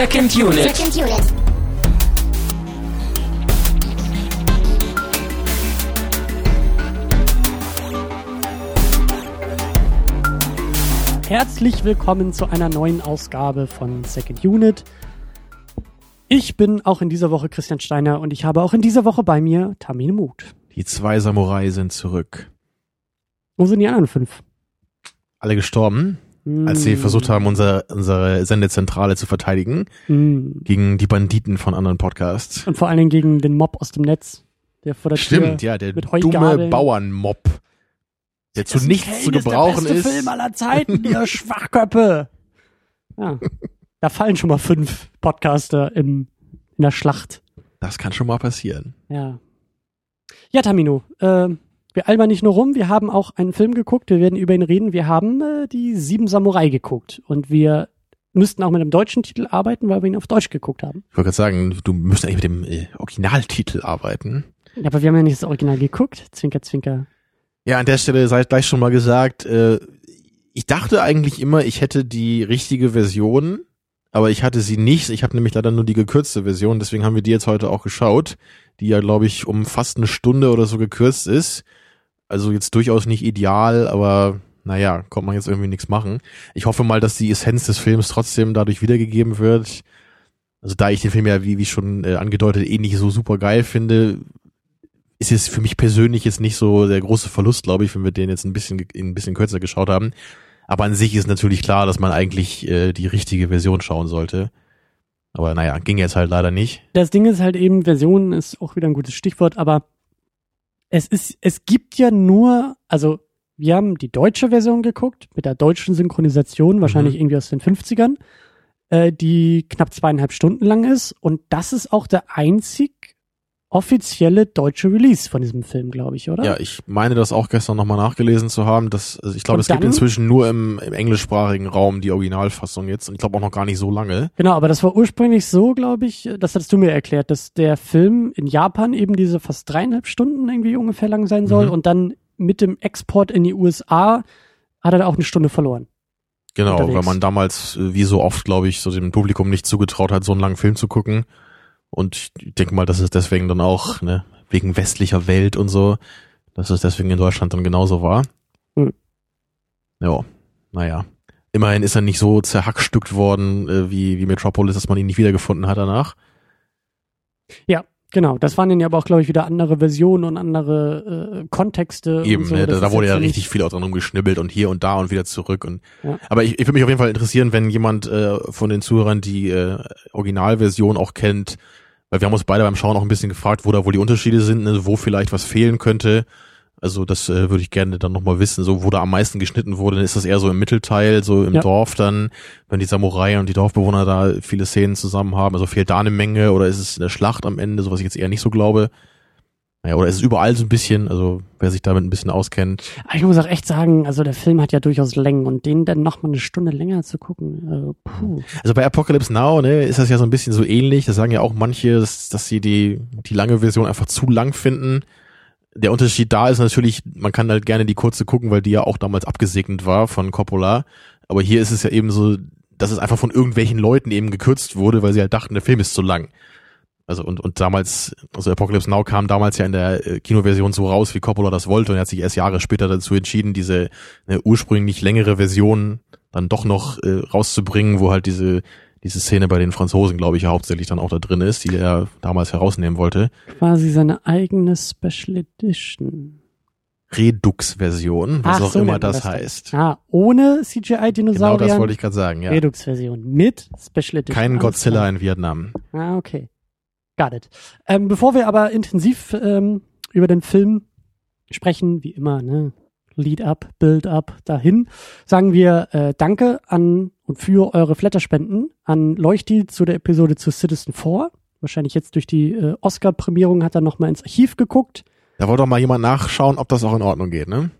Second Unit. Second Unit. Herzlich willkommen zu einer neuen Ausgabe von Second Unit. Ich bin auch in dieser Woche Christian Steiner und ich habe auch in dieser Woche bei mir Tamine Mut. Die zwei Samurai sind zurück. Wo sind die anderen fünf? Alle gestorben, als sie versucht haben, unser, unsere Sendezentrale zu verteidigen Hm. gegen die Banditen von anderen Podcasts. Und vor allen Dingen gegen den Mob aus dem Netz, der vor der Stimmt, Tür ja, der dumme Bauernmob, der zu nichts zu ist gebrauchen der beste ist. Film aller Zeiten, ihr Schwachköppe. Ja. Da fallen schon mal fünf Podcaster im, in der Schlacht. Das kann schon mal passieren. Ja. Ja, Tamino, äh, wir albern nicht nur rum, wir haben auch einen Film geguckt, wir werden über ihn reden. Wir haben äh, die Sieben Samurai geguckt und wir müssten auch mit einem deutschen Titel arbeiten, weil wir ihn auf Deutsch geguckt haben. Ich wollte gerade sagen, du müsst eigentlich mit dem äh, Originaltitel arbeiten. Ja, aber wir haben ja nicht das Original geguckt. Zwinker, zwinker. Ja, an der Stelle sei gleich schon mal gesagt, äh, ich dachte eigentlich immer, ich hätte die richtige Version, aber ich hatte sie nicht. Ich habe nämlich leider nur die gekürzte Version, deswegen haben wir die jetzt heute auch geschaut, die ja, glaube ich, um fast eine Stunde oder so gekürzt ist. Also jetzt durchaus nicht ideal, aber naja, kommt man jetzt irgendwie nichts machen. Ich hoffe mal, dass die Essenz des Films trotzdem dadurch wiedergegeben wird. Also da ich den Film ja, wie, wie schon äh, angedeutet, eh nicht so super geil finde, ist es für mich persönlich jetzt nicht so der große Verlust, glaube ich, wenn wir den jetzt ein bisschen, ein bisschen kürzer geschaut haben. Aber an sich ist natürlich klar, dass man eigentlich äh, die richtige Version schauen sollte. Aber naja, ging jetzt halt leider nicht. Das Ding ist halt eben, Version ist auch wieder ein gutes Stichwort, aber es ist, es gibt ja nur, also wir haben die deutsche Version geguckt, mit der deutschen Synchronisation, wahrscheinlich irgendwie aus den 50ern, äh, die knapp zweieinhalb Stunden lang ist. Und das ist auch der einzig offizielle deutsche Release von diesem Film, glaube ich, oder? Ja, ich meine das auch gestern nochmal nachgelesen zu haben. Dass, also ich glaube, es gibt inzwischen nur im, im englischsprachigen Raum die Originalfassung jetzt. Und ich glaube auch noch gar nicht so lange. Genau, aber das war ursprünglich so, glaube ich, das hattest du mir erklärt, dass der Film in Japan eben diese fast dreieinhalb Stunden irgendwie ungefähr lang sein soll Mhm. und dann mit dem Export in die USA hat er da auch eine Stunde verloren. Genau, Unterwegs. weil man damals, äh, wie so oft, glaube ich, so dem Publikum nicht zugetraut hat, so einen langen Film zu gucken. Und ich denke mal, dass es deswegen dann auch, ne, wegen westlicher Welt und so, dass es deswegen in Deutschland dann genauso war. Hm. Ja, naja. Immerhin ist er nicht so zerhackstückt worden äh, wie, wie Metropolis, dass man ihn nicht wiedergefunden hat danach. Genau, das waren dann ja aber auch, glaube ich, wieder andere Versionen und andere äh, Kontexte. Eben, so. ne, da, da wurde ja richtig viel auch dran rumgeschnibbelt und hier und da und wieder zurück und Ja. aber ich, ich würde mich auf jeden Fall interessieren, wenn jemand äh, von den Zuhörern die äh, Originalversion auch kennt, weil wir haben uns beide beim Schauen auch ein bisschen gefragt, wo da wohl die Unterschiede sind, ne, wo vielleicht was fehlen könnte. Also das äh, würde ich gerne dann nochmal wissen, so wo da am meisten geschnitten wurde, dann ist das eher so im Mittelteil, so im Ja. Dorf dann, wenn die Samurai und die Dorfbewohner da viele Szenen zusammen haben, also fehlt da eine Menge oder ist es eine Schlacht am Ende, so was ich jetzt eher nicht so glaube. Naja, oder ist es überall so ein bisschen, also wer sich damit ein bisschen auskennt. Aber ich muss auch echt sagen, also der Film hat ja durchaus Längen und den dann noch mal eine Stunde länger zu gucken, also, puh. Also bei Apocalypse Now, ne, ist das ja so ein bisschen so ähnlich. Das sagen ja auch manche, dass, dass sie die, die lange Version einfach zu lang finden. Der Unterschied da ist natürlich, man kann halt gerne die kurze gucken, weil die ja auch damals abgesegnet war von Coppola. Aber hier ist es ja eben so, dass es einfach von irgendwelchen Leuten eben gekürzt wurde, weil sie halt dachten, der Film ist zu lang. Also und, und damals, also Apocalypse Now kam damals ja in der äh, Kinoversion so raus, wie Coppola das wollte und er hat sich erst Jahre später dazu entschieden, diese eine ursprünglich längere Version dann doch noch äh, rauszubringen, wo halt diese diese Szene bei den Franzosen, glaube ich, ja hauptsächlich dann auch da drin ist, die er damals herausnehmen wollte. quasi seine eigene Special Edition. Redux-Version, was Ach, auch so immer das das heißt. Ah, ohne Genau CGI-Dinosaurier. das wollte ich gerade sagen, ja. Redux-Version mit Special Edition. Kein Godzilla in Vietnam. Ah, okay. Got it. Ähm, bevor wir aber intensiv ähm, über den Film sprechen, wie immer, ne? Lead up, Build up, dahin, sagen wir äh, Danke an und für eure Flatterspenden an Leuchti zu der Episode zu Citizen 4. Wahrscheinlich jetzt durch die äh, Oscar-Prämierung hat er nochmal ins Archiv geguckt. Da wollte doch mal jemand nachschauen, ob das auch in Ordnung geht, ne?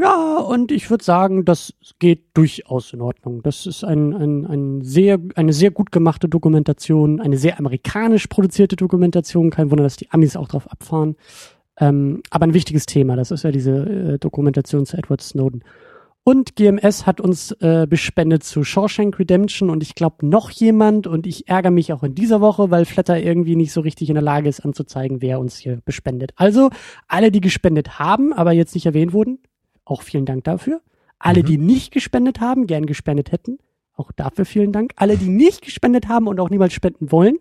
Ja, und ich würde sagen, das geht durchaus in Ordnung. Das ist ein, ein, ein sehr, eine sehr gut gemachte Dokumentation, eine sehr amerikanisch produzierte Dokumentation. Kein Wunder, dass die Amis auch drauf abfahren. Ähm, aber ein wichtiges Thema, das ist ja diese äh, Dokumentation zu Edward Snowden. Und GMS hat uns äh, bespendet zu Shawshank Redemption und ich glaube noch jemand und ich ärgere mich auch in dieser Woche, weil Flatter irgendwie nicht so richtig in der Lage ist anzuzeigen, wer uns hier bespendet. Also alle, die gespendet haben, aber jetzt nicht erwähnt wurden, auch vielen Dank dafür. Alle, Mhm. die nicht gespendet haben, gern gespendet hätten, auch dafür vielen Dank. Alle, die nicht gespendet haben und auch niemals spenden wollen,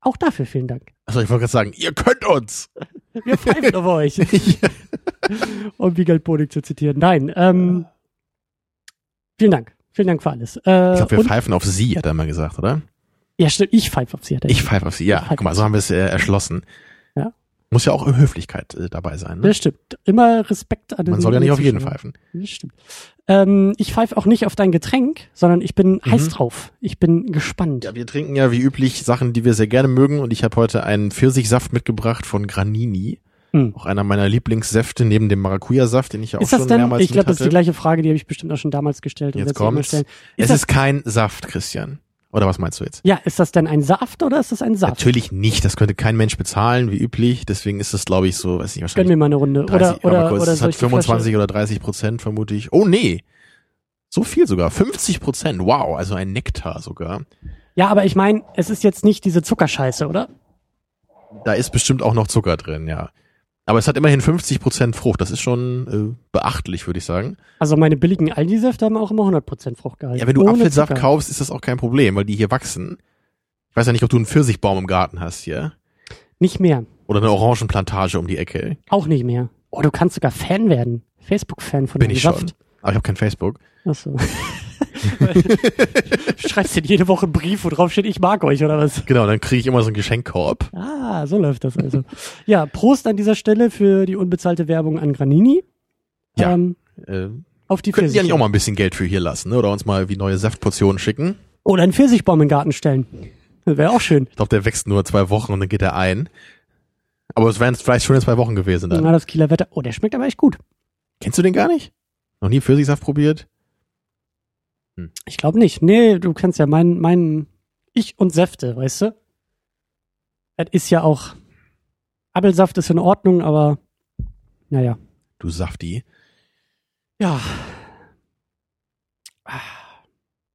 auch dafür vielen Dank. Also ich wollte gerade sagen, ihr könnt uns. Wir pfeifen auf euch. um Wiegald Bodig zu zitieren. Nein, ähm, vielen Dank. Vielen Dank für alles. Äh, Ich glaube, wir und- pfeifen auf sie, hat er mal gesagt, oder? ja, stimmt, ich pfeife auf sie. Hat er Ich pfeife auf sie, ja. Guck mal, so haben wir es äh, erschlossen. Ja. Muss ja auch Höflichkeit äh, dabei sein. Ne? Das stimmt. Immer Respekt an den Man soll ja nicht auf jeden pfeifen. Das stimmt. Ähm, ich pfeife auch nicht auf dein Getränk, sondern ich bin heiß drauf. Ich bin gespannt. Mhm. Ja, wir trinken ja wie üblich Sachen, die wir sehr gerne mögen und ich habe heute einen Pfirsichsaft mitgebracht von Granini. Hm. Auch einer meiner Lieblingssäfte neben dem Maracuja-Saft, den ich ja auch ist das schon denn? mehrmals Ich glaube, das ist die gleiche Frage, die habe ich bestimmt auch schon damals gestellt. und Jetzt kommt's. Es Ist das, ist kein Saft, Christian. Oder was meinst du jetzt? ja, ist das denn ein Saft oder ist das ein Saft? Natürlich nicht, das könnte kein Mensch bezahlen, wie üblich. Deswegen ist es, glaube ich, so, weiß nicht, Gönn wahrscheinlich mir mal eine Runde. 30, oder oder, kurz, oder es soll hat ich die Flasche- 25 oder 30 Prozent, vermute ich. Oh nee, so viel sogar, 50 Prozent. Wow, also ein Nektar sogar. Ja, aber ich meine, es ist jetzt nicht diese Zuckerscheiße, oder? Da ist bestimmt auch noch Zucker drin, ja. Aber es hat immerhin 50 Prozent Frucht. Das ist schon äh, beachtlich, würde ich sagen. Also meine billigen Aldi-Säfte haben auch immer 100% Fruchtgehalt. Ja, wenn du Ohne Apfelsaft Zucker. kaufst, ist das auch kein Problem, weil die hier wachsen. Ich weiß ja nicht, ob du einen Pfirsichbaum im Garten hast hier. Nicht mehr. Oder eine Orangenplantage um die Ecke. Auch nicht mehr. Oh, du kannst sogar Fan werden. Facebook-Fan von Bin ich schon. Saft. Aber ich habe kein Facebook. Achso. du schreibst dir jede Woche einen Brief, wo drauf steht, ich mag euch, oder was? Genau, dann kriege ich immer so einen Geschenkkorb. Ah, so läuft das also. Ja, Prost an dieser Stelle für die unbezahlte Werbung an Granini. Ja. Ähm, Äh, auf die könnten die ja nicht Pfirsiche. auch mal ein bisschen Geld für hier lassen, ne? Oder uns mal wie neue Saftportionen schicken. Oder einen Pfirsichbaum den Garten stellen. Das wäre auch schön. Ich glaube, der wächst nur zwei Wochen und dann geht er ein. Aber es wären vielleicht schon in zwei Wochen gewesen dann. Na, das Kieler Wetter. Oh, der schmeckt aber echt gut. Kennst du den gar nicht? Noch nie Pfirsichsaft probiert? Ich glaube nicht. Nee, du kennst ja meinen, meinen Ich und Säfte, weißt du? Das ist ja auch. Appelsaft ist in Ordnung, aber naja. Du Safti. Ja.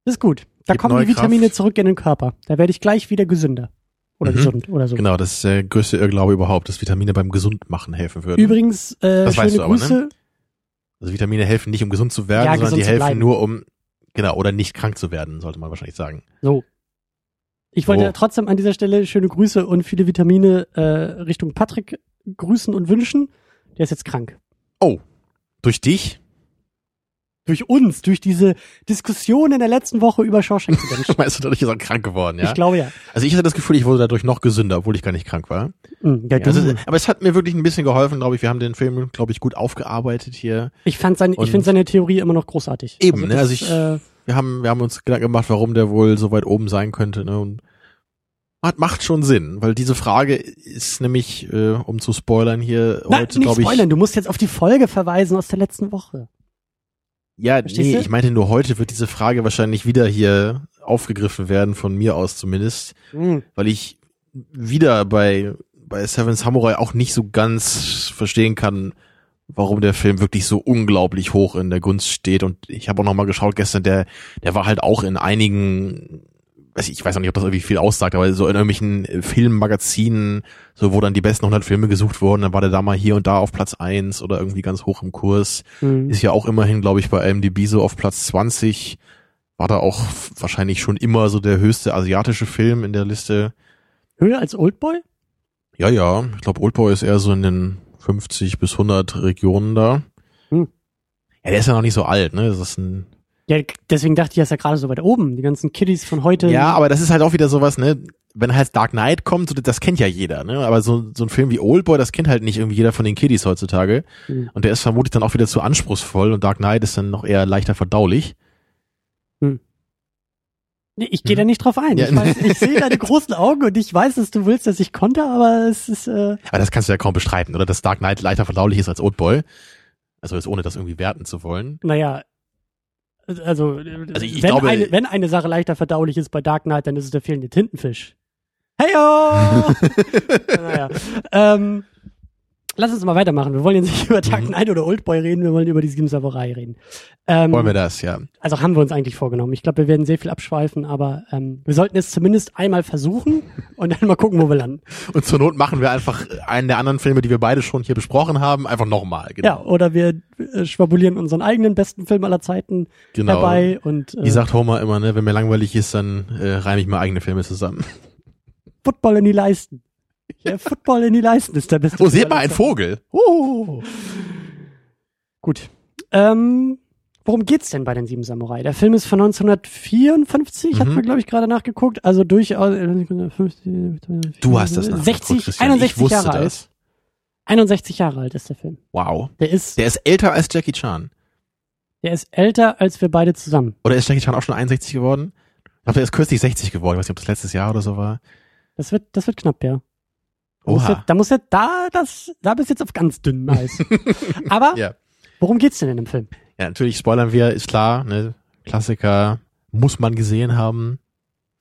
Das ist gut. Da Gibt kommen die Vitamine Kraft. zurück in den Körper. Da werde ich gleich wieder gesünder. Oder Mhm. gesund oder so. Genau, das ist der größte Irrglaube überhaupt, dass Vitamine beim Gesundmachen helfen würden. Übrigens, äh, Das schöne weißt du aber, ne? Also Vitamine helfen nicht, um gesund zu werden, Ja, sondern die helfen bleiben. nur, um, genau, oder nicht krank zu werden, sollte man wahrscheinlich sagen. So. Ich wollte Oh. trotzdem an dieser Stelle schöne Grüße und viele Vitamine äh, Richtung Patrick grüßen und wünschen. Der ist jetzt krank. Oh, durch dich? Durch uns, durch diese Diskussion in der letzten Woche über Shawshank Redemption. Meinst du, dadurch ist er krank geworden, ja? Ich glaube ja. Also ich hatte das Gefühl, ich wurde dadurch noch gesünder, obwohl ich gar nicht krank war. Mhm, ja, Ja, also, aber es hat mir wirklich ein bisschen geholfen, glaube ich. Wir haben den Film, glaube ich, gut aufgearbeitet hier. ich fand sein, ich und- finde seine Theorie immer noch großartig. Eben, ne, das, also ich- äh, Wir haben, wir haben uns Gedanken gemacht, warum der wohl so weit oben sein könnte, ne? Und hat, macht schon Sinn, weil diese Frage ist nämlich, äh, um zu spoilern hier Nein, heute, glaube ich. spoilern, du musst jetzt auf die Folge verweisen aus der letzten Woche. Ja, Verstehst nee, du? ich meinte nur heute wird diese Frage wahrscheinlich wieder hier aufgegriffen werden, von mir aus zumindest, Mhm. weil ich wieder bei, bei Seven Samurai auch nicht so ganz verstehen kann, warum der Film wirklich so unglaublich hoch in der Gunst steht. Und ich habe auch noch mal geschaut gestern, der, der war halt auch in einigen, weiß ich, weiß auch nicht, ob das irgendwie viel aussagt, aber so in irgendwelchen äh, Filmmagazinen, so wo dann die besten 100 Filme gesucht wurden, dann war der da mal hier und da auf Platz eins oder irgendwie ganz hoch im Kurs. Mhm. Ist ja auch immerhin, glaube ich, bei IMDb so auf Platz 20. War da auch wahrscheinlich schon immer so der höchste asiatische Film in der Liste. Höher als Oldboy? Ja, ja. Ich glaube, Oldboy ist eher so in den 50 bis 100 Regionen da. Hm. Ja, der ist ja noch nicht so alt, ne? Das ist ein Ja, deswegen dachte ich, er ist ja gerade so weit oben. Die ganzen Kiddies von heute. ja, aber das ist halt auch wieder sowas, ne? Wenn halt Dark Knight kommt, so, das kennt ja jeder, ne? Aber so, so ein Film wie Oldboy, das kennt halt nicht irgendwie jeder von den Kiddies heutzutage. Hm. Und der ist vermutlich dann auch wieder zu anspruchsvoll und Dark Knight ist dann noch eher leichter verdaulich. Nee, ich gehe da nicht drauf ein. Ja. Ich, weiß, ich sehe deine großen Augen und ich weiß, dass du willst, dass ich konnte, aber es ist, äh, Aber das kannst du ja kaum bestreiten, oder? Dass Dark Knight leichter verdaulich ist als Oldboy. Also jetzt ohne das irgendwie werten zu wollen. naja, also, Also ich wenn, glaube- eine, wenn eine Sache leichter verdaulich ist bei Dark Knight, dann ist es der fehlende Tintenfisch. Heyo! naja. Ähm, Lass uns mal weitermachen. Wir wollen jetzt nicht über Tag Mhm. 9 oder Oldboy reden, wir wollen über die Samurai reden. Ähm, Wollen wir das, ja. also haben wir uns eigentlich vorgenommen. Ich glaube, wir werden sehr viel abschweifen, aber ähm, wir sollten es zumindest einmal versuchen und dann mal gucken, wo wir landen. Und zur Not machen wir einfach einen der anderen Filme, die wir beide schon hier besprochen haben, einfach nochmal. Genau. Ja, oder wir äh, schwabulieren unseren eigenen besten Film aller Zeiten genau. herbei und äh, Wie sagt Homer immer, ne, wenn mir langweilig ist, dann äh, reime ich mal eigene Filme zusammen. Football in die Leisten. Ja, Football in die Leisten ist der beste Oh, seht mal, ein. Vogel. Oh. Gut. Ähm, worum geht's denn bei den Sieben Samurai? Der Film ist von 1954, Mhm. hat man glaube ich gerade nachgeguckt, also durchaus Du hast das nachgeguckt, 60, Christian. 61 ich wusste Jahre alt. das. 61 Jahre alt ist der Film. Wow. Der ist, Der ist älter als Jackie Chan. der ist älter als wir beide zusammen. Oder ist Jackie Chan auch schon 61 geworden? Ich glaube, der ist kürzlich 60 geworden. Ich weiß nicht, ob das letztes Jahr oder so war. Das wird, das wird knapp, ja. Da muss Oha. ja, da muss ja, da, das, da bist du jetzt auf ganz dünnem Eis. Aber, Ja. worum geht's denn in dem Film? Ja, natürlich spoilern wir, ist klar, ne? Klassiker muss man gesehen haben.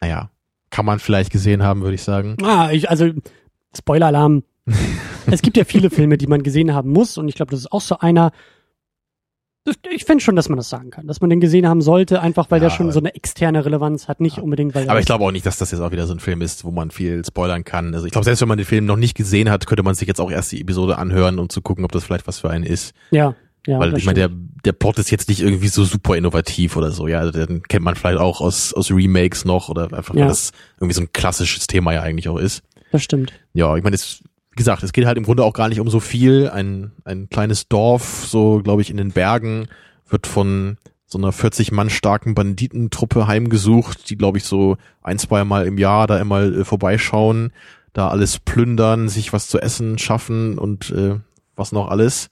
Naja, kann man vielleicht gesehen haben, würde ich sagen. Ah, ich, also, Spoiler-Alarm. es gibt ja viele Filme, die man gesehen haben muss und ich glaube, das ist auch so einer. Ich finde schon, dass man das sagen kann, dass man den gesehen haben sollte, einfach weil Ja, der schon so eine externe Relevanz hat, nicht unbedingt, weil er Aber ich glaube auch nicht, dass das jetzt auch wieder so ein Film ist, wo man viel spoilern kann. Also ich glaube, selbst wenn man den Film noch nicht gesehen hat, könnte man sich jetzt auch erst die Episode anhören, um zu gucken, ob das vielleicht was für einen ist. ja, ja, Weil ich meine, der, der Plot ist jetzt nicht irgendwie so super innovativ oder so. Ja, also den kennt man vielleicht auch aus, aus Remakes noch oder einfach, Ja. weil das irgendwie so ein klassisches Thema ja eigentlich auch ist. das stimmt. Ja, ich meine, es, gesagt, es geht halt im Grunde auch gar nicht um so viel. Ein, ein kleines Dorf, so glaube ich, in den Bergen, wird von so einer 40 Mann starken Banditentruppe heimgesucht, die glaube ich so ein, zwei Mal im Jahr da immer äh, vorbeischauen, da alles plündern, sich was zu essen schaffen und äh, was noch alles.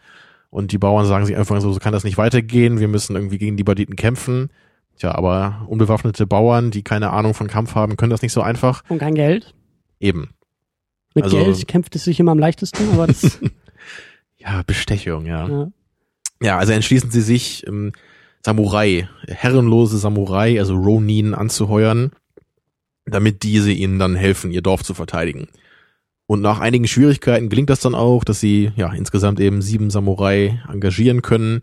Und die Bauern sagen sich einfach so, so kann das nicht weitergehen, wir müssen irgendwie gegen die Banditen kämpfen. Tja, aber unbewaffnete Bauern, die keine Ahnung von Kampf haben, können das nicht so einfach. Und kein Geld. Eben. Mit Also- Geld kämpft es sich immer am leichtesten, aber das, Ja, Bestechung, ja. ja. Ja, also entschließen sie sich, ähm, Samurai, herrenlose Samurai, also Ronin anzuheuern, damit diese ihnen dann helfen, ihr Dorf zu verteidigen. Und nach einigen Schwierigkeiten gelingt das dann auch, dass sie ja insgesamt eben sieben Samurai engagieren können.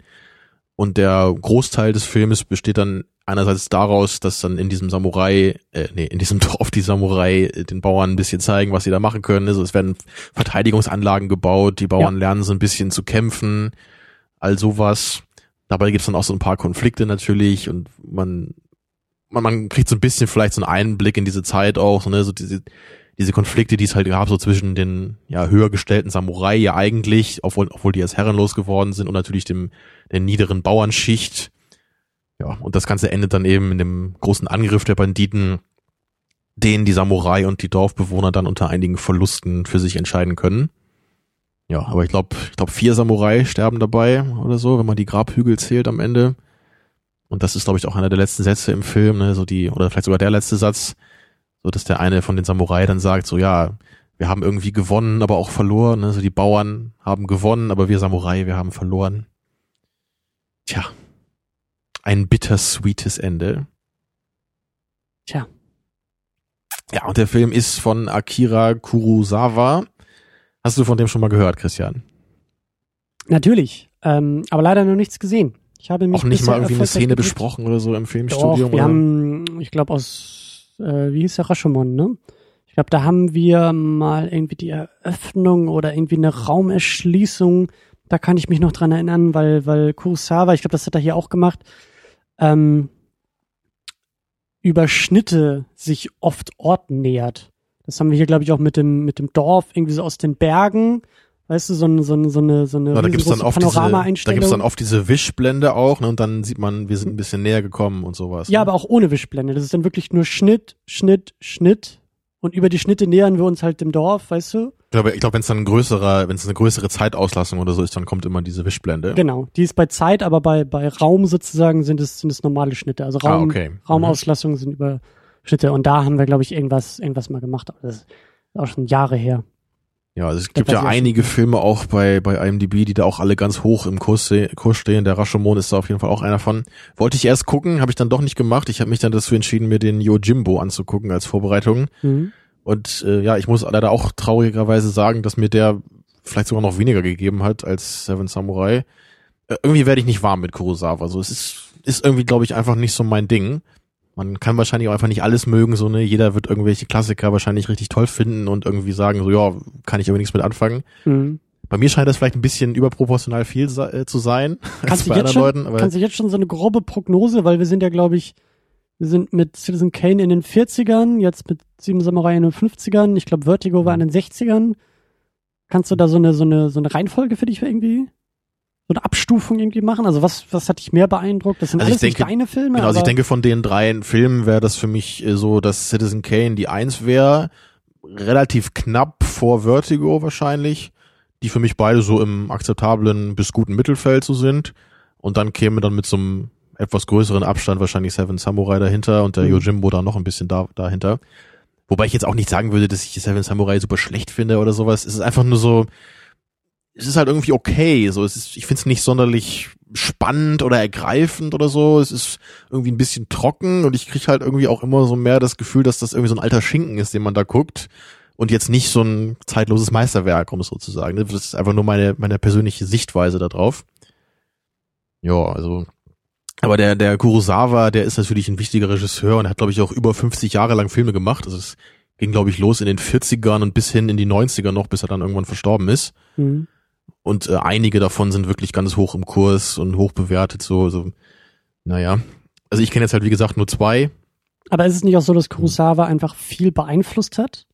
Und der Großteil des Filmes besteht dann einerseits daraus, dass dann in diesem Samurai, äh, nee, in diesem Dorf die Samurai äh, den Bauern ein bisschen zeigen, was sie da machen können. Also es werden Verteidigungsanlagen gebaut, die Bauern lernen so ein bisschen zu kämpfen, all sowas. Dabei gibt's dann auch so ein paar Konflikte natürlich und man, man, man kriegt so ein bisschen vielleicht so einen Einblick in diese Zeit auch, so, ne, so diese, diese Konflikte, die es halt gab, so zwischen den ja höher gestellten Samurai ja eigentlich, obwohl, obwohl die jetzt herrenlos geworden sind und natürlich dem der niederen Bauernschicht. Ja, und das Ganze endet dann eben in dem großen Angriff der Banditen, den die Samurai und die Dorfbewohner dann unter einigen Verlusten für sich entscheiden können. Ja, aber ich glaube, ich glaube vier Samurai sterben dabei oder so, wenn man die Grabhügel zählt am Ende. Und das ist, glaube ich, auch einer der letzten Sätze im Film, ne, so die, oder vielleicht sogar der letzte Satz, so dass der eine von den Samurai dann sagt, so ja, wir haben irgendwie gewonnen, aber auch verloren. Ne? So die Bauern haben gewonnen, aber wir Samurai, wir haben verloren. Tja, ein bittersweetes Ende. Tja. Ja, und der Film ist von Akira Kurosawa. Hast du von dem schon mal gehört, Christian? Natürlich. Ähm, aber leider noch nichts gesehen. Ich habe mich Auch nicht mal irgendwie eine Szene besprochen oder so im Doch, Filmstudium? wir oder? haben, ich glaube aus, äh, wie hieß der Rashomon, ne? Ich glaube, da haben wir mal irgendwie die Eröffnung oder irgendwie eine Raumerschließung. Da kann ich mich noch dran erinnern, weil, weil Kurosawa, ich glaube, das hat er hier auch gemacht, ähm, über Schnitte sich oft Orten nähert. Das haben wir hier, glaube ich, auch mit dem, mit dem Dorf, irgendwie so aus den Bergen. Weißt du, so, eine so, eine so eine, so eine ja, da gibt's dann oft diese, da gibt's dann oft diese Wischblende auch, ne, und dann sieht man, wir sind ein bisschen näher gekommen und sowas. Ja, ne? aber auch ohne Wischblende. Das ist dann wirklich nur Schnitt, Schnitt, Schnitt. Und über die Schnitte nähern wir uns halt dem Dorf, weißt du? Ich glaube, ich glaub, wenn es dann ein größerer, wenn es eine größere Zeitauslassung oder so ist, dann kommt immer diese Wischblende. Genau. Die ist bei Zeit, aber bei, bei Raum sozusagen sind es, sind es normale Schnitte. Also Ah, Raum, okay. Mhm. Raumauslassungen sind über Schnitte. Und da haben wir, glaube ich, irgendwas, irgendwas mal gemacht. Aber das ist auch schon Jahre her. Ja, also es gibt ja einige Filme auch bei, bei IMDb, die da auch alle ganz hoch im Kurs, Kurs stehen. Der Rashomon ist da auf jeden Fall auch einer von. Wollte ich erst gucken, habe ich dann doch nicht gemacht. Ich habe mich dann dazu entschieden, mir den Yojimbo anzugucken als Vorbereitung. Mhm. Und äh, ja, ich muss leider auch traurigerweise sagen, dass mir der vielleicht sogar noch weniger gegeben hat als Seven Samurai. Äh, irgendwie werde ich nicht warm mit Kurosawa. So, es ist, ist irgendwie, glaube ich, einfach nicht so mein Ding. Man kann wahrscheinlich auch einfach nicht alles mögen, so, ne? Jeder wird irgendwelche Klassiker wahrscheinlich richtig toll finden und irgendwie sagen, so, ja, kann ich aber nichts mit anfangen. Mhm. Bei mir scheint das vielleicht ein bisschen überproportional viel äh, zu sein. Kannst du jetzt, schon, Leuten, kannst du jetzt schon so eine grobe Prognose, weil wir sind ja, glaube ich, wir sind mit Citizen Kane in den 40ern, jetzt mit Sieben Samurai in den 50ern, ich glaube Vertigo war in den 60ern. Kannst du da so eine, so eine, so eine Reihenfolge für dich irgendwie? so eine Abstufung irgendwie machen? Also was, was hat dich mehr beeindruckt? Das sind also alles denke, nicht deine Filme. Genau, also ich denke von den drei Filmen wäre das für mich äh, so, dass Citizen Kane die eins wäre, relativ knapp vor Vertigo wahrscheinlich, die für mich beide so im akzeptablen bis guten Mittelfeld so sind. Und dann käme dann mit so einem etwas größeren Abstand wahrscheinlich Seven Samurai dahinter und der mhm. Yojimbo da noch ein bisschen da, dahinter. Wobei ich jetzt auch nicht sagen würde, dass ich Seven Samurai super schlecht finde oder sowas. Es ist einfach nur so, es ist halt irgendwie okay. So, es ist, ich finde es nicht sonderlich spannend oder ergreifend oder so. Es ist irgendwie ein bisschen trocken und ich kriege halt irgendwie auch immer so mehr das Gefühl, dass das irgendwie so ein alter Schinken ist, den man da guckt und jetzt nicht so ein zeitloses Meisterwerk, um es so zu sagen. Das ist einfach nur meine, meine persönliche Sichtweise da drauf. Ja, also. Aber der, der Kurosawa, der ist natürlich ein wichtiger Regisseur und hat, glaube ich, auch über 50 Jahre lang Filme gemacht. Also es ging, glaube ich, los in den 40ern und bis hin in die 90er noch, bis er dann irgendwann verstorben ist. Mhm. Und äh, einige davon sind wirklich ganz hoch im Kurs und hoch bewertet, so, so, naja. Also ich kenne jetzt halt, wie gesagt, nur zwei. Aber ist es nicht auch so, dass Kurosawa einfach viel beeinflusst hat?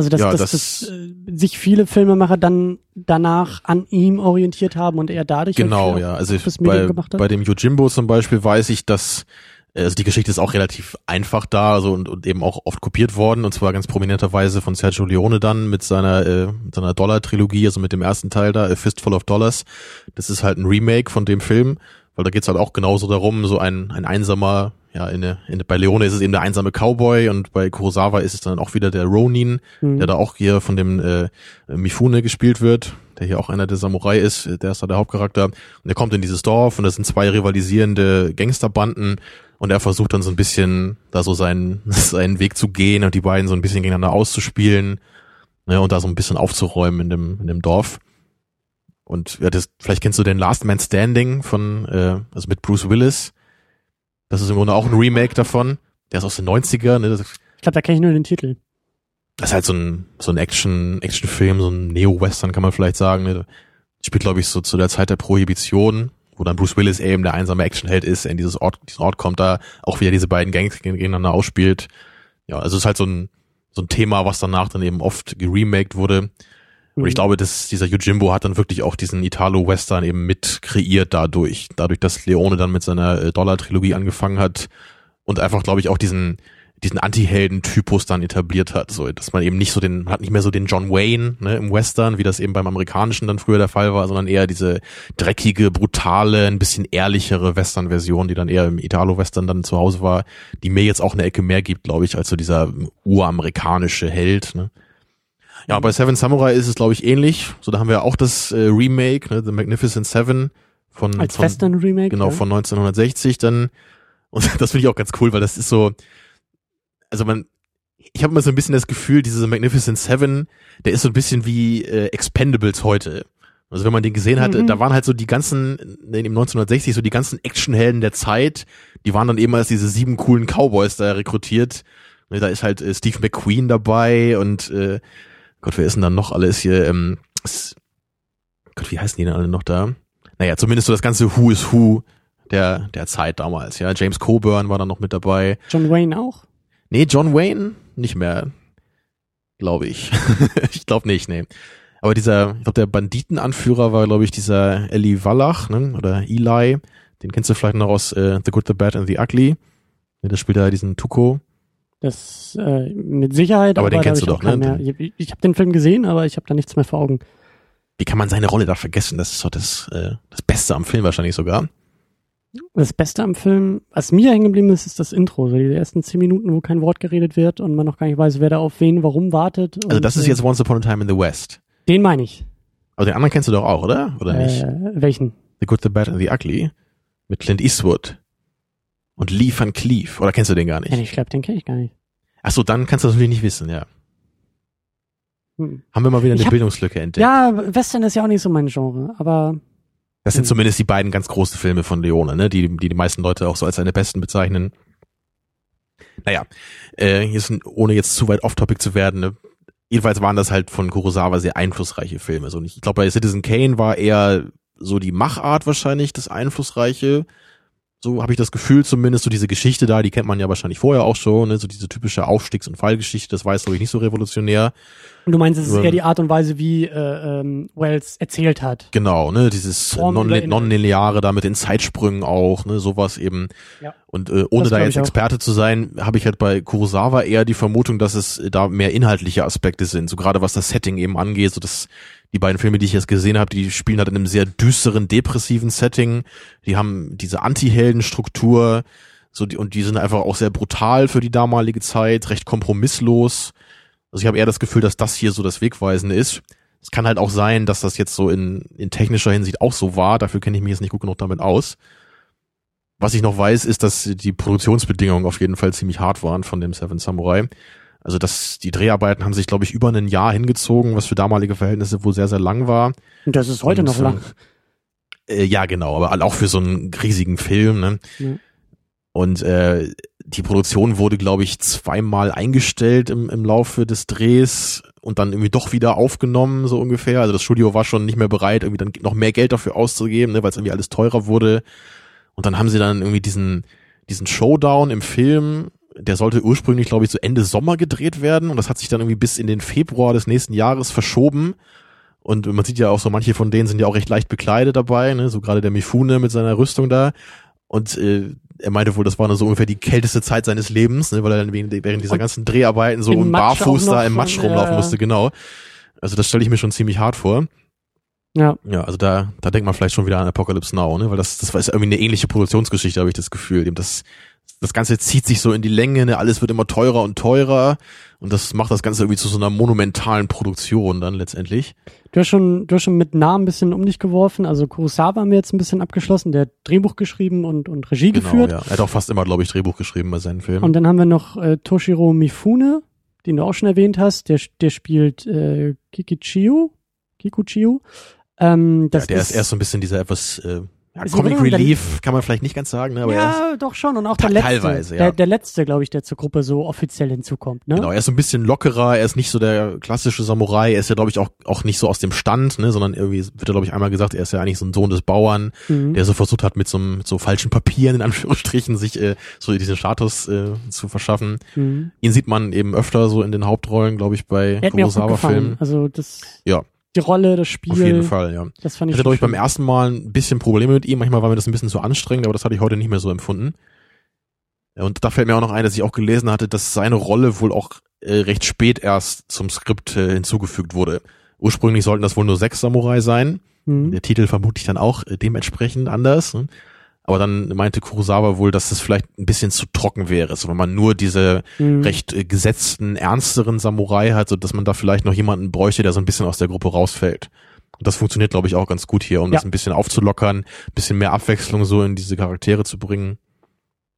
Also dass, ja, dass, das, dass äh, sich viele Filmemacher dann danach an ihm orientiert haben und er dadurch genau ja. Also bei, bei dem Yojimbo zum Beispiel weiß ich dass äh, also die Geschichte ist auch relativ einfach da, also und, und eben auch oft kopiert worden und zwar ganz prominenterweise von Sergio Leone dann mit seiner äh, mit seiner Dollar-Trilogie, also mit dem ersten Teil da, A Fistful of Dollars. Das ist halt ein Remake von dem Film, weil da geht's halt auch genauso darum, so ein ein einsamer, ja, in, in, bei Leone ist es eben der einsame Cowboy und bei Kurosawa ist es dann auch wieder der Ronin, mhm. der da auch hier von dem äh, Mifune gespielt wird, der hier auch einer der Samurai ist, der ist da der Hauptcharakter und der kommt in dieses Dorf und das sind zwei rivalisierende Gangsterbanden und er versucht dann so ein bisschen da so seinen, seinen Weg zu gehen und die beiden so ein bisschen gegeneinander auszuspielen ne, und da so ein bisschen aufzuräumen in dem, in dem Dorf. Und ja, das, vielleicht kennst du den Last Man Standing von, äh, also mit Bruce Willis. Das ist im Grunde auch ein Remake davon. Der ist aus den 90er. Ne? Das, ich glaube, da kenne ich nur den Titel. Das ist halt so ein, so ein Action, Actionfilm, so ein Neo-Western kann man vielleicht sagen. Ne? Spielt, glaube ich, so zu der Zeit der Prohibition wo dann Bruce Willis eben der einsame Actionheld ist, in dieses Ort, diesen Ort kommt, da auch wieder diese beiden Gangs gegeneinander ausspielt. Ja, also es ist halt so ein, so ein Thema, was danach dann eben oft geremaked wurde. Und ich mhm. glaube, dass dieser Yojimbo hat dann wirklich auch diesen Italo-Western eben mit kreiert dadurch. Dadurch, dass Leone dann mit seiner äh, Dollar-Trilogie angefangen hat und einfach, glaube ich, auch diesen, diesen Anti-Helden-Typus dann etabliert hat, so dass man eben nicht so den, hat nicht mehr so den John Wayne ne, im Western, wie das eben beim amerikanischen dann früher der Fall war, sondern eher diese dreckige, brutale, ein bisschen ehrlichere Western-Version, die dann eher im Italo-Western dann zu Hause war, die mir jetzt auch eine Ecke mehr gibt, glaube ich, als so dieser uramerikanische Held. Ne. Ja, bei Seven Samurai ist es, glaube ich, ähnlich. So, da haben wir auch das äh, Remake, ne, The Magnificent Seven von, als von Western-Remake. Genau, ja. von 1960 dann. Und das finde ich auch ganz cool, weil das ist so, also man, ich habe immer so ein bisschen das Gefühl, diese Magnificent Seven, der ist so ein bisschen wie äh, Expendables heute. Also wenn man den gesehen hat, mhm. da waren halt so die ganzen, dem 1960 so die ganzen Actionhelden der Zeit, die waren dann eben als diese sieben coolen Cowboys da rekrutiert. Da ist halt äh, Steve McQueen dabei und äh, Gott, wer ist denn dann noch alles hier? Ähm, Gott, wie heißen die denn alle noch da? Naja, zumindest so das ganze Who is Who der, der Zeit damals, ja. James Coburn war dann noch mit dabei. John Wayne auch? Nee, John Wayne nicht mehr, glaube ich. ich glaube nicht, nee. Aber dieser, ich glaube, der Banditenanführer war, glaube ich, dieser Eli Wallach, ne? oder Eli. Den kennst du vielleicht noch aus äh, The Good, The Bad and The Ugly. Der spielt da diesen Tuko. Das äh, mit Sicherheit. Aber, aber den kennst du doch, ne? Ich, ich, ich habe den Film gesehen, aber ich habe da nichts mehr vor Augen. Wie kann man seine Rolle da vergessen? Das ist doch das, äh, das Beste am Film wahrscheinlich sogar. Das Beste am Film, was mir hängen geblieben ist, ist das Intro. So die ersten zehn Minuten, wo kein Wort geredet wird und man noch gar nicht weiß, wer da auf wen, warum wartet. Also das ist jetzt Once Upon a Time in the West. Den meine ich. Aber den anderen kennst du doch auch, oder? Oder äh, nicht? Welchen? The Good, The Bad and The Ugly. Mit Clint Eastwood. Und Lee Van Cleef. Oder kennst du den gar nicht? Ja, ich glaube, den kenne ich gar nicht. Ach so, dann kannst du das natürlich nicht wissen, ja. Hm. Haben wir mal wieder eine hab- Bildungslücke entdeckt. Ja, Western ist ja auch nicht so mein Genre, aber Das sind Mhm. zumindest die beiden ganz großen Filme von Leone, ne? die, die die meisten Leute auch so als seine besten bezeichnen. Naja, äh, hier sind, ohne jetzt zu weit off-topic zu werden, ne? jedenfalls waren das halt von Kurosawa sehr einflussreiche Filme. So, ich glaube, bei Citizen Kane war eher so die Machart wahrscheinlich das Einflussreiche. So habe ich das Gefühl zumindest, so diese Geschichte da, die kennt man ja wahrscheinlich vorher auch schon, ne? so diese typische Aufstiegs- und Fallgeschichte, das war jetzt, glaube ich, nicht so revolutionär. Und du meinst, es ist eher die Art und Weise, wie äh, ähm, Wells erzählt hat. Genau, ne, dieses Form non nonlineare da mit den Zeitsprüngen auch, ne, sowas eben. Ja. Und äh, ohne Das da jetzt. Experte zu sein, habe ich halt bei Kurosawa eher die Vermutung, dass es da mehr inhaltliche Aspekte sind, so gerade was das Setting eben angeht, so dass die beiden Filme, die ich jetzt gesehen habe, die spielen halt in einem sehr düsteren, depressiven Setting. Die haben diese Anti-Helden-Struktur, so die, und die sind einfach auch sehr brutal für die damalige Zeit, recht kompromisslos. Also ich habe eher das Gefühl, dass das hier so das Wegweisende ist. Es kann halt auch sein, dass das jetzt so in, in technischer Hinsicht auch so war. Dafür kenne ich mich jetzt nicht gut genug damit aus. Was ich noch weiß, ist, dass die Produktionsbedingungen auf jeden Fall ziemlich hart waren von dem Seven Samurai. Also dass die Dreharbeiten haben sich, glaube ich, über ein Jahr hingezogen, was für damalige Verhältnisse wohl sehr, sehr lang war. Und das ist heute Und, noch lang. Äh, ja, genau, aber auch für so einen riesigen Film. Ne? Ja. Und äh, die Produktion wurde, glaube ich, zweimal eingestellt im, im Laufe des Drehs und dann irgendwie doch wieder aufgenommen, so ungefähr. Also das Studio war schon nicht mehr bereit, irgendwie dann noch mehr Geld dafür auszugeben, ne, weil es irgendwie alles teurer wurde. Und dann haben sie dann irgendwie diesen, diesen Showdown im Film, der sollte ursprünglich, glaube ich, so Ende Sommer gedreht werden und das hat sich dann irgendwie bis in den Februar des nächsten Jahres verschoben. Und man sieht ja auch so, manche von denen sind ja auch recht leicht bekleidet dabei, ne? so gerade der Mifune mit seiner Rüstung da. Und äh, er meinte wohl, das war so ungefähr die kälteste Zeit seines Lebens, ne? weil er dann während dieser ganzen Dreharbeiten so im Barfuß da im Matsch rumlaufen äh, musste, genau. Also das stelle ich mir schon ziemlich hart vor. Ja. Ja, also da, da denkt man vielleicht schon wieder an Apocalypse Now, ne? Weil das, das war ist irgendwie eine ähnliche Produktionsgeschichte, habe ich das Gefühl. Dem Das, das Ganze zieht sich so in die Länge, ne? alles wird immer teurer und teurer und das macht das Ganze irgendwie zu so einer monumentalen Produktion dann letztendlich. Du hast schon, du hast schon mit Namen ein bisschen um dich geworfen. Also Kurosawa haben wir jetzt ein bisschen abgeschlossen, der hat Drehbuch geschrieben und, und Regie geführt. ja. Er hat auch fast immer, glaube ich, Drehbuch geschrieben bei seinen Filmen. Und dann haben wir noch äh, Toshiro Mifune, den du auch schon erwähnt hast. Der, der spielt äh, Kikichio. Kikuchio. Ähm, das ja, der ist, erst so ein bisschen dieser etwas äh, ja, Comic Relief, kann man vielleicht nicht ganz sagen, ne? aber er ja, doch schon. Und auch der letzte. teilweise, ja. der, der letzte, glaube ich, der zur Gruppe so offiziell hinzukommt. Ne? Genau, er ist so ein bisschen lockerer, er ist nicht so der klassische Samurai, er ist ja, glaube ich, auch, auch nicht so aus dem Stand, ne, sondern irgendwie wird er, glaube ich, einmal gesagt, er ist ja eigentlich so ein Sohn des Bauern, Mhm. der so versucht hat, mit so, mit so falschen Papieren, in Anführungsstrichen, sich äh, so diesen Status äh, zu verschaffen. Mhm. Ihn sieht man eben öfter so in den Hauptrollen, glaube ich, bei. Kurosawa-Filmen. Also das, Ja. Die Rolle, das Spiel, Auf jeden Fall, ja. das fand Ich ich. hatte, ich, beim ersten Mal ein bisschen Probleme mit ihm. Manchmal war mir das ein bisschen zu anstrengend, aber das hatte ich heute nicht mehr so empfunden. Und da fällt mir auch noch ein, dass ich auch gelesen hatte, dass seine Rolle wohl auch äh, recht spät erst zum Skript äh, hinzugefügt wurde. Ursprünglich sollten das wohl nur sechs Samurai sein. Mhm. Der Titel vermutlich dann auch äh, dementsprechend anders. Ne? Aber dann meinte Kurosawa wohl, dass das vielleicht ein bisschen zu trocken wäre. So, wenn man nur diese Mhm. recht äh, gesetzten, ernsteren Samurai hat, so dass man da vielleicht noch jemanden bräuchte, der so ein bisschen aus der Gruppe rausfällt. Und das funktioniert, glaube ich, auch ganz gut hier, um Ja. das ein bisschen aufzulockern, ein bisschen mehr Abwechslung so in diese Charaktere zu bringen.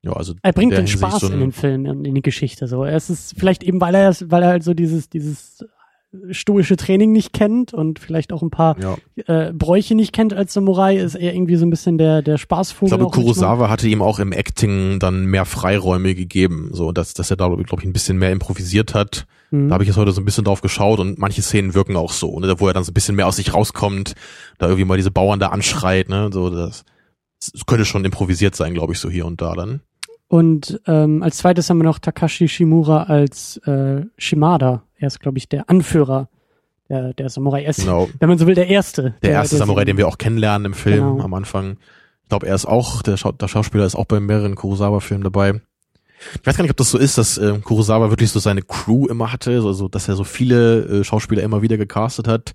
Ja, also Er bringt den Hinsicht Spaß so in den Film und in die Geschichte. So, es ist vielleicht eben, weil er, weil er halt so dieses, dieses stoische Training nicht kennt und vielleicht auch ein paar Ja. äh, Bräuche nicht kennt als Samurai, ist er irgendwie so ein bisschen der, der Spaßvogel. Ich glaube. Kurosawa hatte ihm auch im Acting dann mehr Freiräume gegeben, so dass, dass er da, glaube ich, ein bisschen mehr improvisiert hat. Mhm. Da habe ich jetzt heute so ein bisschen drauf geschaut und manche Szenen wirken auch so, ne, wo er dann so ein bisschen mehr aus sich rauskommt, da irgendwie mal diese Bauern da anschreit, ne, so das, das könnte schon improvisiert sein, glaube ich, so hier und da dann. Und ähm, als zweites haben wir noch Takashi Shimura als äh, Shimada. Er ist, glaube ich, der Anführer der, der Samurai. Er ist, Genau. wenn man so will, der Erste. Der erste Samurai, den wir auch kennenlernen im Film Genau. am Anfang. Ich glaube, er ist auch, der, Schau der Schauspieler ist auch bei mehreren Kurosawa-Filmen dabei. Ich weiß gar nicht, ob das so ist, dass äh, Kurosawa wirklich so seine Crew immer hatte, so, so dass er so viele äh, Schauspieler immer wieder gecastet hat.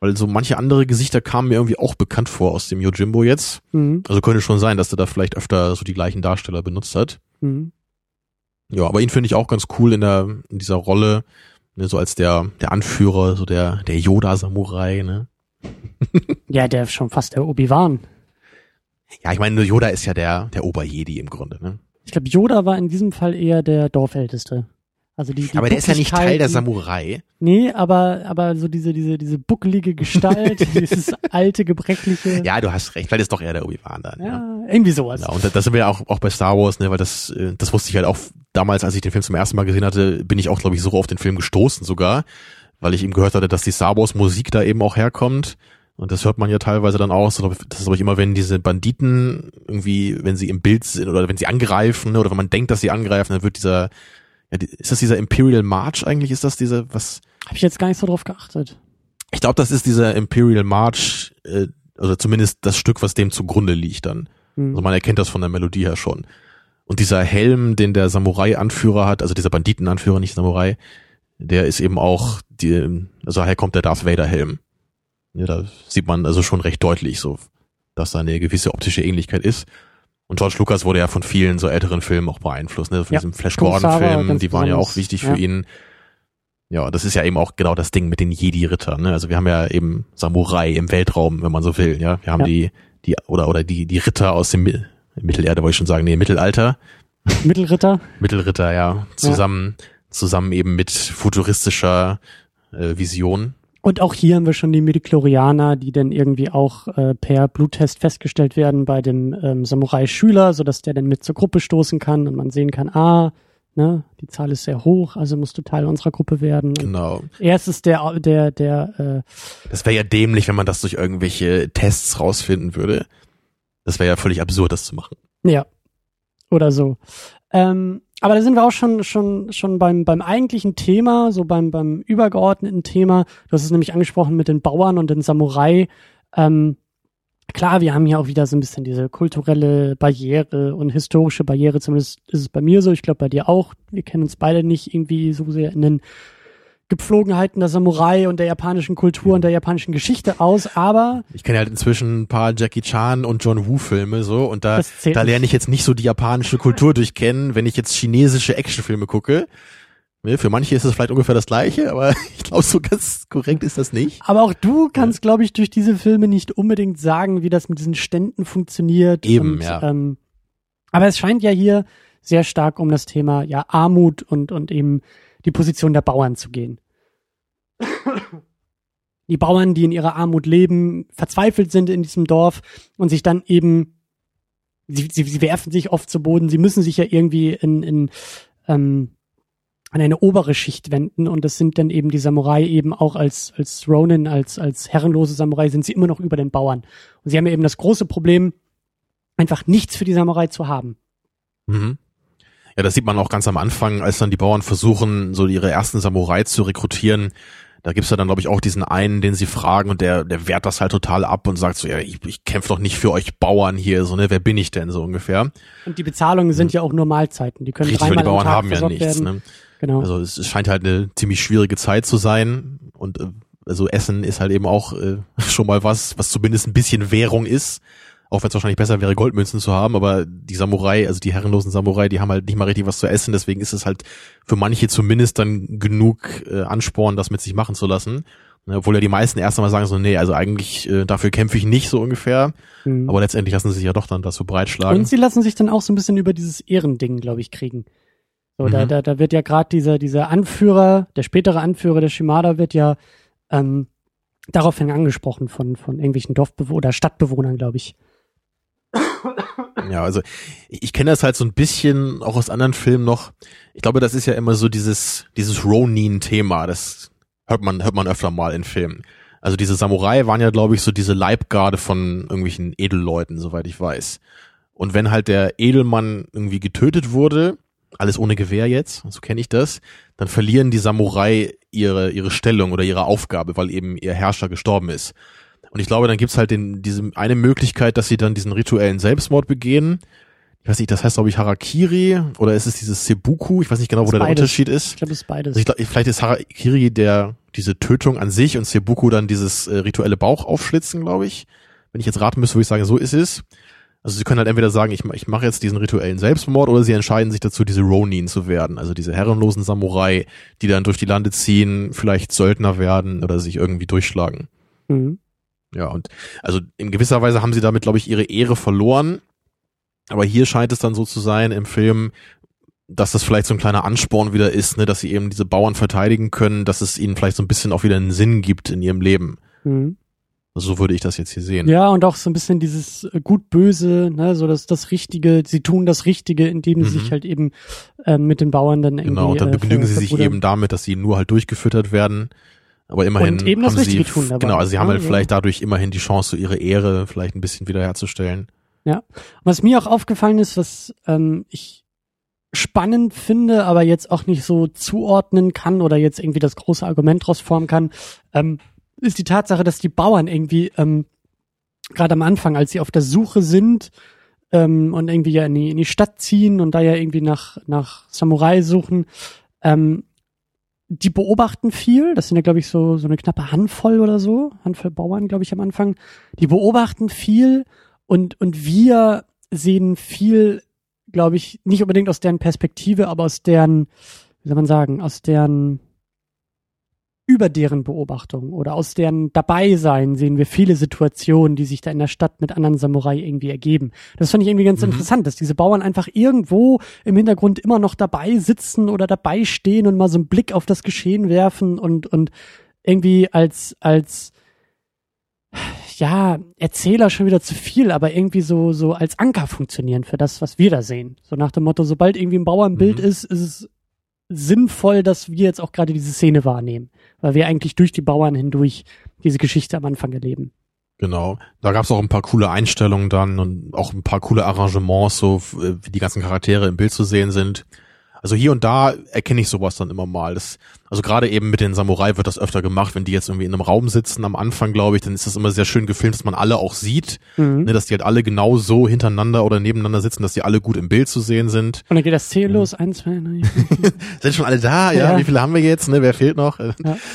Weil so manche andere Gesichter kamen mir irgendwie auch bekannt vor aus dem Yojimbo jetzt. Mhm. Also könnte schon sein, dass er da vielleicht öfter so die gleichen Darsteller benutzt hat. Mhm. Ja, aber ihn finde ich auch ganz cool in der in dieser Rolle, ne, so als der der Anführer, so der der Yoda Samurai, ne? Ja, der ist schon fast der Obi-Wan. Ja, ich meine, Yoda ist ja der der Oberjedi im Grunde, ne? Ich glaube, Yoda war in diesem Fall eher der Dorfälteste. Also die, die aber der ist ja nicht Teil der Samurai. Nee, aber, aber so diese, diese, diese buckelige Gestalt, dieses alte, gebrechliche. Ja, du hast recht, vielleicht ist doch eher der Obi-Wan dann. Ja. Ja, irgendwie sowas. Ja, und da, da sind wir ja auch, auch bei Star Wars, ne, weil das, äh, das wusste ich halt auch damals, als ich den Film zum ersten Mal gesehen hatte, bin ich auch, glaube ich, so auf den Film gestoßen sogar, weil ich eben gehört hatte, dass die Star Wars Musik da eben auch herkommt. Und das hört man ja teilweise dann auch. Das ist, ich, immer, wenn diese Banditen irgendwie, wenn sie im Bild sind oder wenn sie angreifen oder wenn man denkt, dass sie angreifen, dann wird dieser, ja, die- ist das dieser Imperial March eigentlich? Ist das diese, was, Habe ich jetzt gar nicht so drauf geachtet. ich glaube, das ist dieser Imperial March, äh, also zumindest das Stück, was dem zugrunde liegt dann. Hm. Also man erkennt das von der Melodie her schon. Und dieser Helm, den der Samurai-Anführer hat, also dieser Banditen-Anführer, nicht Samurai, der ist eben auch, die, also daher kommt der Darth Vader-Helm. Ja, da sieht man also schon recht deutlich so, dass da eine gewisse optische Ähnlichkeit ist. Und George Lucas wurde ja von vielen so älteren Filmen auch beeinflusst, ne? Von Ja, diesem Flash Gordon-Film, die waren ja auch wichtig ja. für ihn. Ja, das ist ja eben auch genau das Ding mit den Jedi-Rittern, ne? Also wir haben ja eben Samurai im Weltraum, wenn man so will, ja. Wir haben Ja. die, die, oder, oder die, die Ritter aus dem Mi- Mittelerde, wollte ich schon sagen, nee, Mittelalter. Mittelritter. Mittelritter, ja. Zusammen, zusammen eben mit futuristischer äh, Vision. Und auch hier haben wir schon die Midichlorianer, die dann irgendwie auch äh, per Bluttest festgestellt werden bei dem ähm, Samurai-Schüler, sodass der dann mit zur Gruppe stoßen kann und man sehen kann, ah, ne, die Zahl ist sehr hoch, also musst du Teil unserer Gruppe werden. Genau. erst ist der, der, der, äh, Das wäre ja dämlich, wenn man das durch irgendwelche Tests rausfinden würde. Das wäre ja völlig absurd, das zu machen. Ja. Oder so. Ähm, aber da sind wir auch schon, schon, schon beim, beim eigentlichen Thema, so beim, beim übergeordneten Thema. Du hast es nämlich angesprochen mit den Bauern und den Samurai. Ähm, klar, wir haben hier auch wieder so ein bisschen diese kulturelle Barriere und historische Barriere. Zumindest ist es bei mir so. Ich glaube, bei dir auch. Wir kennen uns beide nicht irgendwie so sehr in den Gepflogenheiten der Samurai und der japanischen Kultur und der japanischen Geschichte aus. Aber Ich kenne halt inzwischen ein paar Jackie Chan und John Woo Filme so und da, da lerne ich jetzt nicht so die japanische Kultur durchkennen, wenn ich jetzt chinesische Actionfilme gucke. Ne, Für manche ist es vielleicht ungefähr das gleiche, aber ich glaube, so ganz korrekt ist das nicht. Aber auch du kannst, glaube ich, durch diese Filme nicht unbedingt sagen, wie das mit diesen Ständen funktioniert. Eben, und, ja. Ähm, aber es scheint ja hier sehr stark um das Thema ja Armut und und eben die Position der Bauern zu gehen. Die Bauern, die in ihrer Armut leben, verzweifelt sind in diesem Dorf und sich dann eben sie, sie, sie werfen sich oft zu Boden. Sie müssen sich ja irgendwie in, in ähm, an eine obere Schicht wenden und das sind dann eben die Samurai eben auch als als Ronin als als herrenlose Samurai sind sie immer noch über den Bauern und sie haben ja eben das große Problem einfach nichts für die Samurai zu haben. Mhm. Ja, das sieht man auch ganz am Anfang, als dann die Bauern versuchen, so ihre ersten Samurai zu rekrutieren. Da gibt's ja dann, glaube ich, auch diesen einen, den sie fragen und der, der wehrt das halt total ab und sagt so, ja, ich, ich kämpfe doch nicht für euch Bauern hier, so, ne, wer bin ich denn, so ungefähr. Und die Bezahlungen sind ja auch nur Mahlzeiten, die können Richtig, dreimal die Bauern haben ja nichts, werden. ne. Genau. Also es, es scheint halt eine ziemlich schwierige Zeit zu sein und äh, also Essen ist halt eben auch äh, schon mal was, was zumindest ein bisschen Währung ist. Auch wenn es wahrscheinlich besser wäre, Goldmünzen zu haben, aber die Samurai, also die herrenlosen Samurai, die haben halt nicht mal richtig was zu essen, deswegen ist es halt für manche zumindest dann genug äh, Ansporn, das mit sich machen zu lassen. Ne, Obwohl ja die meisten erst einmal sagen so, nee, also eigentlich äh, dafür kämpfe ich nicht so ungefähr. Mhm. Aber letztendlich lassen sie sich ja doch dann dazu breitschlagen. Und sie lassen sich dann auch so ein bisschen über dieses Ehrending, glaube ich, kriegen. So, da, Mhm. da, da wird ja gerade dieser, dieser Anführer, der spätere Anführer der Shimada wird ja ähm, daraufhin angesprochen von, von irgendwelchen Dorfbewohnern oder Stadtbewohnern, glaube ich. Ja, also ich, kenne das halt so ein bisschen auch aus anderen Filmen noch. Ich glaube, das ist ja immer so dieses dieses Ronin-Thema. Das hört man hört man öfter mal in Filmen. Also diese Samurai waren ja, glaube ich, so diese Leibgarde von irgendwelchen Edelleuten, soweit ich weiß. Und wenn halt der Edelmann irgendwie getötet wurde, alles ohne Gewehr jetzt, so kenne ich das, dann verlieren die Samurai ihre ihre Stellung oder ihre Aufgabe, weil eben ihr Herrscher gestorben ist. Und ich glaube, dann gibt's halt den, diese eine Möglichkeit, dass sie dann diesen rituellen Selbstmord begehen. Ich weiß nicht, das heißt, glaube ich, Harakiri oder ist es dieses Sebuku? Ich weiß nicht genau, wo der beides. Unterschied ist. Ich glaube, es ist beides. Also ich glaube, vielleicht ist Harakiri der diese Tötung an sich und Sebuku dann dieses äh, rituelle Bauchaufschlitzen, glaube ich. Wenn ich jetzt raten müsste, würde ich sagen, so ist es. Also sie können halt entweder sagen, ich, ich mache jetzt diesen rituellen Selbstmord oder sie entscheiden sich dazu, diese Ronin zu werden, also diese herrenlosen Samurai, die dann durch die Lande ziehen, vielleicht Söldner werden oder sich irgendwie durchschlagen. Mhm. Ja, und also in gewisser Weise haben sie damit, glaube ich, ihre Ehre verloren. Aber hier scheint es dann so zu sein im Film, dass das vielleicht so ein kleiner Ansporn wieder ist, ne, dass sie eben diese Bauern verteidigen können, dass es ihnen vielleicht so ein bisschen auch wieder einen Sinn gibt in ihrem Leben. Mhm. So würde ich das jetzt hier sehen. Ja, und auch so ein bisschen dieses äh, gut-böse, ne, so dass das Richtige, sie tun das Richtige, indem sie mhm. sich halt eben äh, mit den Bauern dann irgendwie. Genau, und dann äh, begnügen äh, sie sich eben damit, dass sie nur halt durchgefüttert werden. Aber immerhin und eben das haben Richtige sie, tun dabei. genau, also sie haben halt ja. vielleicht dadurch immerhin die Chance, so ihre Ehre vielleicht ein bisschen wiederherzustellen. Ja. Was mir auch aufgefallen ist, was ähm, ich spannend finde, aber jetzt auch nicht so zuordnen kann oder jetzt irgendwie das große Argument draus formen kann, ähm, ist die Tatsache, dass die Bauern irgendwie ähm, gerade am Anfang, als sie auf der Suche sind ähm, und irgendwie ja in die, in die Stadt ziehen und da ja irgendwie nach, nach Samurai suchen, ähm, die beobachten viel, das sind ja, glaube ich, so, so eine knappe Handvoll oder so, Handvoll Bauern, glaube ich, am Anfang, die beobachten viel und, und wir sehen viel, glaube ich, nicht unbedingt aus deren Perspektive, aber aus deren, wie soll man sagen, aus deren über deren Beobachtung oder aus deren Dabeisein sehen wir viele Situationen, die sich da in der Stadt mit anderen Samurai irgendwie ergeben. Das fand ich irgendwie ganz mhm. interessant, dass diese Bauern einfach irgendwo im Hintergrund immer noch dabei sitzen oder dabei stehen und mal so einen Blick auf das Geschehen werfen und, und irgendwie als, als, ja, Erzähler schon wieder zu viel, aber irgendwie so, so als Anker funktionieren für das, was wir da sehen. So nach dem Motto, sobald irgendwie ein Bauer im Bild mhm. ist, ist es sinnvoll, dass wir jetzt auch gerade diese Szene wahrnehmen, weil wir eigentlich durch die Bauern hindurch diese Geschichte am Anfang erleben. Genau. Da gab's auch ein paar coole Einstellungen dann und auch ein paar coole Arrangements, so wie die ganzen Charaktere im Bild zu sehen sind. Also hier und da erkenne ich sowas dann immer mal. Das, also gerade eben mit den Samurai wird das öfter gemacht, wenn die jetzt irgendwie in einem Raum sitzen am Anfang, glaube ich, dann ist das immer sehr schön gefilmt, dass man alle auch sieht, mhm. ne, dass die halt alle genau so hintereinander oder nebeneinander sitzen, dass die alle gut im Bild zu sehen sind. Und dann geht das Zähl los, eins, zwei, drei. sind schon alle da, ja? ja? Wie viele haben wir jetzt? Ne? Wer fehlt noch? Ja.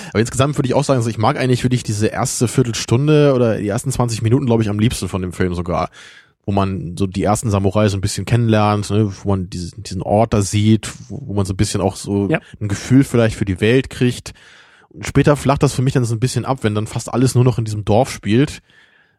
Aber insgesamt würde ich auch sagen, also ich mag eigentlich für dich diese erste Viertelstunde oder die ersten 20 Minuten, glaube ich, am liebsten von dem Film sogar wo man so die ersten Samurai so ein bisschen kennenlernt, ne, wo man diesen, diesen Ort da sieht, wo, wo man so ein bisschen auch so ja. ein Gefühl vielleicht für die Welt kriegt. Und später flacht das für mich dann so ein bisschen ab, wenn dann fast alles nur noch in diesem Dorf spielt.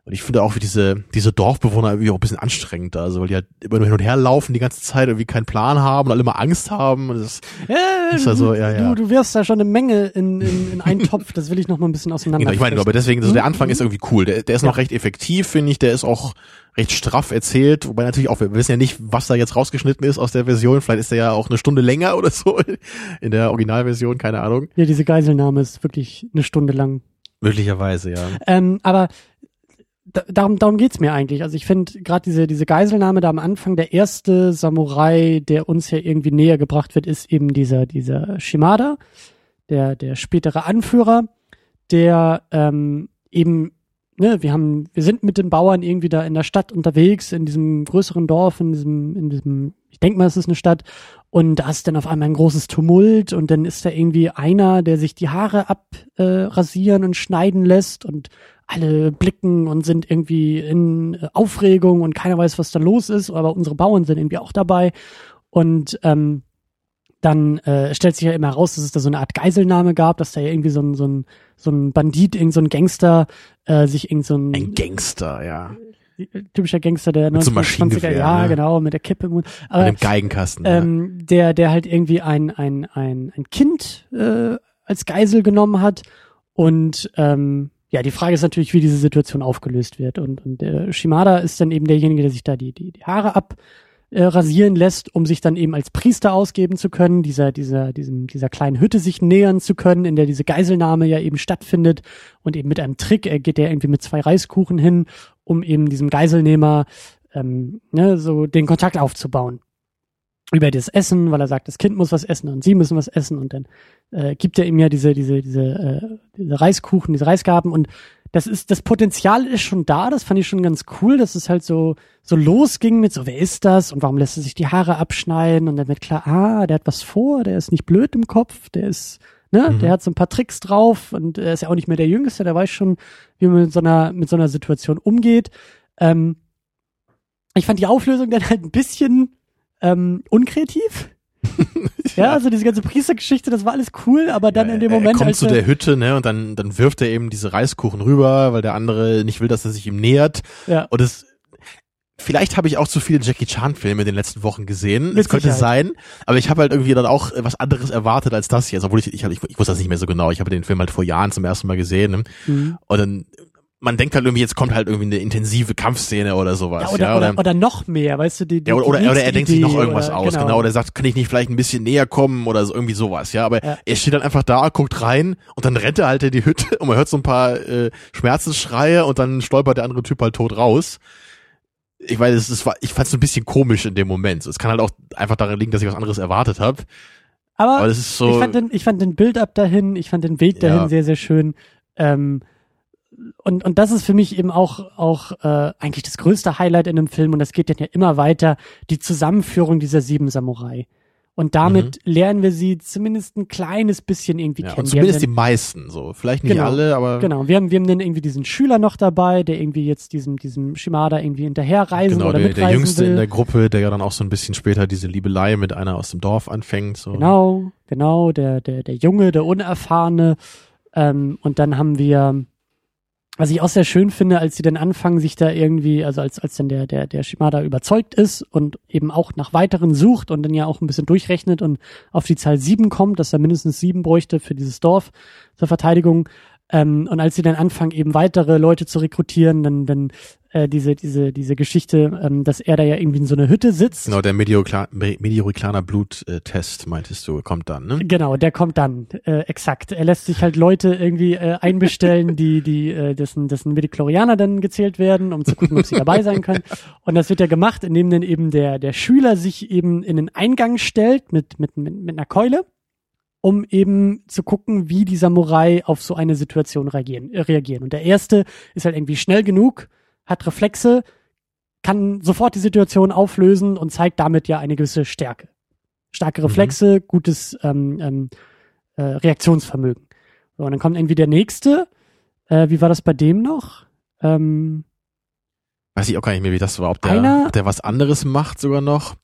Und ich finde auch, wie diese, diese Dorfbewohner irgendwie auch ein bisschen anstrengend da, also weil die halt immer nur hin und her laufen die ganze Zeit, irgendwie keinen Plan haben und alle immer Angst haben. Und das ja, ist also, ja, ja. Du, du wirst da schon eine Menge in, in, in einen Topf, das will ich noch mal ein bisschen auseinander. Genau, ich meine, aber deswegen, also der Anfang ist irgendwie cool. Der, der ist ja. noch recht effektiv, finde ich, der ist auch recht straff erzählt, wobei natürlich auch, wir wissen ja nicht, was da jetzt rausgeschnitten ist aus der Version, vielleicht ist der ja auch eine Stunde länger oder so in der Originalversion, keine Ahnung. Ja, diese Geiselnahme ist wirklich eine Stunde lang. Möglicherweise, ja. Ähm, aber darum, darum geht's mir eigentlich. Also ich finde gerade diese, diese Geiselnahme da am Anfang, der erste Samurai, der uns ja irgendwie näher gebracht wird, ist eben dieser, dieser Shimada, der, der spätere Anführer, der ähm, eben, ne, wir haben, wir sind mit den Bauern irgendwie da in der Stadt unterwegs, in diesem größeren Dorf, in diesem, in diesem, ich denke mal, es ist eine Stadt, und da ist dann auf einmal ein großes Tumult und dann ist da irgendwie einer, der sich die Haare abrasieren äh, und schneiden lässt und alle blicken und sind irgendwie in äh, Aufregung und keiner weiß, was da los ist, aber unsere Bauern sind irgendwie auch dabei. Und ähm, dann äh, stellt sich ja immer heraus, dass es da so eine Art Geiselnahme gab, dass da ja irgendwie so ein, so ein, so ein Bandit, irgend so ein Gangster äh, sich irgend so ein... Ein Gangster, ja. Typischer Gangster der 1920er, ja, ne? genau, mit der Kippe im Mund. Aber, mit dem Geigenkasten. Ähm, ja. Der, der halt irgendwie ein, ein, ein, ein Kind äh, als Geisel genommen hat und ähm, ja, die Frage ist natürlich, wie diese Situation aufgelöst wird. Und, und der Shimada ist dann eben derjenige, der sich da die, die, die Haare abrasieren äh, lässt, um sich dann eben als Priester ausgeben zu können, dieser, dieser, diesem, dieser kleinen Hütte sich nähern zu können, in der diese Geiselnahme ja eben stattfindet. Und eben mit einem Trick, er geht er irgendwie mit zwei Reiskuchen hin, um eben diesem Geiselnehmer ähm, ne, so den Kontakt aufzubauen über das Essen, weil er sagt, das Kind muss was essen und sie müssen was essen und dann äh, gibt er ihm ja diese diese diese äh, diese Reiskuchen, diese Reisgaben und das ist das Potenzial ist schon da, das fand ich schon ganz cool, dass es halt so so losging mit so wer ist das und warum lässt er sich die Haare abschneiden und dann wird klar, ah, der hat was vor, der ist nicht blöd im Kopf, der ist ne, mhm. der hat so ein paar Tricks drauf und er ist ja auch nicht mehr der Jüngste, der weiß schon, wie man mit so einer mit so einer Situation umgeht. Ähm, ich fand die Auflösung dann halt ein bisschen ähm, unkreativ. ja, also diese ganze Priestergeschichte, das war alles cool, aber dann ja, in dem Moment. Er kommt zu der Hütte, ne, und dann, dann wirft er eben diese Reiskuchen rüber, weil der andere nicht will, dass er sich ihm nähert. Ja. Und es vielleicht habe ich auch zu viele Jackie Chan Filme in den letzten Wochen gesehen. Mit Das könnte Sicherheit. sein, aber ich habe halt irgendwie dann auch was anderes erwartet als das jetzt, obwohl ich ich, ich, ich wusste das nicht mehr so genau. Ich habe den Film halt vor Jahren zum ersten Mal gesehen ne? Mhm. und dann man denkt halt irgendwie jetzt kommt halt irgendwie eine intensive Kampfszene oder sowas, Ja, oder, ja, oder, oder noch mehr, weißt du, die, die ja, oder, oder, oder er denkt sich noch irgendwas oder, aus, genau. Oder er sagt, kann ich nicht vielleicht ein bisschen näher kommen oder so, irgendwie sowas, ja. Aber Ja. er steht dann einfach da, guckt rein und dann rennt er halt in die Hütte und man hört so ein paar äh, Schmerzensschreie und dann stolpert der andere Typ halt tot raus. Ich weiß, es, es war, ich fand es ein bisschen komisch in dem Moment. Es kann halt auch einfach daran liegen, dass ich was anderes erwartet habe. Aber, Aber das ist so. ich fand den, ich fand den Build-up dahin, ich fand den Weg dahin Ja. sehr, sehr schön. Ähm, und, und das ist für mich eben auch, auch äh, eigentlich das größte Highlight in dem Film und das geht dann ja immer weiter, die Zusammenführung dieser sieben Samurai. Und damit lernen wir sie zumindest ein kleines bisschen irgendwie Mhm. ja, kennen. zumindest die dann- meisten so. Vielleicht nicht Genau. alle, aber Genau, wir haben, wir haben dann irgendwie diesen Schüler noch dabei, der irgendwie jetzt diesem, diesem Shimada irgendwie hinterherreisen genau, oder der, mitreisen der Jüngste will. in der Gruppe, der ja dann auch so ein bisschen später diese Liebelei mit einer aus dem Dorf anfängt. So. Genau, genau, der, der, der Junge, der Unerfahrene. Ähm, und dann haben wir, was ich auch sehr schön finde, als sie dann anfangen, sich da irgendwie, also als, als dann der, der, der Shimada überzeugt ist und eben auch nach weiteren sucht und dann ja auch ein bisschen durchrechnet und auf die Zahl sieben kommt, dass er mindestens sieben bräuchte für dieses Dorf zur Verteidigung. Ähm, und als sie dann anfangen, eben weitere Leute zu rekrutieren, dann, dann äh, diese, diese, diese Geschichte, ähm, dass er da ja irgendwie in so einer Hütte sitzt. Genau, der Medioriklaner Bluttest, meintest du, kommt dann, ne? Genau, der kommt dann, äh, exakt. Er lässt sich halt Leute irgendwie äh, einbestellen, die, die, äh, dessen, dessen Mediklorianer dann gezählt werden, um zu gucken, ob sie dabei sein können. Und das wird ja gemacht, indem dann eben der, der Schüler sich eben in den Eingang stellt mit, mit, mit, mit einer Keule, um eben zu gucken, wie die Samurai auf so eine Situation reagieren. Äh, reagieren. Und der erste ist halt irgendwie schnell genug, hat Reflexe, kann sofort die Situation auflösen und zeigt damit ja eine gewisse Stärke. Starke Reflexe, gutes ähm, ähm, äh, Reaktionsvermögen. So, und dann kommt irgendwie der nächste. Äh, wie war das bei dem noch? Ähm, Weiß ich auch gar nicht mehr, wie das war. Ob der, Einer- ob der was anderes macht sogar noch.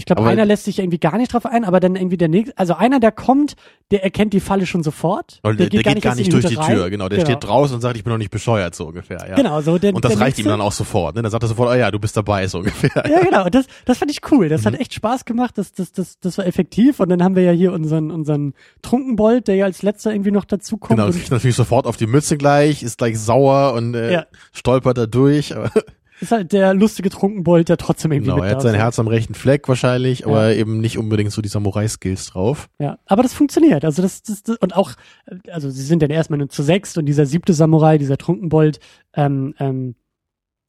Ich glaube, einer lässt sich irgendwie gar nicht drauf ein, aber dann irgendwie der nächste, also einer, der kommt, der erkennt die Falle schon sofort. Der, der geht gar nicht in durch Hütte die rein. Tür, genau. Der steht draußen und sagt, ich bin noch nicht bescheuert, so ungefähr, ja. Genau, so der, Und das der reicht ihm nächste, dann auch sofort, ne? Dann sagt er sofort, oh ja, du bist dabei, so ungefähr. Ja, genau. Und das, das fand ich cool. Das Mhm. hat echt Spaß gemacht. Das, das, das, das war effektiv. Und dann haben wir ja hier unseren, unseren Trunkenbold, der ja als letzter irgendwie noch dazu kommt. Genau, und kriegt natürlich sofort auf die Mütze gleich, ist gleich sauer und äh, Ja. stolpert da durch. Ist halt der lustige Trunkenbold, der trotzdem irgendwie genau, er hat sein. Herz am rechten Fleck wahrscheinlich, aber eben nicht unbedingt so die Samurai-Skills drauf. Ja, aber das funktioniert. Also das, das, das und auch, also sie sind dann erstmal nur zu sechst und dieser siebte Samurai, dieser Trunkenbold, ähm, ähm,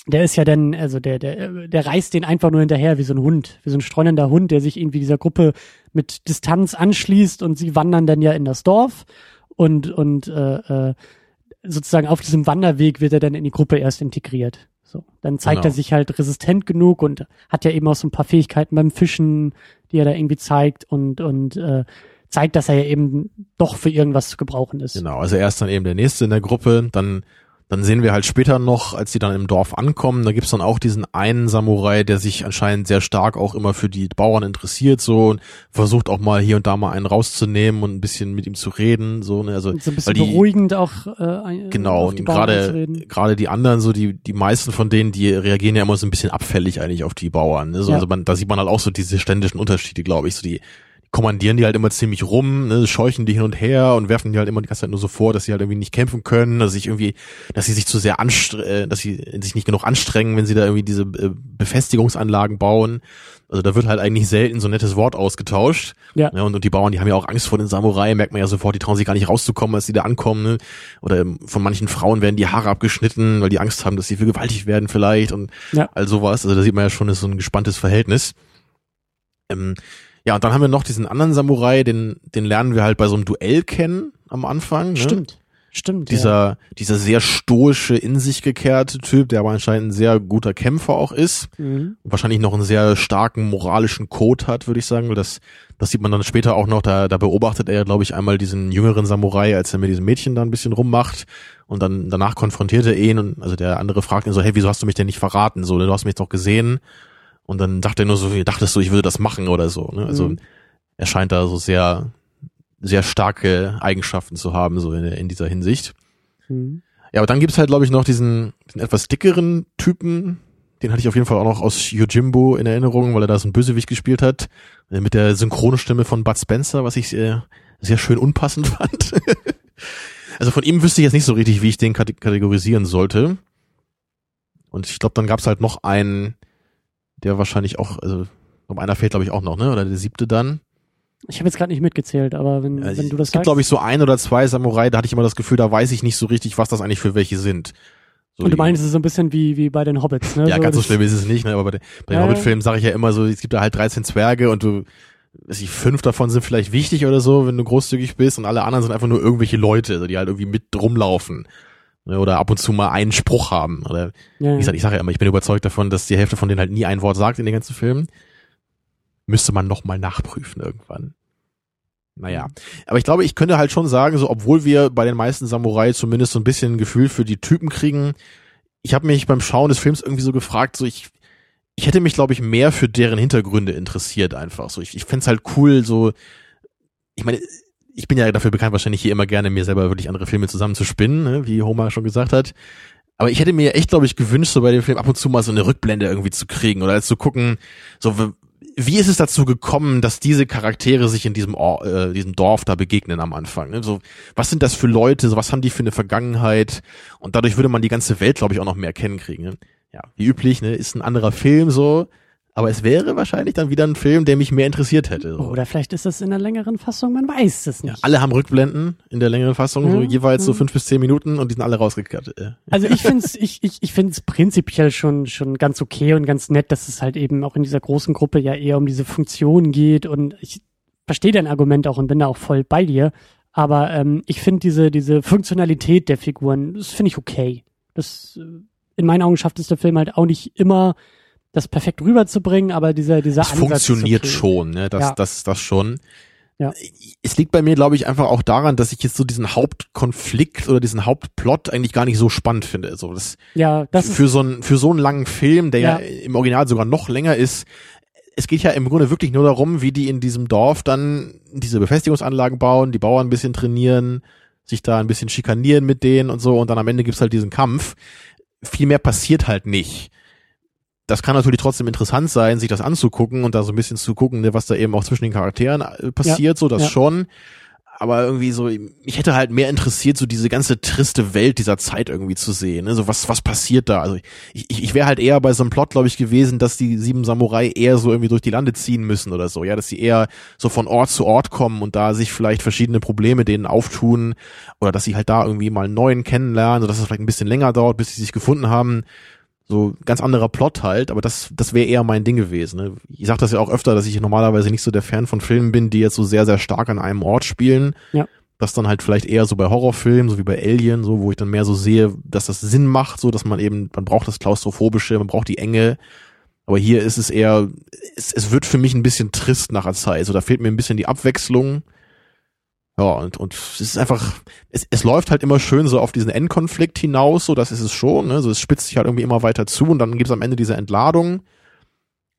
der ist ja dann, also der, der, der reißt den einfach nur hinterher wie so ein Hund, wie so ein streunender Hund, der sich irgendwie dieser Gruppe mit Distanz anschließt und sie wandern dann ja in das Dorf und und äh, äh, sozusagen auf diesem Wanderweg wird er dann in die Gruppe erst integriert. So, dann zeigt Genau. er sich halt resistent genug und hat ja eben auch so ein paar Fähigkeiten beim Fischen, die er da irgendwie zeigt und und äh, zeigt, dass er ja eben doch für irgendwas zu gebrauchen ist. Genau, also er ist dann eben der Nächste in der Gruppe, dann dann sehen wir halt später noch, als die dann im Dorf ankommen, da gibt's dann auch diesen einen Samurai, der sich anscheinend sehr stark auch immer für die Bauern interessiert, so und versucht auch mal hier und da mal einen rauszunehmen und ein bisschen mit ihm zu reden, so, ne, also Und so ein bisschen die, beruhigend auch äh, Genau, und gerade gerade die anderen, so die die meisten von denen, die reagieren ja immer so ein bisschen abfällig eigentlich auf die Bauern. Ne? So, Ja. Also man, da sieht man halt auch so diese ständischen Unterschiede, glaube ich. So die kommandieren die halt immer ziemlich rum, ne? scheuchen die hin und her und werfen die halt immer die ganze Zeit nur so vor, dass sie halt irgendwie nicht kämpfen können, dass sich irgendwie, dass sie sich zu sehr anstrengen, dass sie sich nicht genug anstrengen, wenn sie da irgendwie diese äh, Befestigungsanlagen bauen. Also da wird halt eigentlich selten so ein nettes Wort ausgetauscht. Ja. Ja, und, und die Bauern, die haben ja auch Angst vor den Samurai, merkt man ja sofort, die trauen sich gar nicht rauszukommen, als die da ankommen. Ne? Oder ähm, von manchen Frauen werden die Haare abgeschnitten, weil die Angst haben, dass sie vergewaltigt werden vielleicht und Ja. all sowas. Also da sieht man ja schon, ist so ein gespanntes Verhältnis. Ähm, ja, und dann haben wir noch diesen anderen Samurai, den, den lernen wir halt bei so einem Duell kennen am Anfang. Ne? Stimmt. Stimmt. ja. Dieser, dieser sehr stoische, in sich gekehrte Typ, der aber anscheinend ein sehr guter Kämpfer auch ist Mhm. und wahrscheinlich noch einen sehr starken moralischen Code hat, würde ich sagen. Das, das sieht man dann später auch noch, da, da beobachtet er, glaube ich, einmal diesen jüngeren Samurai, als er mit diesem Mädchen da ein bisschen rummacht und dann danach konfrontiert er ihn und also der andere fragt ihn so, hey, wieso hast du mich denn nicht verraten? So, du hast mich doch gesehen. Und dann dachte er nur so, dachtest du, ich würde das machen oder so. Ne? Also Mhm. er scheint da so sehr, sehr starke Eigenschaften zu haben, so in, in dieser Hinsicht. Mhm. Ja, aber dann gibt's halt, glaube ich, noch diesen, diesen etwas dickeren Typen, Den hatte ich auf jeden Fall auch noch aus Yojimbo in Erinnerung, weil er da so ein Bösewicht gespielt hat. Äh, mit der Synchronstimme von Bud Spencer, was ich äh, sehr schön unpassend fand. also von ihm wüsste ich jetzt nicht so richtig, wie ich den kategorisieren sollte. Und ich glaube, dann gab's halt noch einen, der wahrscheinlich auch, also um einer fehlt, glaube ich, auch noch, ne? Oder der siebte dann. Ich habe jetzt gerade nicht mitgezählt, aber wenn, also wenn du das Es gibt, glaube ich, so ein oder zwei Samurai, da hatte ich immer das Gefühl, da weiß ich nicht so richtig, was das eigentlich für welche sind. So und du meinst, es ist so ein bisschen wie, wie bei den Hobbits, ne? Ja, so ganz so schlimm ist es nicht, ne? aber bei, den, bei den ja, Hobbit-Filmen sage ich ja immer so, es gibt da halt 13 Zwerge und du, weiß ich, fünf davon sind vielleicht wichtig oder so, wenn du großzügig bist und alle anderen sind einfach nur irgendwelche Leute, also die halt irgendwie mit rumlaufen. Ne? Oder ab und zu mal einen Spruch haben. Oder ja, wie gesagt, ich sage ja immer, ich bin überzeugt davon, dass die Hälfte von denen halt nie ein Wort sagt in den ganzen Filmen. Müsste man noch mal nachprüfen irgendwann. Naja, mhm. aber ich glaube, ich könnte halt schon sagen, so obwohl wir bei den meisten Samurai zumindest so ein bisschen ein Gefühl für die Typen kriegen, ich habe mich beim Schauen des Films irgendwie so gefragt, so ich ich hätte mich glaube ich mehr für deren Hintergründe interessiert einfach. So ich ich fände halt cool so ich meine, ich bin ja dafür bekannt, wahrscheinlich hier immer gerne mir selber wirklich andere Filme zusammenzuspinnen, ne, wie Homer schon gesagt hat. Aber ich hätte mir echt, glaube ich, gewünscht, so bei dem Film ab und zu mal so eine Rückblende irgendwie zu kriegen oder zu gucken, so wie ist es dazu gekommen, dass diese Charaktere sich in diesem, Or äh, diesem Dorf da begegnen am Anfang? Ne? So, was sind das für Leute? So, was haben die für eine Vergangenheit? Und dadurch würde man die ganze Welt, glaube ich, auch noch mehr kennenkriegen. Ne? Ja, wie üblich, ne, ist ein anderer Film so, aber es wäre wahrscheinlich dann wieder ein Film, der mich mehr interessiert hätte. So. Oder vielleicht ist es in der längeren Fassung, man weiß es nicht. Ja, alle haben Rückblenden in der längeren Fassung, ja, so jeweils ja. so fünf bis zehn Minuten und die sind alle rausgekehrt. Also ich finde es ich, ich, ich find's prinzipiell schon, schon ganz okay und ganz nett, dass es halt eben auch in dieser großen Gruppe ja eher um diese Funktion geht und ich verstehe dein Argument auch und bin da auch voll bei dir. Aber ähm, ich finde diese, diese Funktionalität der Figuren, das finde ich okay. Das äh, in meinen Augen schafft es der Film halt auch nicht immer das perfekt rüberzubringen, aber dieser dieser das Ansatz funktioniert schon, ne? Das ja. das das schon. Ja. Es liegt bei mir, glaube ich, einfach auch daran, dass ich jetzt so diesen Hauptkonflikt oder diesen Hauptplot eigentlich gar nicht so spannend finde. So das ja, das für so einen für so einen langen Film, der ja. ja im Original sogar noch länger ist. Es geht ja im Grunde wirklich nur darum, wie die in diesem Dorf dann diese Befestigungsanlagen bauen, die Bauern ein bisschen trainieren, sich da ein bisschen schikanieren mit denen und so und dann am Ende gibt's halt diesen Kampf. Viel mehr passiert halt nicht das kann natürlich trotzdem interessant sein, sich das anzugucken und da so ein bisschen zu gucken, ne, was da eben auch zwischen den Charakteren äh, passiert, ja, so das ja. schon. Aber irgendwie so, mich hätte halt mehr interessiert, so diese ganze triste Welt dieser Zeit irgendwie zu sehen. Ne? So was, was passiert da? Also ich, ich, ich wäre halt eher bei so einem Plot, glaube ich, gewesen, dass die sieben Samurai eher so irgendwie durch die Lande ziehen müssen oder so. Ja, dass sie eher so von Ort zu Ort kommen und da sich vielleicht verschiedene Probleme denen auftun oder dass sie halt da irgendwie mal einen neuen kennenlernen, so dass es vielleicht ein bisschen länger dauert, bis sie sich gefunden haben. So ganz anderer Plot halt, aber das, das wäre eher mein Ding gewesen. Ne? Ich sag das ja auch öfter, dass ich normalerweise nicht so der Fan von Filmen bin, die jetzt so sehr, sehr stark an einem Ort spielen. Ja. Das dann halt vielleicht eher so bei Horrorfilmen, so wie bei Alien, so, wo ich dann mehr so sehe, dass das Sinn macht, so dass man eben, man braucht das Klaustrophobische, man braucht die Enge. Aber hier ist es eher, es, es wird für mich ein bisschen trist nach der Zeit. So, da fehlt mir ein bisschen die Abwechslung. Ja, und, und es ist einfach, es, es läuft halt immer schön so auf diesen Endkonflikt hinaus, so das ist es schon, ne? So es spitzt sich halt irgendwie immer weiter zu und dann gibt es am Ende diese Entladung.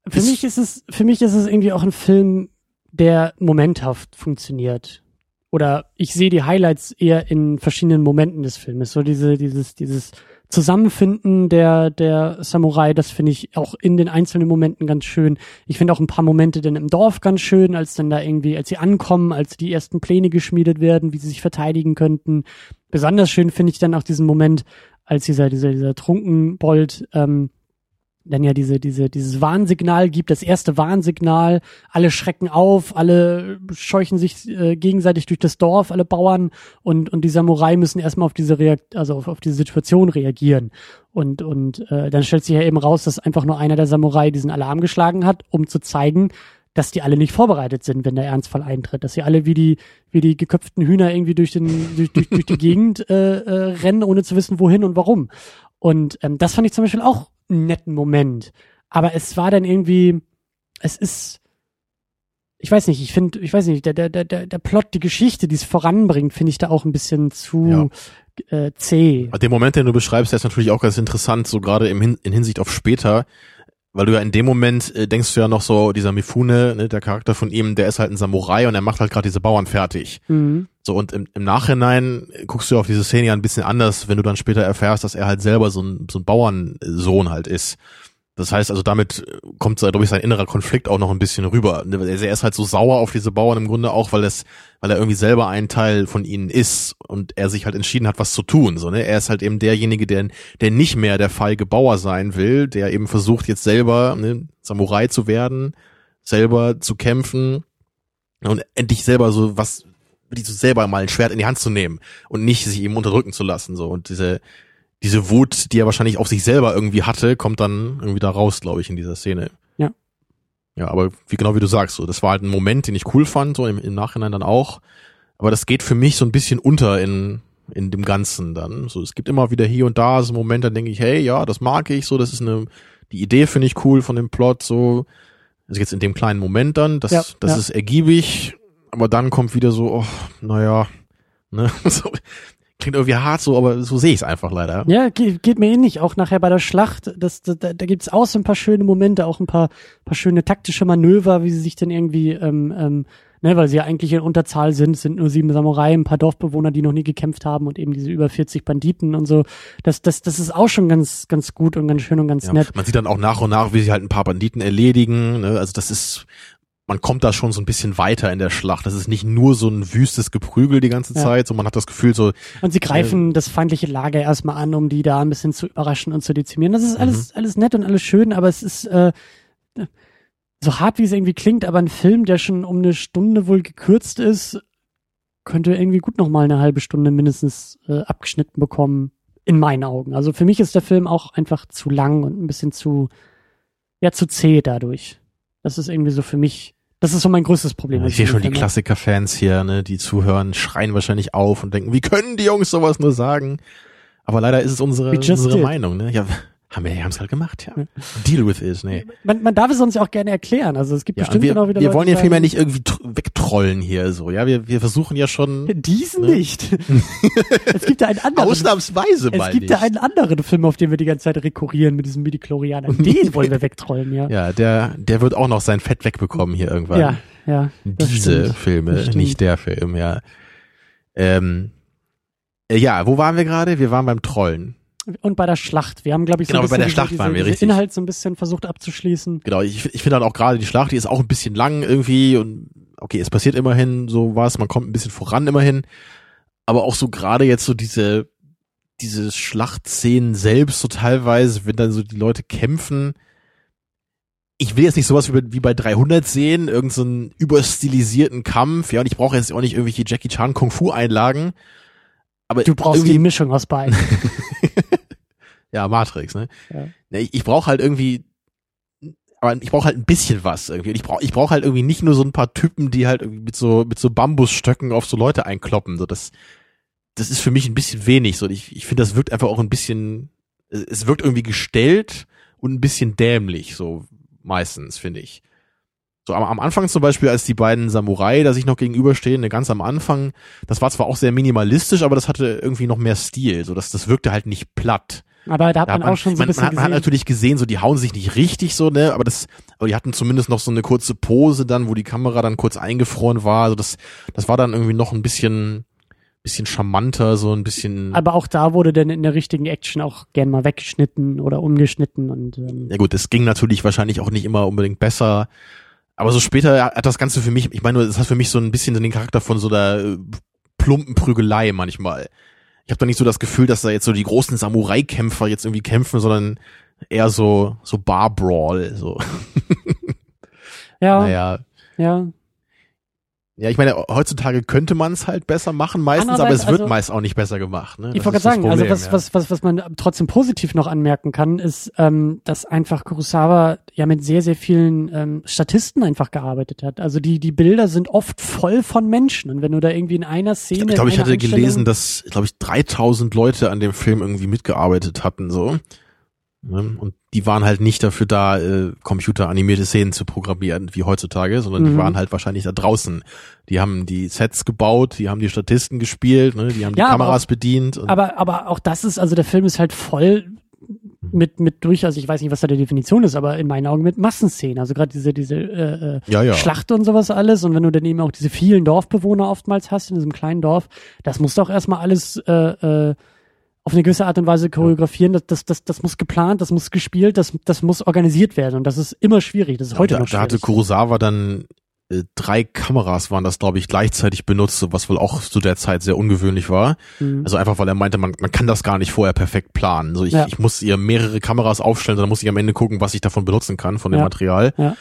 Für es, mich ist es, für mich ist es irgendwie auch ein Film, der momenthaft funktioniert. Oder ich sehe die Highlights eher in verschiedenen Momenten des Filmes. So diese, dieses, dieses Zusammenfinden der, der Samurai, das finde ich auch in den einzelnen Momenten ganz schön. Ich finde auch ein paar Momente dann im Dorf ganz schön, als dann da irgendwie, als sie ankommen, als die ersten Pläne geschmiedet werden, wie sie sich verteidigen könnten. Besonders schön finde ich dann auch diesen Moment, als dieser, dieser, dieser Trunkenbold ähm, dann ja diese, diese, dieses Warnsignal gibt, das erste Warnsignal, alle schrecken auf, alle scheuchen sich äh, gegenseitig durch das Dorf, alle Bauern und, und die Samurai müssen erstmal auf diese Reakt also auf, auf diese Situation reagieren. Und, und äh, dann stellt sich ja eben raus, dass einfach nur einer der Samurai diesen Alarm geschlagen hat, um zu zeigen, dass die alle nicht vorbereitet sind, wenn der Ernstfall eintritt, dass sie alle wie die wie die geköpften Hühner irgendwie durch den durch, durch, durch die Gegend äh, äh, rennen, ohne zu wissen wohin und warum. Und ähm, das fand ich zum Beispiel auch einen netten Moment. Aber es war dann irgendwie, es ist, ich weiß nicht, ich finde, ich weiß nicht, der, der, der, der Plot, die Geschichte, die es voranbringt, finde ich da auch ein bisschen zu ja. äh, zäh. Den Moment, den du beschreibst, der ist natürlich auch ganz interessant, so gerade im Hin in Hinsicht auf später, weil du ja in dem Moment äh, denkst du ja noch so, dieser Mifune, ne, der Charakter von ihm, der ist halt ein Samurai und er macht halt gerade diese Bauern fertig. Mhm. So, und im, im Nachhinein guckst du auf diese Szene ja ein bisschen anders, wenn du dann später erfährst, dass er halt selber so ein, so ein Bauernsohn halt ist. Das heißt also, damit kommt, glaube ich, sein innerer Konflikt auch noch ein bisschen rüber. Er ist halt so sauer auf diese Bauern im Grunde auch, weil es, weil er irgendwie selber ein Teil von ihnen ist und er sich halt entschieden hat, was zu tun. So, ne? Er ist halt eben derjenige, der, der nicht mehr der feige Bauer sein will, der eben versucht, jetzt selber ne, Samurai zu werden, selber zu kämpfen und endlich selber so was, die so selber mal ein Schwert in die Hand zu nehmen und nicht sich eben unterdrücken zu lassen. So und diese diese Wut, die er wahrscheinlich auf sich selber irgendwie hatte, kommt dann irgendwie da raus, glaube ich, in dieser Szene. Ja. Ja, aber wie genau wie du sagst, so, das war halt ein Moment, den ich cool fand, so im, im Nachhinein dann auch. Aber das geht für mich so ein bisschen unter in, in dem Ganzen dann. So, es gibt immer wieder hier und da so Momente, dann denke ich, hey, ja, das mag ich, so, das ist eine, die Idee finde ich cool von dem Plot, so. Also jetzt in dem kleinen Moment dann, das, Ja, das ja. ist ergiebig, aber dann kommt wieder so, oh, naja, ne, so, klingt irgendwie hart so, aber so sehe ich es einfach leider. Ja, geht, geht mir ähnlich. Auch nachher bei der Schlacht, das, da, da gibt's auch so ein paar schöne Momente, auch ein paar, paar schöne taktische Manöver, wie sie sich dann irgendwie, ähm, ähm, ne, weil sie ja eigentlich in Unterzahl sind, es sind nur sieben Samurai, ein paar Dorfbewohner, die noch nie gekämpft haben und eben diese über 40 Banditen und so. Das, das, das ist auch schon ganz, ganz gut und ganz schön und ganz Ja, nett. man sieht dann auch nach und nach, wie sie halt ein paar Banditen erledigen. Ne? Also das ist, man kommt da schon so ein bisschen weiter in der Schlacht. Das ist nicht nur so ein wüstes Geprügel die ganze Ja. Zeit, so man hat das Gefühl so, Und sie greifen das feindliche Lager erstmal an, um die da ein bisschen zu überraschen und zu dezimieren. Das ist alles, alles nett und alles schön, aber es ist äh, so hart, wie es irgendwie klingt, aber ein Film, der schon um eine Stunde wohl gekürzt ist, könnte irgendwie gut noch mal eine halbe Stunde mindestens äh, abgeschnitten bekommen, in meinen Augen. Also für mich ist der Film auch einfach zu lang und ein bisschen zu, ja, zu zäh dadurch. Das ist irgendwie so für mich, das ist so mein größtes Problem. ich sehe schon die. Klassiker-Fans hier, ne, die zuhören, schreien wahrscheinlich auf und denken, wie können die Jungs sowas nur sagen? Aber leider ist es unsere, unsere did. Meinung, ne? Ja, haben wir, haben es halt gemacht, ja. Deal with it, nee. Man, man darf es uns ja auch gerne erklären. Also es gibt Ja, bestimmt wir, genau wieder wir Leute, wollen ja sagen, nicht irgendwie tr- wegtrollen hier, so, ja. Wir, wir versuchen ja schon, Diesen Ne? nicht. es gibt ja einen anderen. ausnahmsweise es mal gibt nicht. ja einen anderen Film, auf den wir die ganze Zeit rekurrieren mit diesem Midichlorianer. Den wollen wir wegtrollen, ja. Ja, der, der wird auch noch sein Fett wegbekommen hier irgendwann. Ja, ja. Diese stimmt. Filme, stimmt. nicht der Film, ja. Ähm, äh, ja, wo waren wir gerade? Wir waren beim Trollen. Und bei der Schlacht. Wir haben, glaube ich, so Genau, ein bei bisschen der diese- Schlacht diese, waren wir diese richtig. Inhalt so ein bisschen versucht abzuschließen. Genau, ich, ich finde dann auch gerade die Schlacht, die ist auch ein bisschen lang irgendwie und okay, es passiert immerhin so was, man kommt ein bisschen voran immerhin, aber auch so gerade jetzt so diese diese Schlachtszenen selbst so teilweise, wenn dann so die Leute kämpfen, ich will jetzt nicht sowas wie bei, wie bei 300 sehen, irgendeinen so überstilisierten Kampf, ja, und ich brauche jetzt auch nicht irgendwelche Jackie Chan Kung Fu Einlagen, aber Du brauchst die Mischung aus beiden. ja, Matrix, ne? Ja. Ne, Ich, ich brauche halt irgendwie, aber ich brauche halt ein bisschen was irgendwie. Ich brauche ich brauch halt irgendwie nicht nur so ein paar Typen, die halt irgendwie mit so, mit so Bambusstöcken auf so Leute einkloppen. So, das, das ist für mich ein bisschen wenig. So, ich, ich finde, das wirkt einfach auch ein bisschen, es wirkt irgendwie gestellt und ein bisschen dämlich, so meistens, finde ich. So am, am Anfang zum Beispiel, als die beiden Samurai da sich noch gegenüberstehen, ne, ganz am Anfang, das war zwar auch sehr minimalistisch, aber das hatte irgendwie noch mehr Stil. So, das, das wirkte halt nicht platt. Aber da hat Da man auch schon so ein bisschen man, hat, man hat gesehen. natürlich gesehen, so die hauen sich nicht richtig so, ne, aber das, aber die hatten zumindest noch so eine kurze Pose dann, wo die Kamera dann kurz eingefroren war. Also das, das war dann irgendwie noch ein bisschen, bisschen charmanter, so ein bisschen. Aber auch da wurde dann in der richtigen Action auch gern mal weggeschnitten oder umgeschnitten und ähm, Ja gut, es ging natürlich wahrscheinlich auch nicht immer unbedingt besser. Aber so später hat das Ganze für mich, ich meine, das hat für mich so ein bisschen den Charakter von so der äh, plumpen Prügelei manchmal. Ich habe da nicht so das Gefühl, dass da jetzt so die großen Samurai-Kämpfer jetzt irgendwie kämpfen, sondern eher so so Bar Brawl. So, ja, naja. ja. Ja, ich meine, heutzutage könnte man es halt besser machen meistens, aber es wird also- meist auch nicht besser gemacht. Ne? Ich wollte gerade sagen, also Problem, was, ja. was, was, was man trotzdem positiv noch anmerken kann, ist, ähm, dass einfach Kurosawa ja mit sehr, sehr vielen ähm, Statisten einfach gearbeitet hat. Also die, die Bilder sind oft voll von Menschen. Und wenn du da irgendwie in einer Szene. Ich glaube, ich hatte gelesen, dass, glaube ich, 3000 Leute an dem Film irgendwie mitgearbeitet hatten, so. Ne? Und die waren halt nicht dafür da, äh, computeranimierte Szenen zu programmieren, wie heutzutage, sondern die Mhm. waren halt wahrscheinlich da draußen. Die haben die Sets gebaut, die haben die Statisten gespielt, ne? die haben Ja, die Kameras bedient. Und Aber, aber auch das ist, also der Film ist halt voll mit, mit durchaus, ich weiß nicht, was da die Definition ist, aber in meinen Augen mit Massenszenen. Also gerade diese, diese äh, äh, ja, ja. Schlacht und sowas alles. Und wenn du dann eben auch diese vielen Dorfbewohner oftmals hast in diesem kleinen Dorf, das muss doch erstmal alles äh, äh, auf eine gewisse Art und Weise choreografieren. Das, das, das, das muss geplant, das muss gespielt, das, das muss organisiert werden. Und das ist immer schwierig. Das ist heute da, noch schwierig. Da hatte Kurosawa dann äh, drei Kameras waren das, glaube ich, gleichzeitig benutzt, was wohl auch zu der Zeit sehr ungewöhnlich war. Mhm. Also einfach, weil er meinte, man, man kann das gar nicht vorher perfekt planen. So ich, ja. ich muss ihr mehrere Kameras aufstellen, dann muss ich am Ende gucken, was ich davon benutzen kann, von dem ja. Material. Ja.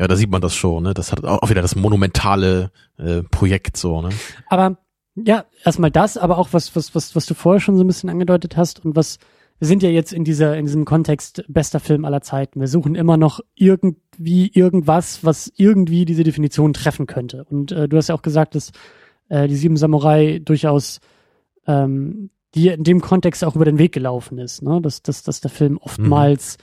ja, da sieht man das schon, ne? Das hat auch wieder das monumentale äh, Projekt so, ne? Aber ja, erstmal das, aber auch was, was, was, was du vorher schon so ein bisschen angedeutet hast und was wir sind ja jetzt in dieser, in diesem Kontext bester Film aller Zeiten. Wir suchen immer noch irgendwie irgendwas, was irgendwie diese Definition treffen könnte. Und äh, du hast ja auch gesagt, dass äh, die Sieben Samurai durchaus ähm, die in dem Kontext auch über den Weg gelaufen ist, ne? Dass, dass, dass der Film oftmals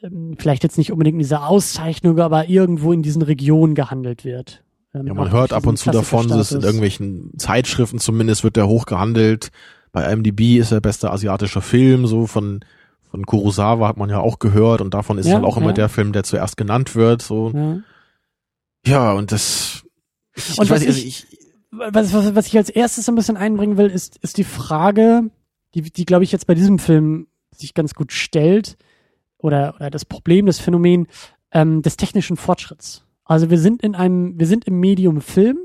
mhm. ähm, vielleicht jetzt nicht unbedingt in dieser Auszeichnung, aber irgendwo in diesen Regionen gehandelt wird. Ähm, ja, man hört ab und zu davon, dass in irgendwelchen Zeitschriften zumindest wird der hoch gehandelt bei IMDb ist er bester asiatischer Film, so von von Kurosawa hat man ja auch gehört und davon ist ja, halt auch immer der Film, der zuerst genannt wird, so. Ja, ja und das ich, und ich weiß nicht, also ich, was, was, was ich als erstes ein bisschen einbringen will, ist, ist die Frage, die, die glaube ich jetzt bei diesem Film sich ganz gut stellt, oder, oder das Problem, das Phänomen ähm, des technischen Fortschritts. Also wir sind in einem, wir sind im Medium Film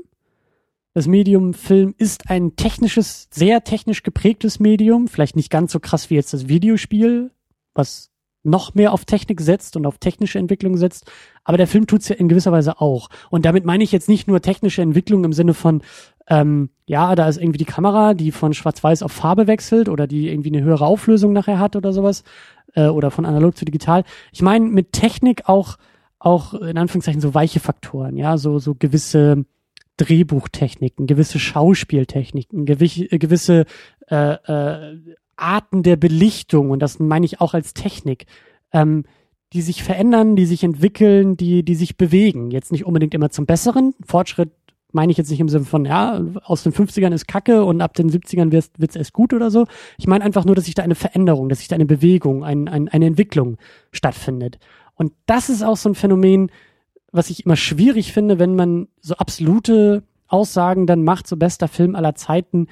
das Medium Film ist ein technisches, sehr technisch geprägtes Medium, vielleicht nicht ganz so krass wie jetzt das Videospiel, was noch mehr auf Technik setzt und auf technische Entwicklung setzt. Aber der Film tut's ja in gewisser Weise auch. Und damit meine ich jetzt nicht nur technische Entwicklung im Sinne von, ähm, ja, da ist irgendwie die Kamera, die von Schwarz-Weiß auf Farbe wechselt oder die irgendwie eine höhere Auflösung nachher hat oder sowas. Äh, oder von analog zu digital. Ich meine mit Technik auch, auch in Anführungszeichen so weiche Faktoren, ja, so, so gewisse Drehbuchtechniken, gewisse Schauspieltechniken, äh, gewisse äh, äh, Arten der Belichtung, und das meine ich auch als Technik, ähm, die sich verändern, die sich entwickeln, die, die sich bewegen. Jetzt nicht unbedingt immer zum Besseren. Fortschritt meine ich jetzt nicht im Sinne von, ja, aus den 50ern ist Kacke und ab den 70ern wird es erst gut oder so. Ich meine einfach nur, dass sich da eine Veränderung, dass sich da eine Bewegung, ein, ein, eine Entwicklung stattfindet. Und das ist auch so ein Phänomen, was ich immer schwierig finde, wenn man so absolute Aussagen dann macht, so bester Film aller Zeiten,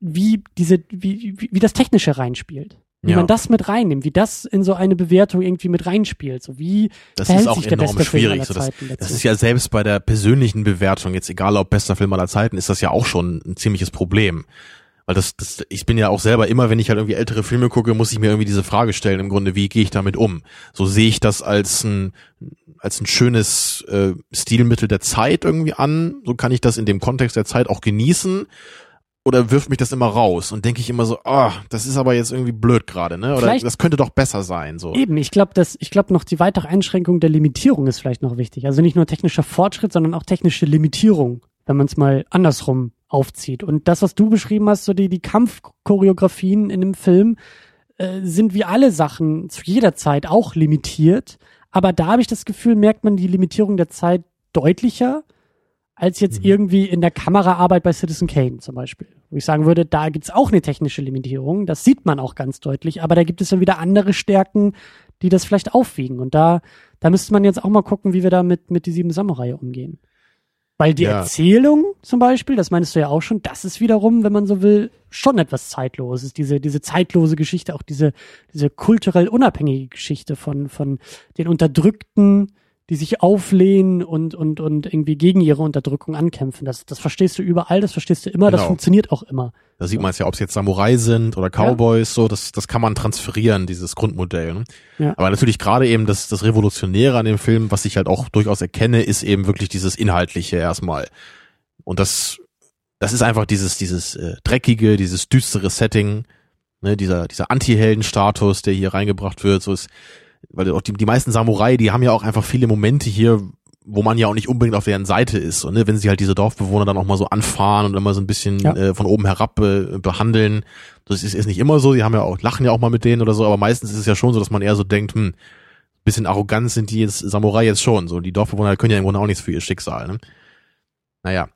wie diese, wie, wie, wie das Technische reinspielt. Wie ja. man das mit reinnimmt, wie das in so eine Bewertung irgendwie mit reinspielt. So wie das ist auch enorm schwierig. So das, das ist ja selbst bei der persönlichen Bewertung, jetzt egal ob bester Film aller Zeiten, ist das ja auch schon ein ziemliches Problem. Weil das, das, ich bin ja auch selber immer, wenn ich halt irgendwie ältere Filme gucke, muss ich mir irgendwie diese Frage stellen, im Grunde, wie gehe ich damit um? So sehe ich das als ein, als ein schönes äh, Stilmittel der Zeit irgendwie an. So kann ich das in dem Kontext der Zeit auch genießen. Oder wirft mich das immer raus und denke ich immer so, ah, oh, das ist aber jetzt irgendwie blöd gerade, ne? Oder vielleicht, das könnte doch besser sein. So. Eben, ich glaube, dass ich glaube noch die weitere Einschränkung der Limitierung ist vielleicht noch wichtig. Also nicht nur technischer Fortschritt, sondern auch technische Limitierung, wenn man es mal andersrum aufzieht. Und das, was du beschrieben hast, so die, die Kampfchoreografien in dem Film, äh, sind wie alle Sachen zu jeder Zeit auch limitiert. Aber da habe ich das Gefühl, merkt man die Limitierung der Zeit deutlicher als jetzt mhm. irgendwie in der Kameraarbeit bei Citizen Kane zum Beispiel. Wo ich sagen würde, da gibt's auch eine technische Limitierung, das sieht man auch ganz deutlich, aber da gibt es dann wieder andere Stärken, die das vielleicht aufwiegen. Und da, da müsste man jetzt auch mal gucken, wie wir da mit, mit die sieben Samurai umgehen. Weil die ja. Erzählung zum Beispiel, das meinst du ja auch schon, das ist wiederum, wenn man so will, schon etwas Zeitloses. Diese, diese zeitlose Geschichte, auch diese, diese kulturell unabhängige Geschichte von, von den Unterdrückten, die sich auflehnen und, und, und irgendwie gegen ihre Unterdrückung ankämpfen. Das, das verstehst du überall, das verstehst du immer, genau. das funktioniert auch immer. Da sieht man es ja, ob es jetzt Samurai sind oder Cowboys, ja. so, das, das kann man transferieren, dieses Grundmodell. Ne? Ja. Aber natürlich gerade eben das, das Revolutionäre an dem Film, was ich halt auch durchaus erkenne, ist eben wirklich dieses Inhaltliche erstmal. Und das, das ist einfach dieses, dieses äh, dreckige, dieses düstere Setting, ne, dieser, dieser Anti-Helden-Status, der hier reingebracht wird, so ist, weil auch die, die meisten Samurai, die haben ja auch einfach viele Momente hier, wo man ja auch nicht unbedingt auf deren Seite ist. Und, ne, wenn sie halt diese Dorfbewohner dann auch mal so anfahren und immer so ein bisschen ja. äh, von oben herab äh, behandeln. Das ist, ist nicht immer so. Die haben ja auch, lachen ja auch mal mit denen oder so, aber meistens ist es ja schon so, dass man eher so denkt, hm, bisschen arrogant sind die jetzt, Samurai jetzt schon. So, die Dorfbewohner können ja im Grunde auch nichts für ihr Schicksal. Ne? Naja.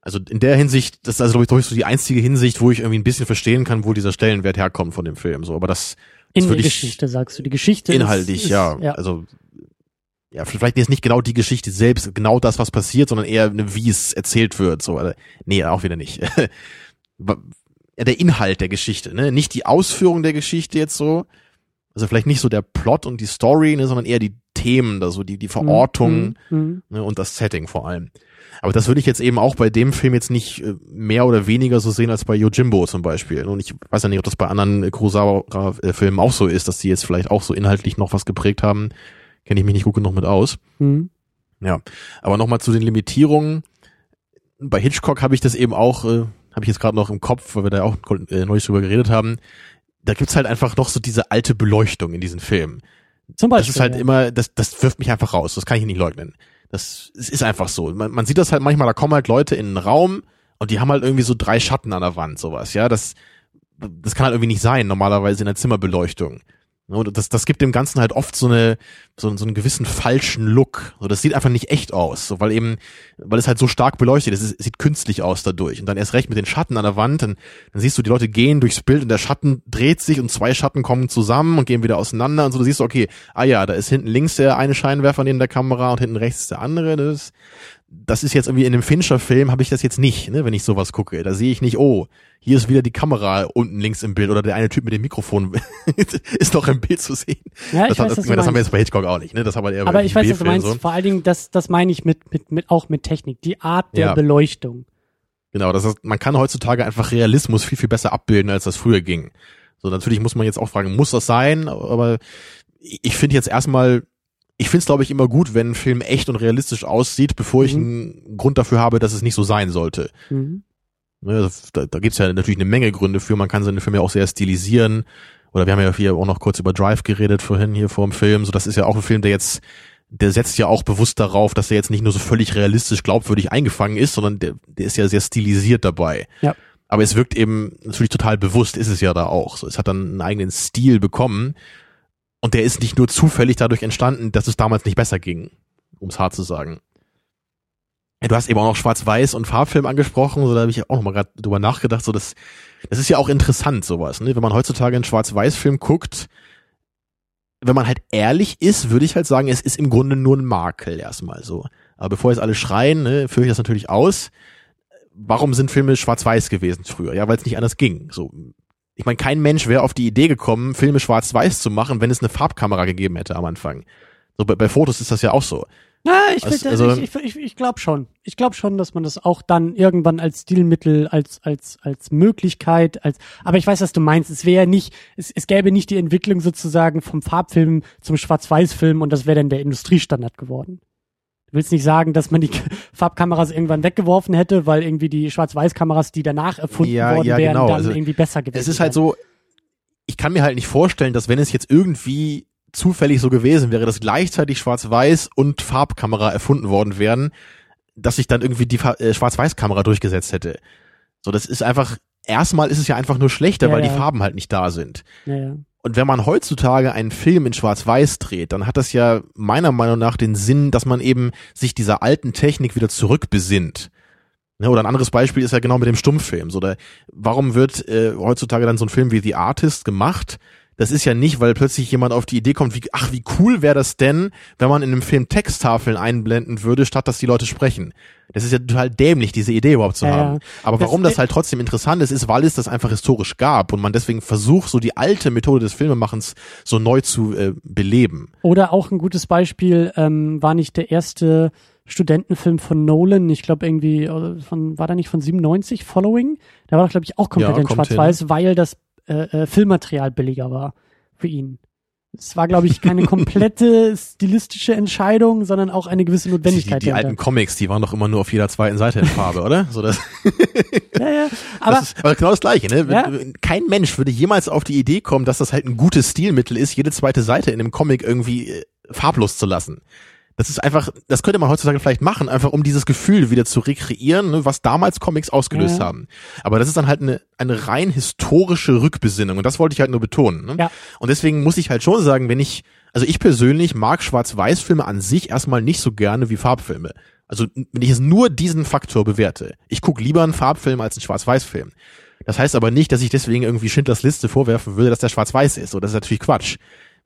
Also in der Hinsicht, das ist also glaube ich, glaube ich so die einzige Hinsicht, wo ich irgendwie ein bisschen verstehen kann, wo dieser Stellenwert herkommt von dem Film. So, aber das, in der Geschichte sagst du. Die Geschichte inhaltlich, ist, ja. ja. Also ja, vielleicht ist nicht genau die Geschichte selbst, genau das, was passiert, sondern eher, wie es erzählt wird. So, also, nee, auch wieder nicht. der Inhalt der Geschichte, ne? Nicht die Ausführung der Geschichte jetzt so, also vielleicht nicht so der Plot und die Story, ne, sondern eher die Themen, also die, die Verortung Mhm. Mhm. ne, und das Setting vor allem. Aber das würde ich jetzt eben auch bei dem Film jetzt nicht äh, mehr oder weniger so sehen als bei Yojimbo zum Beispiel. Und ich weiß ja nicht, ob das bei anderen äh, Kurosawa-Filmen auch so ist, dass die jetzt vielleicht auch so inhaltlich noch was geprägt haben. Kenne ich mich nicht gut genug mit aus. Mhm. Ja, aber nochmal zu den Limitierungen. Bei Hitchcock habe ich das eben auch, äh, habe ich jetzt gerade noch im Kopf, weil wir da auch äh, neulich drüber geredet haben. Da gibt's halt einfach noch so diese alte Beleuchtung in diesen Filmen. Zum Beispiel. Das ist halt ja. immer, das, das wirft mich einfach raus. Das kann ich nicht leugnen. Das es ist einfach so. Man, man sieht das halt manchmal, da kommen halt Leute in einen Raum und die haben halt irgendwie so drei Schatten an der Wand, sowas. Ja, das, das kann halt irgendwie nicht sein, normalerweise in der Zimmerbeleuchtung. Und das, das gibt dem Ganzen halt oft so eine, so, so einen gewissen falschen Look. So, das sieht einfach nicht echt aus, so, weil eben, weil es halt so stark beleuchtet ist. Es sieht künstlich aus dadurch. Und dann erst recht mit den Schatten an der Wand, dann, dann siehst du, die Leute gehen durchs Bild und der Schatten dreht sich und zwei Schatten kommen zusammen und gehen wieder auseinander und so. Du siehst, okay, ah ja, da ist hinten links der eine Scheinwerfer neben der Kamera und hinten rechts der andere. Das, das ist jetzt irgendwie in einem Fincher-Film habe ich das jetzt nicht, ne, wenn ich sowas gucke. Da sehe ich nicht, oh, hier ist wieder die Kamera unten links im Bild oder der eine Typ mit dem Mikrofon ist noch im Bild zu sehen. Ja, ich das, weiß, das, was das, du haben wir jetzt bei Hitchcock auch nicht, ne? Das haben wir eher Aber ich weiß, was du meinst. Vor allen Dingen, das, das meine ich mit, mit, mit, auch mit Technik. Die Art der Ja. Beleuchtung. Genau, das heißt, man kann heutzutage einfach Realismus viel, viel besser abbilden, als das früher ging. So, natürlich muss man jetzt auch fragen, muss das sein? Aber ich finde jetzt erstmal, ich finde es, glaube ich, immer gut, wenn ein Film echt und realistisch aussieht, bevor ich Mhm. einen Grund dafür habe, dass es nicht so sein sollte. Mhm. Ne, da, da gibt's ja natürlich eine Menge Gründe für. Man kann seine Filme auch sehr stilisieren. Oder wir haben ja hier auch noch kurz über Drive geredet vorhin hier vor dem Film. So, das ist ja auch ein Film, der jetzt, der setzt ja auch bewusst darauf, dass er jetzt nicht nur so völlig realistisch glaubwürdig eingefangen ist, sondern der, der ist ja sehr stilisiert dabei. Ja. Aber es wirkt eben natürlich total bewusst, ist es ja da auch. So, es hat dann einen eigenen Stil bekommen. Und der ist nicht nur zufällig dadurch entstanden, dass es damals nicht besser ging, um es hart zu sagen. Du hast eben auch noch Schwarz-Weiß und Farbfilm angesprochen, so da habe ich auch noch mal gerade drüber nachgedacht, so das, das ist ja auch interessant sowas, ne? Wenn man heutzutage einen Schwarz-Weiß-Film guckt, wenn man halt ehrlich ist, würde ich halt sagen, es ist im Grunde nur ein Makel erstmal so. Aber bevor jetzt alle schreien, ne, führe ich das natürlich aus. Warum sind Filme schwarz-weiß gewesen früher? Ja, weil es nicht anders ging. So, ich meine, kein Mensch wäre auf die Idee gekommen, Filme schwarz-weiß zu machen, wenn es eine Farbkamera gegeben hätte am Anfang. So bei, bei Fotos ist das ja auch so. Ja, ich, Also- also- ich, ich, ich, ich glaube schon. Ich glaube schon, dass man das auch dann irgendwann als Stilmittel, als, als, als Möglichkeit, als, aber ich weiß, was du meinst. Es wäre nicht, es, es gäbe nicht die Entwicklung sozusagen vom Farbfilm zum Schwarz-Weiß-Film und das wäre dann der Industriestandard geworden. Willst nicht sagen, dass man die Farbkameras irgendwann weggeworfen hätte, weil irgendwie die Schwarz-Weiß-Kameras, die danach erfunden Ja, worden ja, wären, genau. dann Also, irgendwie besser gewesen Es ist halt wären. so, ich kann mir halt nicht vorstellen, dass wenn es jetzt irgendwie zufällig so gewesen wäre, dass gleichzeitig Schwarz-Weiß und Farbkamera erfunden worden wären, dass sich dann irgendwie die äh, Schwarz-Weiß-Kamera durchgesetzt hätte. So, das ist einfach, erstmal ist es ja einfach nur schlechter, Ja, weil ja. die Farben halt nicht da sind. Ja, ja. Und wenn man heutzutage einen Film in Schwarz-Weiß dreht, dann hat das ja meiner Meinung nach den Sinn, dass man eben sich dieser alten Technik wieder zurückbesinnt. Ne, oder ein anderes Beispiel ist ja genau mit dem Stummfilm. So, da, warum wird äh, heutzutage dann so ein Film wie The Artist gemacht? Das ist ja nicht, weil plötzlich jemand auf die Idee kommt, wie, ach, wie cool wäre das denn, wenn man in einem Film Texttafeln einblenden würde, statt dass die Leute sprechen. Das ist ja total dämlich, diese Idee überhaupt zu Ja, haben. Aber Das- warum das halt trotzdem interessant ist, ist, weil es das einfach historisch gab und man deswegen versucht, so die alte Methode des Filmemachens so neu zu äh, beleben. Oder auch ein gutes Beispiel ähm, war nicht der erste Studentenfilm von Nolan, ich glaube irgendwie äh, von war da nicht von 97 Following, da war doch glaube ich auch komplett Ja, in Schwarz-Weiß, weil das äh, äh, Filmmaterial billiger war für ihn. Es war glaube ich keine komplette stilistische Entscheidung, sondern auch eine gewisse Notwendigkeit. die, die alten. Comics, die waren doch immer nur auf jeder zweiten Seite in Farbe, oder? So das, ja, ja. Aber das ist aber genau das Gleiche, ne? Ja. Kein Mensch würde jemals auf die Idee kommen, dass das halt ein gutes Stilmittel ist, jede zweite Seite in einem Comic irgendwie äh, farblos zu lassen. Das ist einfach, das könnte man heutzutage vielleicht machen, einfach um dieses Gefühl wieder zu rekreieren, ne, was damals Comics ausgelöst Ja. haben. Aber das ist dann halt eine, eine rein historische Rückbesinnung und das wollte ich halt nur betonen. Ne? Ja. Und deswegen muss ich halt schon sagen, wenn ich, also ich persönlich mag Schwarz-Weiß-Filme an sich erstmal nicht so gerne wie Farbfilme. Also wenn ich es nur diesen Faktor bewerte. Ich gucke lieber einen Farbfilm als einen Schwarz-Weiß-Film. Das heißt aber nicht, dass ich deswegen irgendwie Schindlers Liste vorwerfen würde, dass der schwarz-weiß ist. So, das ist natürlich Quatsch.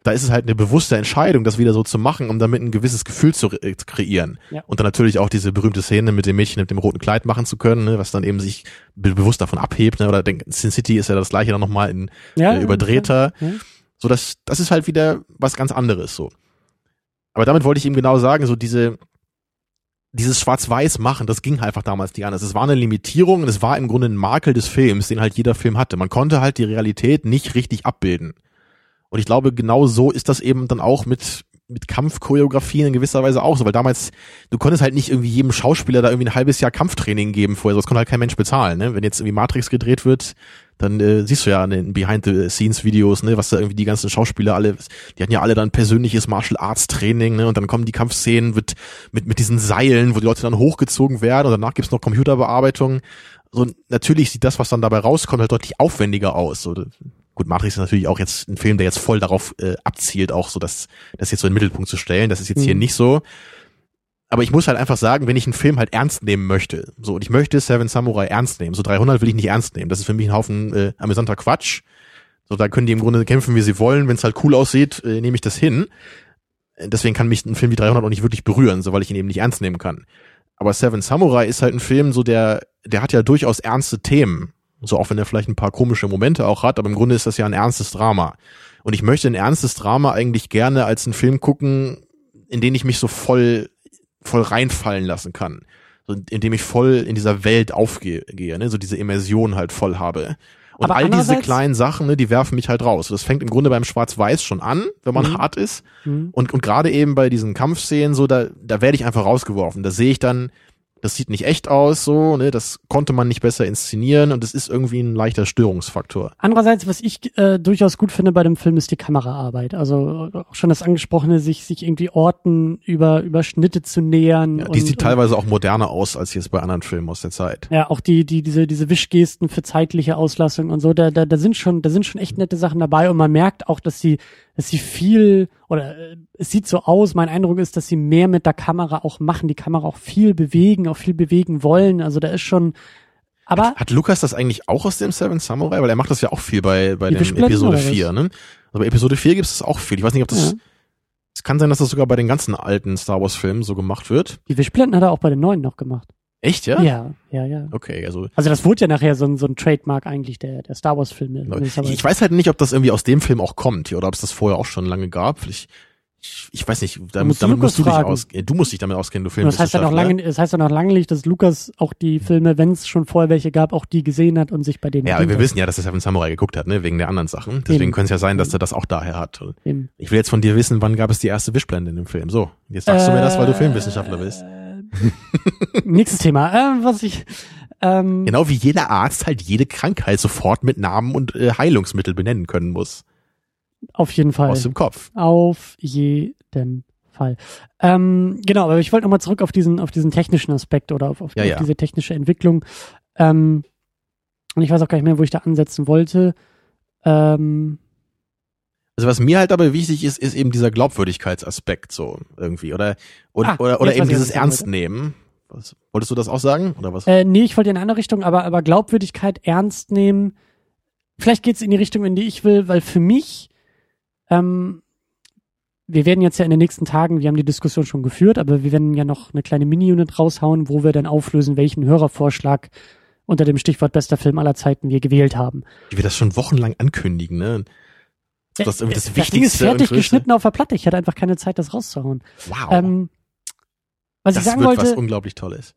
Da ist es halt eine bewusste Entscheidung, das wieder so zu machen, um damit ein gewisses Gefühl zu, äh, zu kreieren. Ja. Und dann natürlich auch diese berühmte Szene mit dem Mädchen mit dem roten Kleid machen zu können, ne, was dann eben sich be bewusst davon abhebt. Ne, oder denk, Sin City ist ja das gleiche dann nochmal in ja, äh, überdrehter. Ja. So, das, das ist halt wieder was ganz anderes so. Aber damit wollte ich ihm genau sagen, so diese, dieses Schwarz-Weiß machen, das ging einfach damals nicht anders. Es war eine Limitierung und es war im Grunde ein Makel des Films, den halt jeder Film hatte. Man konnte halt die Realität nicht richtig abbilden. Und ich glaube, genau so ist das eben dann auch mit, mit Kampfchoreografien in gewisser Weise auch so, weil damals, du konntest halt nicht irgendwie jedem Schauspieler da irgendwie ein halbes Jahr Kampftraining geben vorher, sonst konnte halt kein Mensch bezahlen, ne? Wenn jetzt irgendwie Matrix gedreht wird, dann äh, siehst du ja in den Behind-the-Scenes-Videos, ne, was da irgendwie die ganzen Schauspieler alle, die hatten ja alle dann persönliches Martial Arts Training, ne, und dann kommen die Kampfszenen mit, mit, mit diesen Seilen, wo die Leute dann hochgezogen werden und danach gibt's noch Computerbearbeitung. So, natürlich sieht das, was dann dabei rauskommt, halt deutlich aufwendiger aus. So, Gut, Matrix ist natürlich auch jetzt ein Film, der jetzt voll darauf äh, abzielt, auch so das, das jetzt so in den Mittelpunkt zu stellen. Das ist jetzt mhm. hier nicht so. Aber ich muss halt einfach sagen, wenn ich einen Film halt ernst nehmen möchte, so, und ich möchte Seven Samurai ernst nehmen, so 300 will ich nicht ernst nehmen. Das ist für mich ein Haufen äh, amüsanter Quatsch. So, da können die im Grunde kämpfen, wie sie wollen. Wenn es halt cool aussieht, äh, nehme ich das hin. Deswegen kann mich ein Film wie 300 auch nicht wirklich berühren, so weil ich ihn eben nicht ernst nehmen kann. Aber Seven Samurai ist halt ein Film, so der, der hat ja durchaus ernste Themen. So auch wenn er vielleicht ein paar komische Momente auch hat, aber im Grunde ist das ja ein ernstes Drama. Und ich möchte ein ernstes Drama eigentlich gerne als einen Film gucken, in den ich mich so voll, voll reinfallen lassen kann. So, in dem ich voll in dieser Welt aufgehe, ne? so diese Immersion halt voll habe. Und aber all diese kleinen Sachen, ne, die werfen mich halt raus. Das fängt im Grunde beim Schwarz-Weiß schon an, wenn man mhm. hart ist. Mhm. Und, und gerade eben bei diesen Kampfszenen, so, da, da werde ich einfach rausgeworfen. Da sehe ich dann, das sieht nicht echt aus, so, ne, das konnte man nicht besser inszenieren und es ist irgendwie ein leichter Störungsfaktor. Andererseits, was ich äh, durchaus gut finde bei dem Film, ist die Kameraarbeit. Also auch schon das angesprochene, sich, sich irgendwie Orten über, über Schnitte zu nähern. Ja, die und, sieht teilweise auch moderner aus als jetzt bei anderen Filmen aus der Zeit. Ja, auch die, die, diese, diese Wischgesten für zeitliche Auslassung und so, da, da, da sind schon, da sind schon echt nette Sachen dabei und man merkt auch, dass sie, dass sie viel, oder äh, es sieht so aus, mein Eindruck ist, dass sie mehr mit der Kamera auch machen, die Kamera auch viel bewegen, auch viel bewegen wollen. Also da ist schon, aber. Hat, hat Lukas das eigentlich auch aus dem Seven Samurai? Weil er macht das ja auch viel bei, bei dem Episode 4, ne? Also bei Episode 4 gibt es auch viel. Ich weiß nicht, ob das, ja. es kann sein, dass das sogar bei den ganzen alten Star Wars Filmen so gemacht wird. Die Wischblenden hat er auch bei den neuen noch gemacht. Echt, ja? Ja, ja, ja. Okay, also. Also das wurde ja nachher so ein, so ein Trademark eigentlich der, der Star Wars Filme. Ich, ich weiß halt nicht, ob das irgendwie aus dem Film auch kommt, oder ob es das vorher auch schon lange gab. Ich, ich, ich weiß nicht, damit, damit musst du dich auskennen. Du musst dich damit auskennen, du Filmwissenschaftler. Das heißt ja noch lange, das heißt ja noch lange nicht, dass Lukas auch die Filme, wenn es schon vorher welche gab, auch die gesehen hat und sich bei denen. Ja, aber wir wissen ja, dass er Seven Samurai geguckt hat, ne, wegen der anderen Sachen. Deswegen könnte es ja sein, dass er das auch daher hat. Eben. Ich will jetzt von dir wissen, wann gab es die erste Wischblende in dem Film? So, jetzt sagst äh, du mir das, weil du Filmwissenschaftler bist. Nächstes Thema. Äh, was ich ähm, genau wie jeder Arzt halt jede Krankheit sofort mit Namen und äh, Heilungsmittel benennen können muss. Auf jeden Fall. Aus dem Kopf. Auf jeden Fall. Ähm, genau, aber ich wollte nochmal zurück auf diesen, auf diesen technischen Aspekt oder auf, auf, ja, auf ja. diese technische Entwicklung. Ähm, und ich weiß auch gar nicht mehr, wo ich da ansetzen wollte. Ähm, also was mir halt aber wichtig ist, ist eben dieser Glaubwürdigkeitsaspekt so irgendwie oder und, ah, oder oder eben dieses Ernstnehmen. Was, wolltest du das auch sagen oder was? Äh, nee, ich wollte in eine andere Richtung, aber aber Glaubwürdigkeit ernst nehmen. Vielleicht geht's in die Richtung, in die ich will, weil für mich ähm, wir werden jetzt ja in den nächsten Tagen, wir haben die Diskussion schon geführt, aber wir werden ja noch eine kleine Mini-Unit raushauen, wo wir dann auflösen, welchen Hörervorschlag unter dem Stichwort bester Film aller Zeiten wir gewählt haben. Wie wir das schon wochenlang ankündigen, ne? Das, das, das, das Ding ist fertig geschnitten auf der Platte. Ich hatte einfach keine Zeit, das rauszuhauen. Wow. Ähm, was das ich sagen wird wollte, was unglaublich Tolles.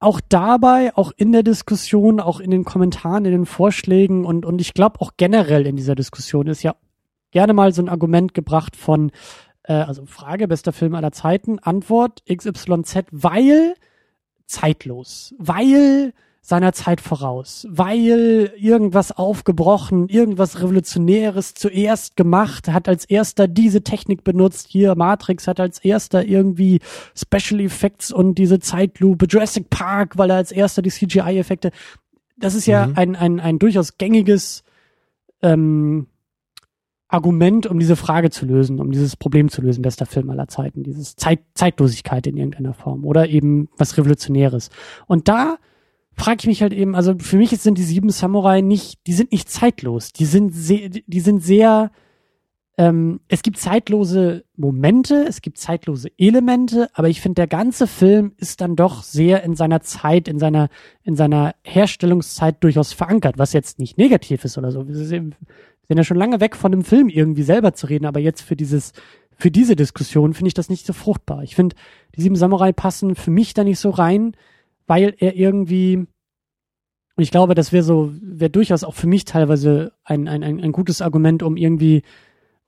Auch dabei, auch in der Diskussion, auch in den Kommentaren, in den Vorschlägen und, und ich glaube auch generell in dieser Diskussion ist ja gerne mal so ein Argument gebracht von, äh, also Frage, bester Film aller Zeiten, Antwort XYZ, weil zeitlos, weil seiner Zeit voraus, weil irgendwas aufgebrochen, irgendwas Revolutionäres zuerst gemacht, hat als erster diese Technik benutzt, hier Matrix hat als erster irgendwie Special Effects und diese Zeitlupe, Jurassic Park, weil er als erster die CGI-Effekte, das ist ja mhm. ein, ein, ein durchaus gängiges ähm, Argument, um diese Frage zu lösen, um dieses Problem zu lösen, bester Film aller Zeiten, dieses Zeit, Zeitlosigkeit in irgendeiner Form oder eben was Revolutionäres. Und da frage ich mich halt eben, also für mich sind die sieben Samurai nicht, die sind nicht zeitlos, die sind sehr, die sind sehr ähm, es gibt zeitlose Momente, es gibt zeitlose Elemente, aber ich finde, der ganze Film ist dann doch sehr in seiner Zeit, in seiner, in seiner Herstellungszeit durchaus verankert, was jetzt nicht negativ ist oder so. Wir sind ja schon lange weg von dem Film irgendwie selber zu reden, aber jetzt für dieses, für diese Diskussion finde ich das nicht so fruchtbar. Ich finde, die sieben Samurai passen für mich da nicht so rein, weil er irgendwie, und ich glaube, das wäre so, wäre durchaus auch für mich teilweise ein, ein, ein, ein gutes Argument, um irgendwie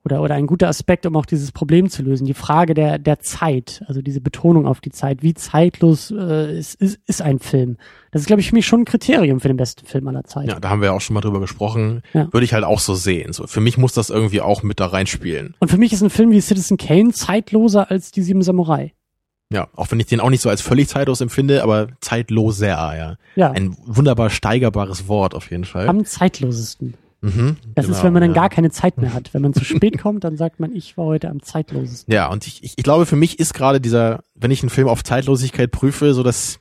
oder, oder ein guter Aspekt, um auch dieses Problem zu lösen. Die Frage der, der Zeit, also diese Betonung auf die Zeit. Wie zeitlos äh, ist, ist, ist ein Film? Das ist, glaube ich, für mich schon ein Kriterium für den besten Film aller Zeiten. Ja, da haben wir ja auch schon mal drüber gesprochen. Ja. Würde ich halt auch so sehen. So, für mich muss das irgendwie auch mit da reinspielen. Und für mich ist ein Film wie Citizen Kane zeitloser als die Sieben Samurai. Ja, auch wenn ich den auch nicht so als völlig zeitlos empfinde, aber zeitloser, ja. Ja. Ein wunderbar steigerbares Wort auf jeden Fall. Am zeitlosesten. Mhm, Das genau, ist, wenn man dann ja. gar keine Zeit mehr hat. Wenn man zu spät kommt, dann sagt man, ich war heute am zeitlosesten. Ja, und ich, ich, ich glaube, für mich ist gerade dieser, wenn ich einen Film auf Zeitlosigkeit prüfe, so dass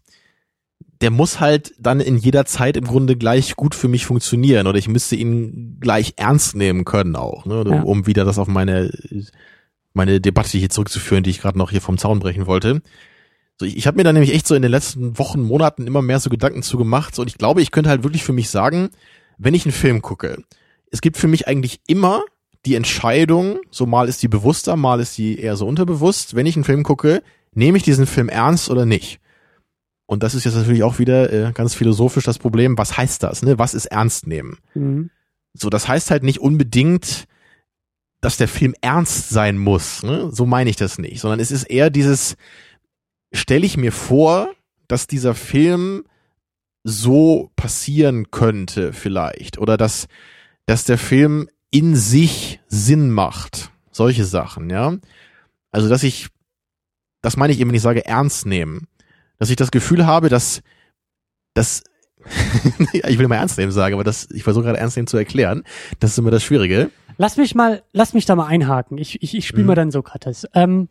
der muss halt dann in jeder Zeit im Grunde gleich gut für mich funktionieren oder ich müsste ihn gleich ernst nehmen können auch, ne, Ja. um wieder das auf meine meine Debatte hier zurückzuführen, die ich gerade noch hier vom Zaun brechen wollte. So, ich ich habe mir da nämlich echt so in den letzten Wochen, Monaten immer mehr so Gedanken zu gemacht so, und ich glaube, ich könnte halt wirklich für mich sagen, wenn ich einen Film gucke, es gibt für mich eigentlich immer die Entscheidung, so mal ist die bewusster, mal ist die eher so unterbewusst, wenn ich einen Film gucke, nehme ich diesen Film ernst oder nicht? Und das ist jetzt natürlich auch wieder äh, ganz philosophisch das Problem, was heißt das, ne? Was ist ernst nehmen? Mhm. So, das heißt halt nicht unbedingt, dass der Film ernst sein muss, ne? So meine ich das nicht, sondern es ist eher dieses, stelle ich mir vor, dass dieser Film so passieren könnte vielleicht oder dass, dass der Film in sich Sinn macht. Solche Sachen, ja. Also, dass ich, das meine ich eben, wenn ich sage ernst nehmen, dass ich das Gefühl habe, dass, dass, ich will mal ernst nehmen sagen, aber das, ich versuche gerade ernst nehmen zu erklären. Das ist immer das Schwierige. Lass mich mal, lass mich da mal einhaken. Ich, ich, ich spiele Mhm. mal dann Sokrates. Ähm,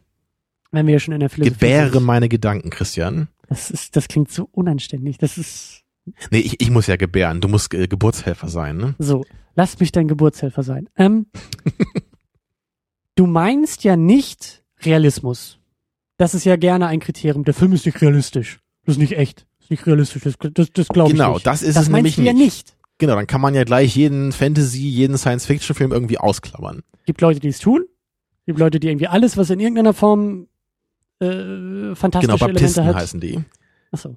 wenn wir ja schon in der Philosophie Gebäre sind. meine Gedanken, Christian. Das ist, das klingt so unanständig. Das ist Nee, ich, ich muss ja gebären. Du musst äh, Geburtshelfer sein, ne? so. Lass mich dein Geburtshelfer sein. Ähm, du meinst ja nicht Realismus. Das ist ja gerne ein Kriterium. Der Film ist nicht realistisch. Das ist nicht echt. Das ist nicht realistisch. Das, das, das glaube ich Genau, nicht. das ist das es meinst nämlich du ja nicht. Genau, dann kann man ja gleich jeden Fantasy, jeden Science-Fiction-Film irgendwie ausklammern. gibt Leute, die es tun. gibt Leute, die irgendwie alles, was in irgendeiner Form äh, fantastische Genau, Elemente Baptisten hat. heißen die. Achso.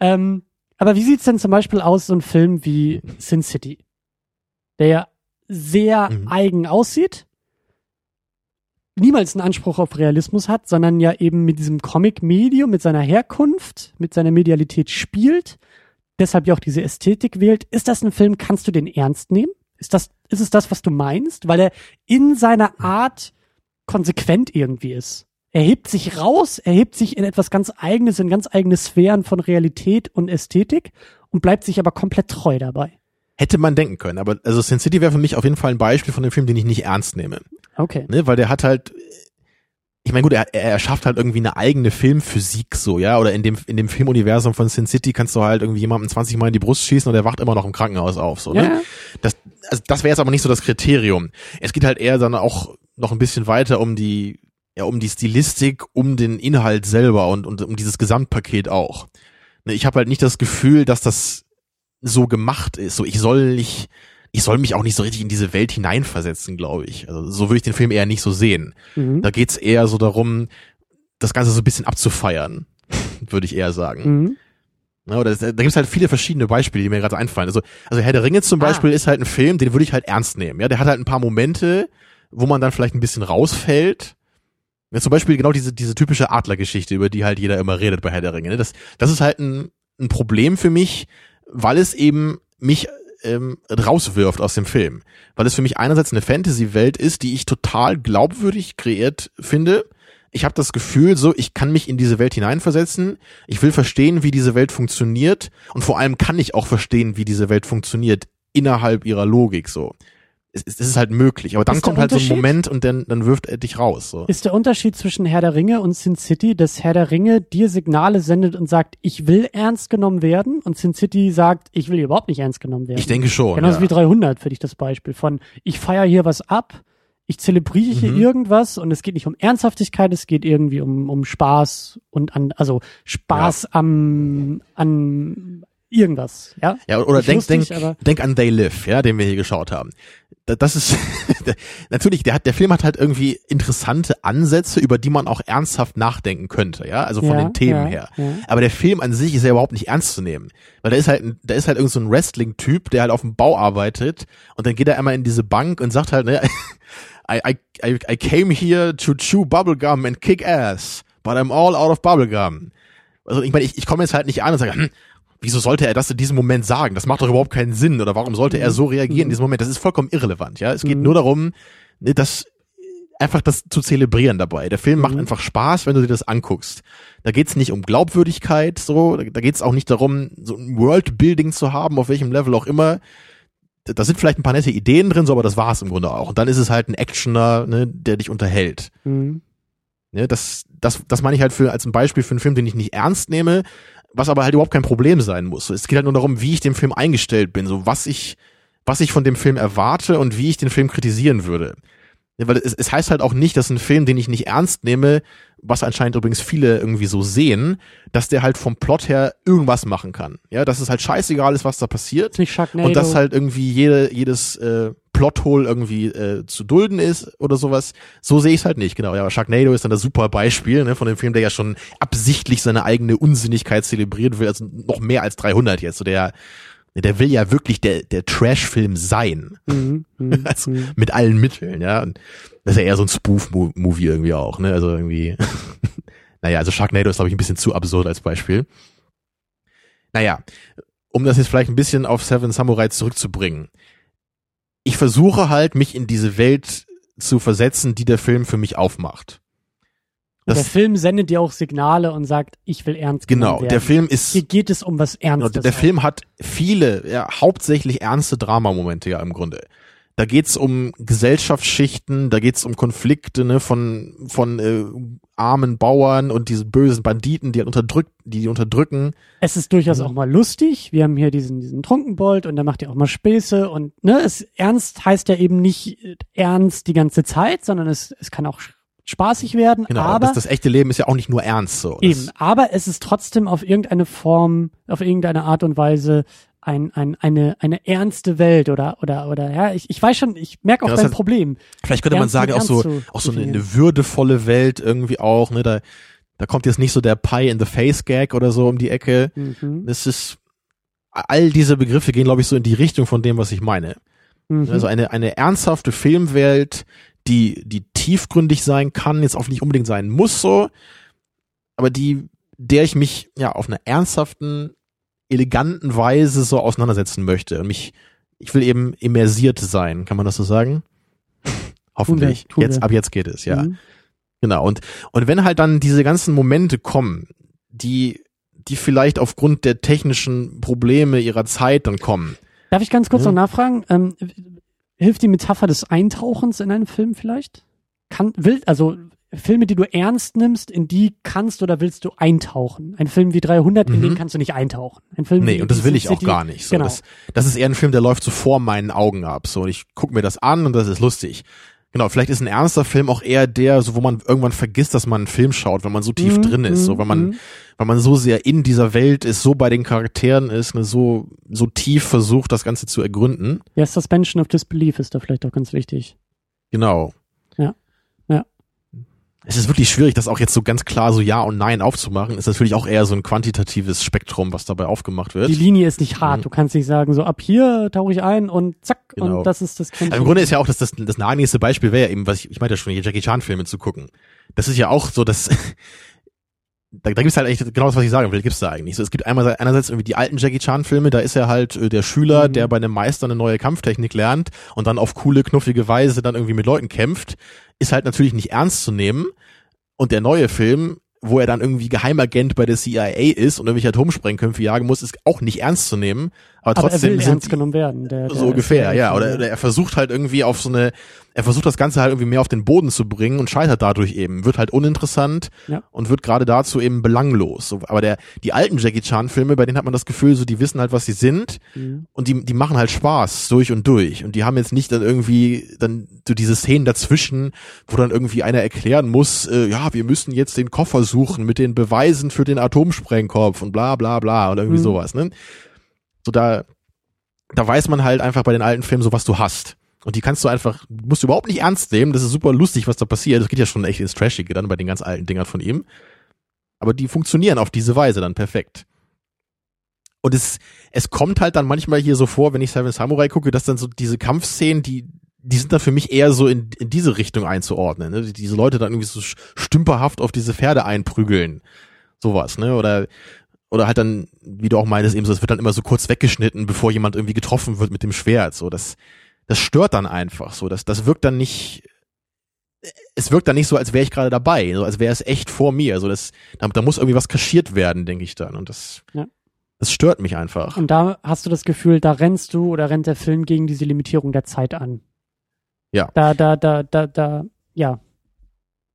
Ähm, aber wie sieht's denn zum Beispiel aus, so ein Film wie Sin City? Der ja sehr Mhm. eigen aussieht, niemals einen Anspruch auf Realismus hat, sondern ja eben mit diesem Comic-Medium, mit seiner Herkunft, mit seiner Medialität spielt, deshalb ja auch diese Ästhetik wählt. Ist das ein Film, kannst du den ernst nehmen? Ist das, ist es das, was du meinst? Weil er in seiner Art konsequent irgendwie ist. Er hebt sich raus, er hebt sich in etwas ganz Eigenes, in ganz eigene Sphären von Realität und Ästhetik und bleibt sich aber komplett treu dabei. Hätte man denken können, aber also Sin City wäre für mich auf jeden Fall ein Beispiel von dem Film, den ich nicht ernst nehme. Okay. Ne? Weil der hat halt, ich meine gut, er, er schafft halt irgendwie eine eigene Filmphysik so, ja, oder in dem, in dem Filmuniversum von Sin City kannst du halt irgendwie jemandem 20 Mal in die Brust schießen und der wacht immer noch im Krankenhaus auf, so, ne? Ja, Das, also das wäre jetzt aber nicht so das Kriterium. Es geht halt eher dann auch noch ein bisschen weiter um die, ja, um die Stilistik, um den Inhalt selber und, und um dieses Gesamtpaket auch. Ne, Ich habe halt nicht das Gefühl, dass das so gemacht ist. So, ich soll nicht, ich soll mich auch nicht so richtig in diese Welt hineinversetzen, glaube ich. Also so würde ich den Film eher nicht so sehen. mhm. Da geht's eher so darum, das Ganze so ein bisschen abzufeiern, würde ich eher sagen. Mhm. Ja, oder es- da gibt's halt viele verschiedene Beispiele, die mir gerade einfallen. Also, also Herr der Ringe zum Ah. Beispiel ist halt ein Film, den würde ich halt ernst nehmen. Ja, der hat halt ein paar Momente, wo man dann vielleicht ein bisschen rausfällt. Ja, zum Beispiel genau diese, diese typische Adlergeschichte, über die halt jeder immer redet bei Herr der Ringe. Ne? Das, das ist halt ein, ein Problem für mich, weil es eben mich ähm, rauswirft aus dem Film. Weil es für mich einerseits eine Fantasy-Welt ist, die ich total glaubwürdig kreiert finde. Ich habe das Gefühl, so, ich kann mich in diese Welt hineinversetzen. Ich will verstehen, wie diese Welt funktioniert. Und vor allem kann ich auch verstehen, wie diese Welt funktioniert innerhalb ihrer Logik so. Es, es ist halt möglich. Aber dann Ist kommt halt so ein? Moment und dann, dann wirft er dich raus. So. Ist der Unterschied zwischen Herr der Ringe und Sin City, dass Herr der Ringe dir Signale sendet und sagt, ich will ernst genommen werden und Sin City sagt, ich will überhaupt nicht ernst genommen werden? Ich denke schon. Genauso ja. wie 300 für dich das Beispiel von, ich feier hier was ab, ich zelebriere hier Mhm. irgendwas und es geht nicht um Ernsthaftigkeit, es geht irgendwie um, um Spaß und an, also Spaß am, an irgendwas, ja. Ja, oder denk, lustig, denk, denk an They Live, ja, den wir hier geschaut haben. Da- Das ist natürlich, der hat, der Film hat halt irgendwie interessante Ansätze, über die man auch ernsthaft nachdenken könnte, ja, also von Ja, den Themen ja, her. ja. Aber der Film an sich ist ja überhaupt nicht ernst zu nehmen, weil da ist halt, da ist halt irgend so ein Wrestling-Typ, der halt auf dem Bau arbeitet und dann geht er einmal in diese Bank und sagt halt, ne, I, I, I, I came here to chew bubblegum and kick ass, but I'm all out of bubblegum. Also ich meine, ich, ich komme jetzt halt nicht an und sage, hm, wieso sollte er das in diesem Moment sagen? Das macht doch überhaupt keinen Sinn. Oder warum sollte er so reagieren in diesem Moment? Das ist vollkommen irrelevant. Ja, es geht Mhm. nur darum, ne, das einfach das zu zelebrieren dabei. Der Film macht Mhm. einfach Spaß, wenn du dir das anguckst. Da geht's nicht um Glaubwürdigkeit, so, da, geht's auch nicht darum, so ein Worldbuilding zu haben, auf welchem Level auch immer. Da da sind vielleicht ein paar nette Ideen drin, so, aber das war's im Grunde auch. Und dann ist es halt ein Actioner, ne, der dich unterhält. Mhm. Ne, das, das, das meine ich halt für, als ein Beispiel für einen Film, den ich nicht ernst nehme, was aber halt überhaupt kein Problem sein muss. Es geht halt nur darum, wie ich dem Film eingestellt bin, so was ich, was ich von dem Film erwarte und wie ich den Film kritisieren würde. Ja, weil es, es heißt halt auch nicht, dass ein Film, den ich nicht ernst nehme, was anscheinend übrigens viele irgendwie so sehen, dass der halt vom Plot her irgendwas machen kann. Ja, dass es halt scheißegal ist, was da passiert. Nicht Sharknado. Und dass halt irgendwie jede, jedes äh, Plothole irgendwie äh, zu dulden ist oder sowas. So sehe ich es halt nicht, genau. Ja, aber Sharknado ist dann das super Beispiel ne, von dem Film, der ja schon absichtlich seine eigene Unsinnigkeit zelebrieren will, also noch mehr als 300 jetzt. So der, der will ja wirklich der, der Trash-Film sein. Mhm. Mhm. Also, Mhm. mit allen Mitteln, ja. Und das ist ja eher so ein Spoof-Movie irgendwie auch, ne? Also irgendwie. naja, also Sharknado ist, glaube ich, ein bisschen zu absurd als Beispiel. Naja, um das jetzt vielleicht ein bisschen auf Seven Samurai zurückzubringen. Ich versuche halt, mich in diese Welt zu versetzen, die der Film für mich aufmacht. Und der Film sendet dir auch Signale und sagt, ich will ernst genommen genau, werden. der Film ist, Hier geht es um was Genau, Ernstes. der Film hat viele, ja, hauptsächlich ernste Dramamomente ja im Grunde. Da geht's um Gesellschaftsschichten, da geht's um Konflikte ne, von von äh, armen Bauern und diese bösen Banditen, die halt unterdrückt, die die unterdrücken. Es ist durchaus Mhm. auch mal lustig. Wir haben hier diesen, diesen Trunkenbold und der macht ja auch mal Späße und ne, es ernst heißt ja eben nicht äh, ernst die ganze Zeit, sondern es, es kann auch spaßig werden, Genau, aber das, das echte Leben ist ja auch nicht nur ernst so. Das, eben, aber es ist trotzdem auf irgendeine Form, auf irgendeine Art und Weise ein, ein, eine, eine ernste Welt oder, oder, oder, ja, ich, ich weiß schon, ich merke auch Ja, das dein heißt, Problem. Vielleicht könnte man Ernst sagen mit auch so, zu auch so eine, eine würdevolle Welt irgendwie auch. Ne, da da kommt jetzt nicht so der Pie in the Face Gag oder so um die Ecke. Mhm. Es ist all diese Begriffe gehen, glaube ich, so in die Richtung von dem, was ich meine. Mhm. Also eine, eine ernsthafte Filmwelt, die, die tiefgründig sein kann, jetzt auch nicht unbedingt sein muss so, aber die, der ich mich ja auf einer ernsthaften, eleganten Weise so auseinandersetzen möchte. Und mich, ich will eben immersiert sein, kann man das so sagen? Hoffentlich. tun wir. Jetzt, ab jetzt geht es, ja. Mhm. Genau. Und, und wenn halt dann diese ganzen Momente kommen, die, die vielleicht aufgrund der technischen Probleme ihrer Zeit dann kommen, Darf ich ganz kurz Ja. noch nachfragen? Ähm, hilft die Metapher des Eintauchens in einen Film vielleicht? Kann, will, also Filme, die du ernst nimmst, in die kannst oder willst du eintauchen? Ein Film wie 300, in Mhm. den kannst du nicht eintauchen. Ein Film Nee, und das will ich auch City- gar nicht. So, Genau. das, das ist eher ein Film, der läuft so vor meinen Augen ab. So, und ich gucke mir das an und das ist lustig. Genau, vielleicht ist ein ernster Film auch eher der, so wo man irgendwann vergisst, dass man einen Film schaut, wenn man so tief Mhm, drin ist, so mhm, wenn man, mhm. wenn man so sehr in dieser Welt ist, so bei den Charakteren ist, ne, so so tief versucht, das Ganze zu ergründen. Ja, Suspension of Disbelief ist da vielleicht auch ganz wichtig. Genau. Es ist wirklich schwierig, das auch jetzt so ganz klar so Ja und Nein aufzumachen. Ist natürlich auch eher so ein quantitatives Spektrum, was dabei aufgemacht wird. Die Linie ist nicht hart. Mhm. Du kannst nicht sagen, so ab hier tauche ich ein und zack, Genau. und das ist das Also Im Grunde ist ja auch das, das, das naheliegendste Beispiel wäre ja eben, was ich, ich meinte ja schon, die Jackie Chan Filme zu gucken. Das ist ja auch so, dass da, da gibt's halt eigentlich genau das, was ich sagen will, gibt's da eigentlich. So, es gibt einmal einerseits irgendwie die alten Jackie Chan Filme, da ist er halt äh, der Schüler, Mhm. der bei einem Meister eine neue Kampftechnik lernt und dann auf coole, knuffige Weise dann irgendwie mit Leuten kämpft, ist halt natürlich nicht ernst zu nehmen. Und der neue Film, wo er dann irgendwie Geheimagent bei der CIA ist und irgendwelche Atomsprengköpfe jagen muss, ist auch nicht ernst zu nehmen. Aber Aber er trotzdem will sind ernst genommen werden. Der, der so ungefähr, ja. Oder, oder er versucht halt irgendwie auf so eine, er versucht das Ganze halt irgendwie mehr auf den Boden zu bringen und scheitert dadurch eben, wird halt uninteressant Ja. und wird gerade dazu eben belanglos. So, aber der, die alten Jackie Chan Filme, bei denen hat man das Gefühl, so die wissen halt, was sie sind Mhm. und die, die machen halt Spaß durch und durch und die haben jetzt nicht dann irgendwie dann so diese Szenen dazwischen, wo dann irgendwie einer erklären muss, äh, ja, wir müssen jetzt den Koffer suchen mit den Beweisen für den Atomsprengkopf und bla bla bla und irgendwie Mhm. sowas, ne? So da, da weiß man halt einfach bei den alten Filmen so, was du hast. Und die kannst du einfach, musst du überhaupt nicht ernst nehmen. Das ist super lustig, was da passiert. Das geht ja schon echt ins Trashige dann bei den ganz alten Dingern von ihm. Aber die funktionieren auf diese Weise dann perfekt. Und es, es kommt halt dann manchmal hier so vor, wenn ich Seven Samurai gucke, dass dann so diese Kampfszenen, die, die sind dann für mich eher so in, in diese Richtung einzuordnen. Ne? Diese Leute dann irgendwie so stümperhaft auf diese Pferde einprügeln. Sowas, ne? Oder, oder halt dann, wie du auch meinst, eben so, es wird dann immer so kurz weggeschnitten, bevor jemand irgendwie getroffen wird mit dem Schwert. So, das, das stört dann einfach so. Das, das wirkt dann nicht, es wirkt dann nicht so, als wäre ich gerade dabei, so als wäre es echt vor mir. So, das, da, da muss irgendwie was kaschiert werden, denke ich dann. Und das, Ja. das stört mich einfach. Und da hast du das Gefühl, da rennst du oder rennt der Film gegen diese Limitierung der Zeit an. Ja. Da, da, da, da, da, ja.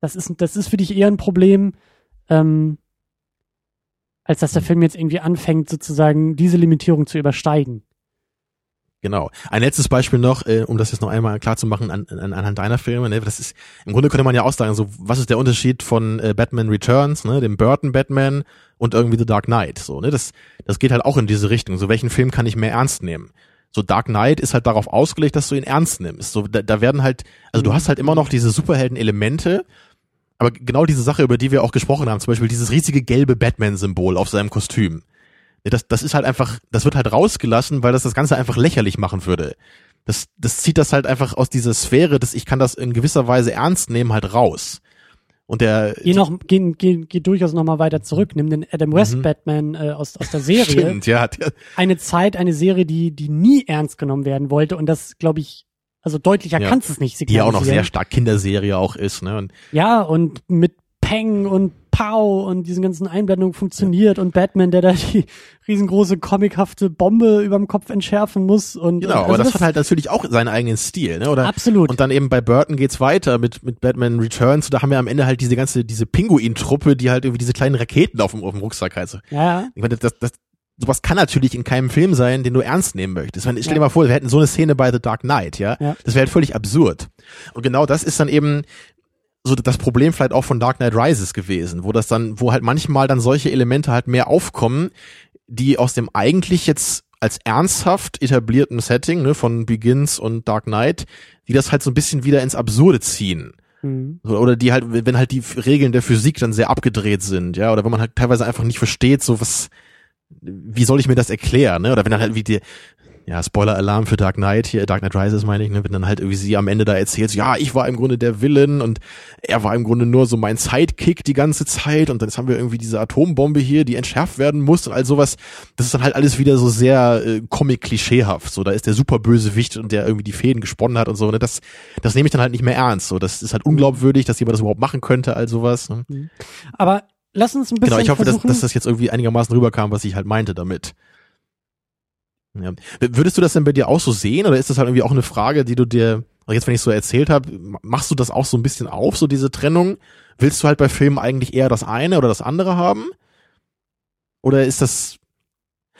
Das ist, das ist für dich eher ein Problem, ähm, als dass der. Film jetzt irgendwie anfängt, sozusagen diese Limitierung zu übersteigen. Genau. Ein letztes Beispiel noch, äh, um das jetzt noch einmal klar zu machen an, an, anhand deiner Filme. Ne? Das ist im Grunde könnte man ja auch sagen, so was ist der Unterschied von äh, Batman Returns, ne, dem Burton Batman und irgendwie The Dark Knight. So, ne, das das geht halt auch in diese Richtung. So welchen Film kann ich mehr ernst nehmen? So Dark Knight ist halt darauf ausgelegt, dass du ihn ernst nimmst. So da, da werden halt, also du hast halt immer noch diese Superhelden-Elemente, aber genau diese Sache, über die wir auch gesprochen haben, zum Beispiel dieses riesige gelbe Batman-Symbol auf seinem Kostüm. Ja, Das, das ist halt einfach, das wird halt rausgelassen, weil das das Ganze einfach lächerlich machen würde. Das, das zieht das halt einfach aus dieser Sphäre, dass ich kann das in gewisser Weise ernst nehmen, halt raus. Und der, Geh noch, geh, geh, geh durchaus noch mal weiter zurück. Nimm den Adam West Mhm. Batman äh, aus, aus der Serie. stimmt, ja, der, Eine Zeit, eine Serie, die, die nie ernst genommen werden wollte. Und das, glaube ich, also deutlicher Ja. kannst es nicht die ja auch noch signalisieren. sehr stark Kinderserie auch ist, ne? Und Ja, und mit Peng und Pow und diesen ganzen Einblendungen funktioniert und Batman, der da die riesengroße comichafte Bombe überm Kopf entschärfen muss und genau, und, aber also das, hat halt natürlich auch seinen eigenen Stil, ne? Oder absolut. Und dann eben bei Burton geht's weiter mit, mit Batman Returns. Da haben wir am Ende halt diese ganze, diese Pinguin-Truppe, die halt irgendwie diese kleinen Raketen auf dem, auf dem Rucksack halt so. ja, ja. Ich meine, das, das, sowas kann natürlich in keinem Film sein, den du ernst nehmen möchtest. Ich stell dir mal vor, wir hätten so eine Szene bei The Dark Knight, ja? Ja. Das wäre halt völlig absurd. Und genau das ist dann eben so das Problem vielleicht auch von Dark Knight Rises gewesen, wo das dann, wo halt manchmal dann solche Elemente halt mehr aufkommen, die aus dem eigentlich jetzt als ernsthaft etablierten Setting, ne, von Begins und Dark Knight, die das halt so ein bisschen wieder ins Absurde ziehen. Mhm. Oder die halt, wenn halt die Regeln der Physik dann sehr abgedreht sind, ja, oder wenn man halt teilweise einfach nicht versteht, so was, wie soll ich mir das erklären, ne? Oder wenn dann halt wie die, ja, Spoiler-Alarm für Dark Knight, hier Dark Knight Rises meine ich, ne, wenn dann halt irgendwie sie am Ende da erzählt, ja, ich war im Grunde der Villain und er war im Grunde nur so mein Sidekick die ganze Zeit und dann haben wir irgendwie diese Atombombe hier, die entschärft werden muss und all sowas. Das ist dann halt alles wieder so sehr äh, Comic-klischeehaft. So, da ist der Superbösewicht und der irgendwie die Fäden gesponnen hat und so. Ne? Das, das nehme ich dann halt nicht mehr ernst. So, das ist halt unglaubwürdig, dass jemand das überhaupt machen könnte, all sowas. Ne? Aber lass uns ein bisschen Genau, ich hoffe, dass, dass das jetzt irgendwie einigermaßen rüberkam, was ich halt meinte damit. Ja. Würdest du das denn bei dir auch so sehen oder ist das halt irgendwie auch eine Frage, die du dir, also jetzt wenn ich so erzählt habe, machst du das auch so ein bisschen auf, so diese Trennung? Willst du halt bei Filmen eigentlich eher das eine oder das andere haben? Oder ist das,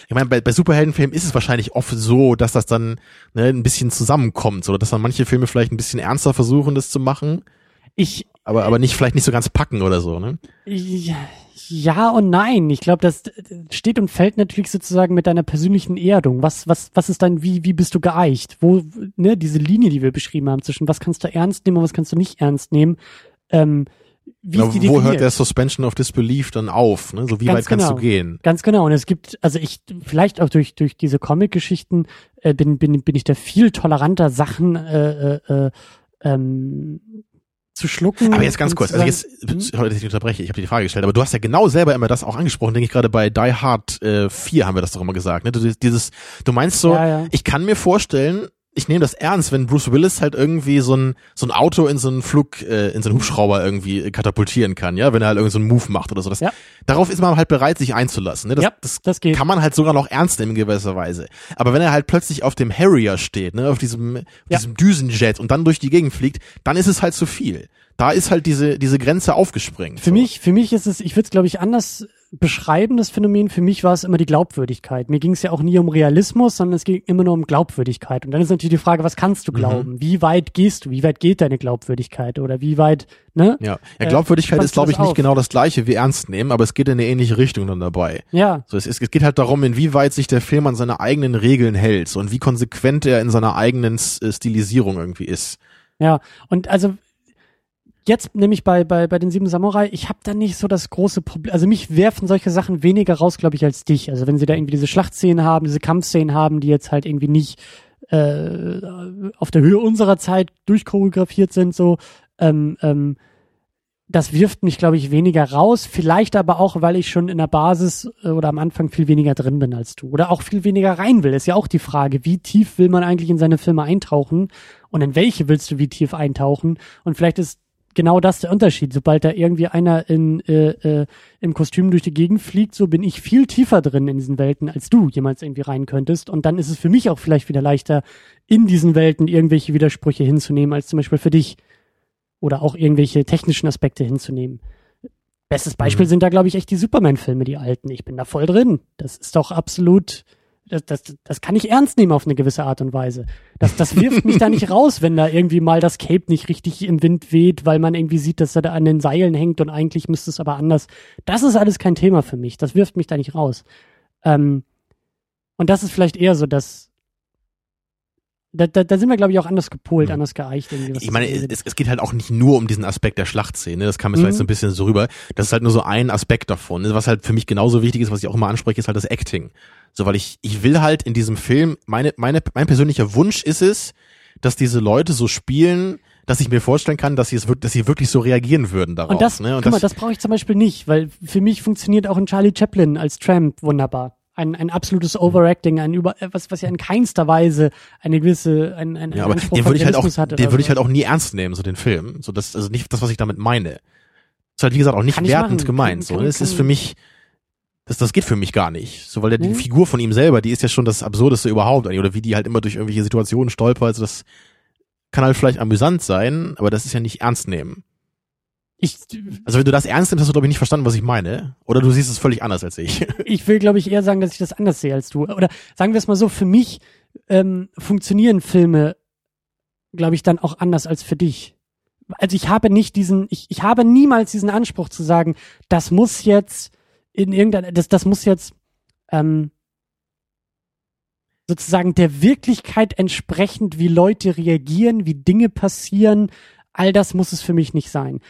ich meine, bei, bei Superheldenfilmen ist es wahrscheinlich oft so, dass das dann ne, ein bisschen zusammenkommt, oder dass dann manche Filme vielleicht ein bisschen ernster versuchen, das zu machen, ich, aber, aber nicht, vielleicht nicht so ganz packen oder so, ne? Ja, und nein. Ich glaube, das steht und fällt natürlich sozusagen mit deiner persönlichen Erdung. Was, was, was ist dann, wie, wie bist du geeicht? Wo, ne, diese Linie, die wir beschrieben haben, zwischen was kannst du ernst nehmen und was kannst du nicht ernst nehmen, ähm, wie Genau, wo hört definiert? der Suspension of Disbelief dann auf? Ne? So wie Ganz weit kannst genau. du gehen? Ganz genau. Und es gibt, also ich, vielleicht auch durch, durch diese Comic-Geschichten äh, bin, bin, bin ich da viel toleranter, Sachen äh, äh, äh, ähm, zu schlucken. Aber jetzt ganz kurz, also jetzt, hm? sorry, dass ich unterbreche, ich habe dir die Frage gestellt, aber du hast ja genau selber immer das auch angesprochen, denke ich gerade bei Die Hard äh, 4 haben wir das doch immer gesagt. Ne? Du, dieses, du meinst so, Ja, ja. ich kann mir vorstellen, ich nehme das ernst, wenn Bruce Willis halt irgendwie so ein so ein Auto in so einen Flug, äh, in so einen Hubschrauber irgendwie katapultieren kann, ja, wenn er halt irgendwie so einen Move macht oder so. Das, Ja. Darauf ist man halt bereit, sich einzulassen. Ne? Das, Ja, das das geht. kann man halt sogar noch ernst nehmen in gewisser Weise. Aber wenn er halt plötzlich auf dem Harrier steht, ne, auf diesem, auf Ja. diesem Düsenjet und dann durch die Gegend fliegt, dann ist es halt zu viel. Da ist halt diese diese Grenze aufgesprengt. Für so. mich, für mich ist es, ich würde es glaube ich anders beschreiben, das Phänomen. Für mich war es immer die Glaubwürdigkeit. Mir ging es ja auch nie um Realismus, sondern es ging immer nur um Glaubwürdigkeit. Und dann ist natürlich die Frage, was kannst du Mhm. glauben? Wie weit gehst du? Wie weit geht deine Glaubwürdigkeit? Oder wie weit, ne? Ja, ja Äh, Glaubwürdigkeit spannst ist, glaube ich, nicht auf? genau das gleiche wie ernst nehmen, aber es geht in eine ähnliche Richtung dann dabei. Ja, So, es, es geht halt darum, inwieweit sich der Film an seine eigenen Regeln hält und wie konsequent er in seiner eigenen äh, Stilisierung irgendwie ist. Ja, und also jetzt nämlich bei, bei, bei den sieben Samurai, ich habe da nicht so das große Problem. Also mich werfen solche Sachen weniger raus, glaube ich, als dich. Also wenn sie da irgendwie diese Schlachtszenen haben, diese Kampfszenen haben, die jetzt halt irgendwie nicht äh, auf der Höhe unserer Zeit durchchoreografiert sind, so, ähm, ähm, das wirft mich, glaube ich, weniger raus. Vielleicht aber auch, weil ich schon in der Basis äh, oder am Anfang viel weniger drin bin als du. Oder auch viel weniger rein will. Ist ja auch die Frage, wie tief will man eigentlich in seine Filme eintauchen und in welche willst du wie tief eintauchen? Und vielleicht ist genau das der Unterschied. Sobald da irgendwie einer in, äh, äh, im Kostüm durch die Gegend fliegt, so bin ich viel tiefer drin in diesen Welten, als du jemals irgendwie rein könntest. Und dann ist es für mich auch vielleicht wieder leichter, in diesen Welten irgendwelche Widersprüche hinzunehmen, als zum Beispiel für dich. Oder auch irgendwelche technischen Aspekte hinzunehmen. Bestes Beispiel Mhm. sind da, glaube ich, echt die Superman-Filme, die alten. Ich bin da voll drin. Das ist doch absolut, das, das, das kann ich ernst nehmen auf eine gewisse Art und Weise. Das, das wirft mich da nicht raus, wenn da irgendwie mal das Cape nicht richtig im Wind weht, weil man irgendwie sieht, dass er da an den Seilen hängt und eigentlich müsste es aber anders. Das ist alles kein Thema für mich. Das wirft mich da nicht raus. Ähm, und das ist vielleicht eher so, dass da, da, da sind wir, glaube ich, auch anders gepolt, Mhm. anders geeicht. Irgendwie, Ich das meine, es, es geht halt auch nicht nur um diesen Aspekt der Schlachtszene, das kam jetzt Mhm. vielleicht so ein bisschen so rüber. Das ist halt nur so ein Aspekt davon. ne? Was halt für mich genauso wichtig ist, was ich auch immer anspreche, ist halt das Acting. So, weil ich, ich will halt in diesem Film, meine, meine, mein persönlicher Wunsch ist es, dass diese Leute so spielen, dass ich mir vorstellen kann, dass sie es wirklich, dass sie wirklich so reagieren würden darauf. Und das, ne? Und guck mal, das brauche ich zum Beispiel nicht, weil für mich funktioniert auch ein Charlie Chaplin als Tramp wunderbar. Ein, ein absolutes Overacting, ein über, was, was ja in keinster Weise eine gewisse, ein, ein, Ja, aber den würde ich halt auch, den würde ich halt auch nie ernst nehmen, so den Film. So das, also nicht das, was ich damit meine. Ist halt wie gesagt auch nicht Kann wertend gemeint. So, ne? es ist für mich, das, das geht für mich gar nicht. So, weil der, die Nee. Figur von ihm selber, die ist ja schon das Absurdeste überhaupt, oder wie die halt immer durch irgendwelche Situationen stolpert. Also das kann halt vielleicht amüsant sein, aber das ist ja nicht ernst nehmen. Ich, Also wenn du das ernst nimmst, hast du glaube ich nicht verstanden, was ich meine. Oder du siehst es völlig anders als ich. ich will, glaube ich, eher sagen, dass ich das anders sehe als du. Oder sagen wir es mal so, für mich ähm, funktionieren Filme, glaube ich, dann auch anders als für dich. Also ich habe nicht diesen, ich, ich habe niemals diesen Anspruch zu sagen, das muss jetzt in irgendeiner, das, das muss jetzt ähm, sozusagen der Wirklichkeit entsprechend, wie Leute reagieren, wie Dinge passieren, all das muss es für mich nicht sein.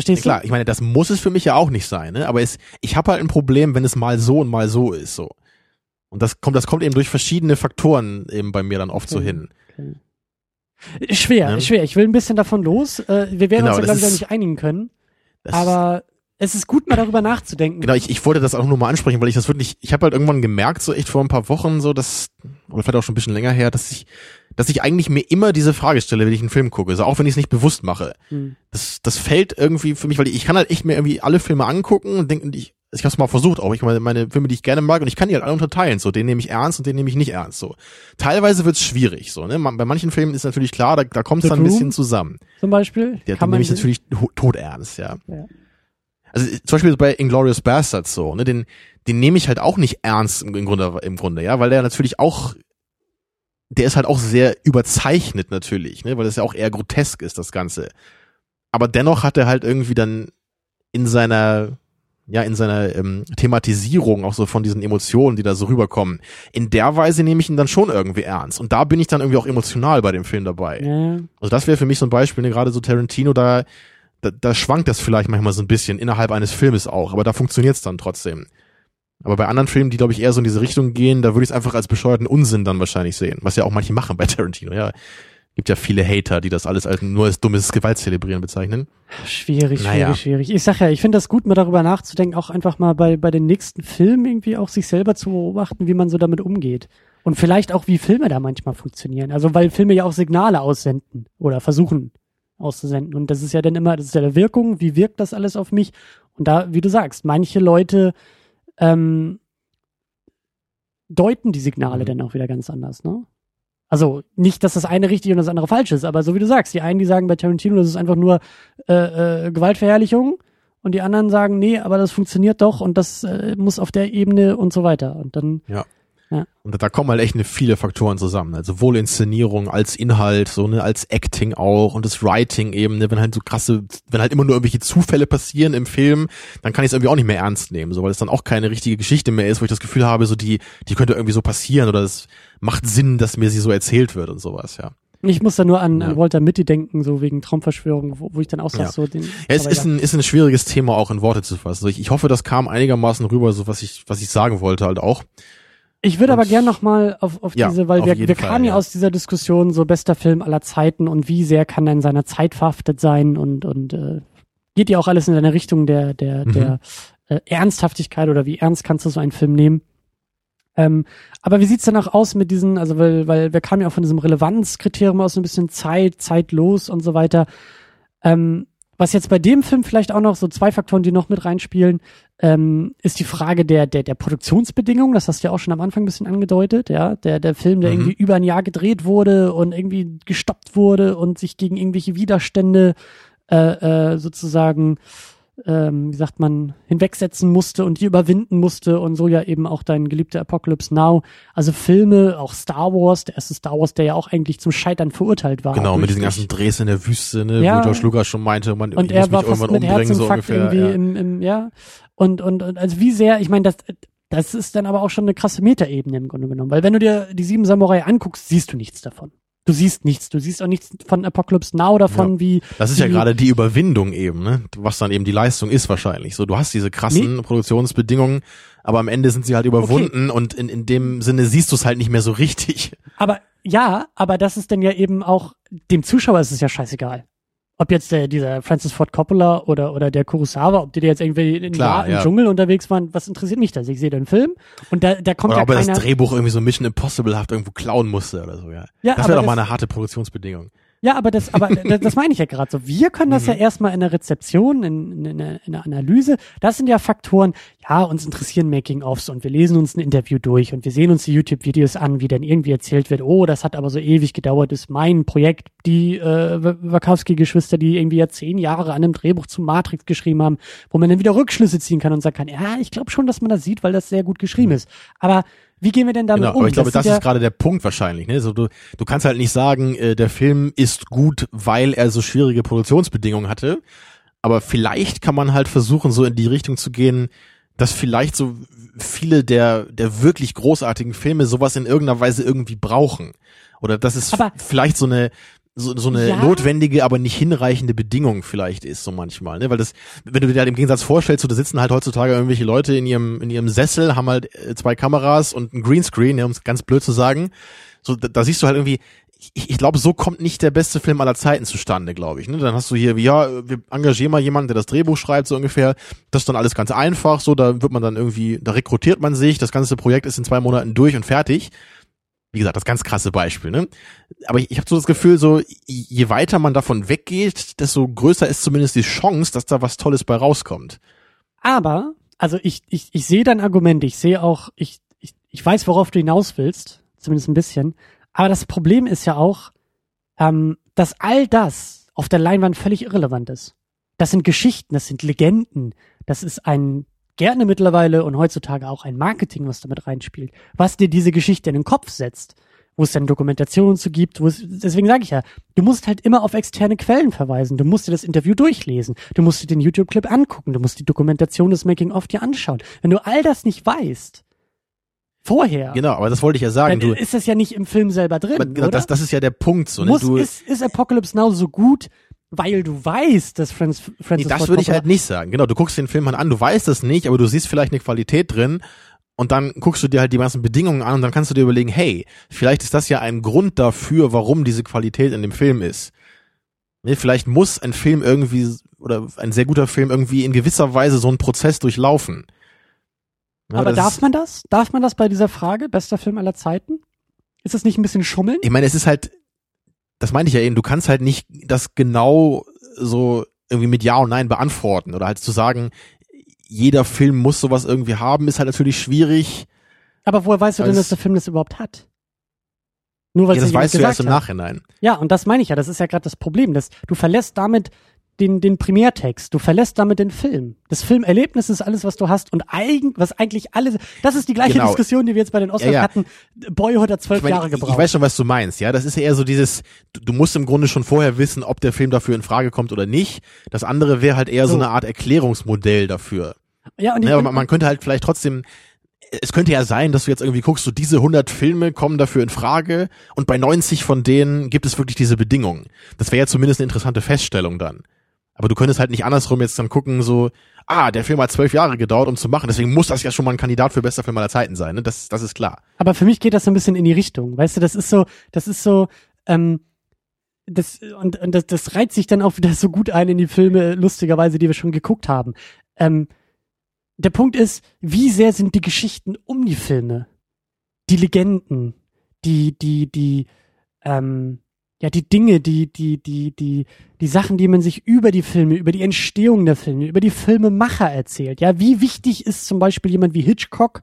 Verstehst Klar, ich meine, das muss es für mich ja auch nicht sein, ne? Aber es, ich habe halt ein Problem, wenn es mal so und mal so ist, so. Und das kommt, das kommt eben durch verschiedene Faktoren eben bei mir dann oft so Okay. hin. du? Schwer, Ne? schwer. Ich will ein bisschen davon los. Äh, wir werden Genau, uns ja, glaube ich, nicht einigen können. Aber es ist gut, mal darüber nachzudenken. Genau, ich, ich wollte das auch nur mal ansprechen, weil ich das wirklich, ich habe halt irgendwann gemerkt, so echt vor ein paar Wochen, so dass, oder vielleicht auch schon ein bisschen länger her, dass ich, dass ich eigentlich mir immer diese Frage stelle, wenn ich einen Film gucke, so auch wenn ich es nicht bewusst mache. Hm. Das, das fällt irgendwie für mich, weil ich kann halt echt mir irgendwie alle Filme angucken und denken, ich, ich habe es mal versucht, auch ich meine, meine Filme, die ich gerne mag, und ich kann die halt alle unterteilen, so den nehme ich ernst und den nehme ich nicht ernst, so. Teilweise wird's schwierig, so, ne? Bei manchen Filmen ist natürlich klar, da, da kommt es dann ein bisschen zusammen. Zum Beispiel. Der kann den man nehme ich natürlich to- todernst, ja. Ja. Also äh, zum Beispiel bei Inglourious Bastards so, ne, den, den nehme ich halt auch nicht ernst im, im Grunde, im Grunde, ja, weil der natürlich auch, der ist halt auch sehr überzeichnet natürlich, ne, weil das ja auch eher grotesk ist, das Ganze. Aber dennoch hat er halt irgendwie dann in seiner, ja, in seiner ähm, Thematisierung auch so von diesen Emotionen, die da so rüberkommen, in der Weise nehme ich ihn dann schon irgendwie ernst. Und da bin ich dann irgendwie auch emotional bei dem Film dabei. Ja. Also das wäre für mich so ein Beispiel, ne, gerade so Tarantino, da, da, da schwankt das vielleicht manchmal so ein bisschen innerhalb eines Filmes auch, aber da funktioniert's dann trotzdem. Aber bei anderen Filmen, die glaube ich eher so in diese Richtung gehen, da würde ich es einfach als bescheuerten Unsinn dann wahrscheinlich sehen, was ja auch manche machen bei Tarantino. Ja, gibt ja viele Hater, die das alles als nur als dummes Gewaltzelebrieren bezeichnen. Schwierig, schwierig, Naja. schwierig. Ich sag ja, ich finde das gut, mal darüber nachzudenken, auch einfach mal bei, bei den nächsten Filmen irgendwie auch sich selber zu beobachten, wie man so damit umgeht. Und vielleicht auch, wie Filme da manchmal funktionieren. Also, weil Filme ja auch Signale aussenden oder versuchen auszusenden. Und das ist ja dann immer, das ist ja der Wirkung, wie wirkt das alles auf mich? Und da, wie du sagst, manche Leute ähm, deuten die Signale mhm. dann auch wieder ganz anders, ne? Also nicht, dass das eine richtig und das andere falsch ist, aber so wie du sagst, die einen, die sagen bei Tarantino, das ist einfach nur äh, äh, Gewaltverherrlichung und die anderen sagen, nee, aber das funktioniert doch und das äh, muss auf der Ebene und so weiter. Und dann ja. Ja. Und da kommen halt echt ne, viele Faktoren zusammen. Also sowohl Inszenierung als Inhalt, so ne, als Acting auch und das Writing eben, ne, wenn halt so krasse, wenn halt immer nur irgendwelche Zufälle passieren im Film, dann kann ich es irgendwie auch nicht mehr ernst nehmen, so weil es dann auch keine richtige Geschichte mehr ist, wo ich das Gefühl habe, so die, die könnte irgendwie so passieren oder es macht Sinn, dass mir sie so erzählt wird und sowas, ja. Ich muss da nur an, ja. an Walter Mitty denken, so wegen Traumverschwörung, wo, wo ich dann auch sag, ja. so den. Ja, es ist ein, ist ein schwieriges Thema auch in Worte zu fassen. Also ich, ich hoffe, das kam einigermaßen rüber, so was ich, was ich sagen wollte halt auch. Ich würde aber gern noch mal auf, auf ja, diese, weil wir, wir kamen ja aus dieser Diskussion so bester Film aller Zeiten und wie sehr kann er in seiner Zeit verhaftet sein und und äh, geht ja auch alles in seine Richtung der der mhm. der äh, Ernsthaftigkeit oder wie ernst kannst du so einen Film nehmen? Ähm, aber wie sieht's dann auch aus mit diesen, also weil weil wir kamen ja auch von diesem Relevanzkriterium aus so ein bisschen Zeit, zeitlos und so weiter. Ähm, was jetzt bei dem Film vielleicht auch noch so zwei Faktoren, die noch mit reinspielen, ähm, ist die Frage der, der, der Produktionsbedingungen. Das hast du ja auch schon am Anfang ein bisschen angedeutet, ja. Der, der Film, der mhm. irgendwie über ein Jahr gedreht wurde und irgendwie gestoppt wurde und sich gegen irgendwelche Widerstände äh, äh, sozusagen ähm, wie sagt man, hinwegsetzen musste und die überwinden musste und so ja eben auch dein geliebter Apocalypse Now. Also Filme, auch Star Wars, der erste Star Wars, der ja auch eigentlich zum Scheitern verurteilt war. Genau, mit diesen ganzen Drehs in der Wüste, ne, ja, wo George Lucas schon meinte, man und er war fast mit Herzinfarkt so irgendwie ja. Im, im, ja. Und, und, und also wie sehr, ich meine, das, das ist dann aber auch schon eine krasse Metaebene im Grunde genommen, weil wenn du dir die sieben Samurai anguckst, siehst du nichts davon. Du siehst nichts. Du siehst auch nichts von Apocalypse Now davon, ja. wie. Das ist ja gerade die Überwindung eben, ne? Was dann eben die Leistung ist wahrscheinlich. So, du hast diese krassen nee. Produktionsbedingungen, aber am Ende sind sie halt überwunden okay. und in, in dem Sinne siehst du es halt nicht mehr so richtig. Aber ja, aber das ist dann ja eben auch, dem Zuschauer ist es ja scheißegal ob jetzt der, dieser Francis Ford Coppola oder, oder der Kurosawa, ob die jetzt irgendwie in Klar, im ja. Dschungel unterwegs waren, was interessiert mich das? Ich sehe den Film und da, da kommt oder ja ob er das Drehbuch irgendwie so Mission Impossible haft irgendwo klauen musste oder so, ja. ja das wäre doch mal eine harte Produktionsbedingung. Ja, aber das, aber das meine ich ja gerade so. Wir können das mhm. ja erstmal in der Rezeption, in, in, in, der Analyse. Das sind ja Faktoren. Ja, uns interessieren Making-ofs und wir lesen uns ein Interview durch und wir sehen uns die YouTube-Videos an, wie dann irgendwie erzählt wird. Oh, das hat aber so ewig gedauert. Das ist mein Projekt. Die äh, Wachowski-Geschwister, die irgendwie ja zehn Jahre an einem Drehbuch zu Matrix geschrieben haben, wo man dann wieder Rückschlüsse ziehen kann und sagen kann, ja, ich glaube schon, dass man das sieht, weil das sehr gut geschrieben mhm. ist. Aber wie gehen wir denn damit genau, um? Aber ich glaube, das, das ist ja gerade der Punkt wahrscheinlich. Ne? So, du, du kannst halt nicht sagen, äh, der Film ist gut, weil er so schwierige Produktionsbedingungen hatte. Aber vielleicht kann man halt versuchen, so in die Richtung zu gehen, dass vielleicht so viele der, der wirklich großartigen Filme sowas in irgendeiner Weise irgendwie brauchen. Oder dass es aber vielleicht so eine, so, so eine ja. notwendige, aber nicht hinreichende Bedingung vielleicht ist, so manchmal, ne? Weil das, wenn du dir halt im Gegensatz vorstellst, so da sitzen halt heutzutage irgendwelche Leute in ihrem, in ihrem Sessel, haben halt äh, zwei Kameras und ein Greenscreen, ja, um es ganz blöd zu sagen. So, da, da siehst du halt irgendwie, ich, ich glaube, so kommt nicht der beste Film aller Zeiten zustande, glaube ich. Ne? Dann hast du hier, ja, wir engagieren mal jemanden, der das Drehbuch schreibt, so ungefähr. Das ist dann alles ganz einfach, so, da wird man dann irgendwie, da rekrutiert man sich, das ganze Projekt ist in zwei Monaten durch und fertig wie gesagt, das ganz krasse Beispiel, ne? Aber ich, ich habe so das Gefühl, so je weiter man davon weggeht, desto größer ist zumindest die Chance, dass da was Tolles bei rauskommt. Aber, also ich, ich, ich sehe dein Argument, ich sehe auch, ich, ich, ich weiß, worauf du hinaus willst, zumindest ein bisschen. Aber das Problem ist ja auch, ähm, dass all das auf der Leinwand völlig irrelevant ist. Das sind Geschichten, das sind Legenden, das ist ein gerne mittlerweile und heutzutage auch ein Marketing, was damit reinspielt, was dir diese Geschichte in den Kopf setzt, wo es dann Dokumentationen zu gibt, wo es, deswegen sage ich ja, du musst halt immer auf externe Quellen verweisen, du musst dir das Interview durchlesen, du musst dir den YouTube-Clip angucken, du musst die Dokumentation des Making-of dir anschauen. Wenn du all das nicht weißt, vorher. Genau, aber das wollte ich ja sagen. Dann du, ist das ja nicht im Film selber drin. Genau, oder? Das, das ist ja der Punkt. So, ne? Muss, du, ist, ist Apocalypse Now so gut, weil du weißt, dass Franz, Francis nee, das würde ich halt nicht sagen. Genau, du guckst den Film halt an, du weißt es nicht, aber du siehst vielleicht eine Qualität drin und dann guckst du dir halt die ganzen Bedingungen an und dann kannst du dir überlegen, hey, vielleicht ist das ja ein Grund dafür, warum diese Qualität in dem Film ist. Nee, vielleicht muss ein Film irgendwie oder ein sehr guter Film irgendwie in gewisser Weise so einen Prozess durchlaufen. Ja, aber darf man das? Darf man das bei dieser Frage, bester Film aller Zeiten? Ist das nicht ein bisschen Schummeln? Ich meine, es ist halt, das meinte ich ja eben, du kannst halt nicht das genau so irgendwie mit Ja und Nein beantworten oder halt zu sagen, jeder Film muss sowas irgendwie haben, ist halt natürlich schwierig. Aber woher weißt du denn, dass der Film das überhaupt hat? Nur weil ja, das weißt du erst im Nachhinein. Ja, und das meine ich ja, das ist ja gerade das Problem, dass du verlässt damit den, den Primärtext, du verlässt damit den Film. Das Filmerlebnis ist alles, was du hast und eigen, was eigentlich alles, das ist die gleiche genau. Diskussion, die wir jetzt bei den Oscars ja, ja. hatten. Boyhood hat zwölf ich mein, Jahre gebraucht. Ich weiß schon, was du meinst, ja. Das ist eher so dieses, du, du, musst im Grunde schon vorher wissen, ob der Film dafür in Frage kommt oder nicht. Das andere wäre halt eher so, so eine Art Erklärungsmodell dafür. Ja, und, ja, aber man, man könnte halt vielleicht trotzdem, es könnte ja sein, dass du jetzt irgendwie guckst, so diese 100 Filme kommen dafür in Frage und bei 90 von denen gibt es wirklich diese Bedingungen. Das wäre ja zumindest eine interessante Feststellung dann. Aber du könntest halt nicht andersrum jetzt dann gucken, so, ah, der Film hat zwölf Jahre gedauert, um zu machen, deswegen muss das ja schon mal ein Kandidat für bester Film aller Zeiten sein, ne? Das, das ist klar. Aber für mich geht das so ein bisschen in die Richtung, weißt du, das ist so, das ist so, ähm, das, und, und das, das reiht sich dann auch wieder so gut ein in die Filme, lustigerweise, die wir schon geguckt haben. Ähm, der Punkt ist, wie sehr sind die Geschichten um die Filme, die Legenden, die, die, die, ähm, ja, die Dinge, die, die, die, die, die Sachen, die man sich über die Filme, über die Entstehung der Filme, über die Filmemacher erzählt. Ja, wie wichtig ist zum Beispiel jemand wie Hitchcock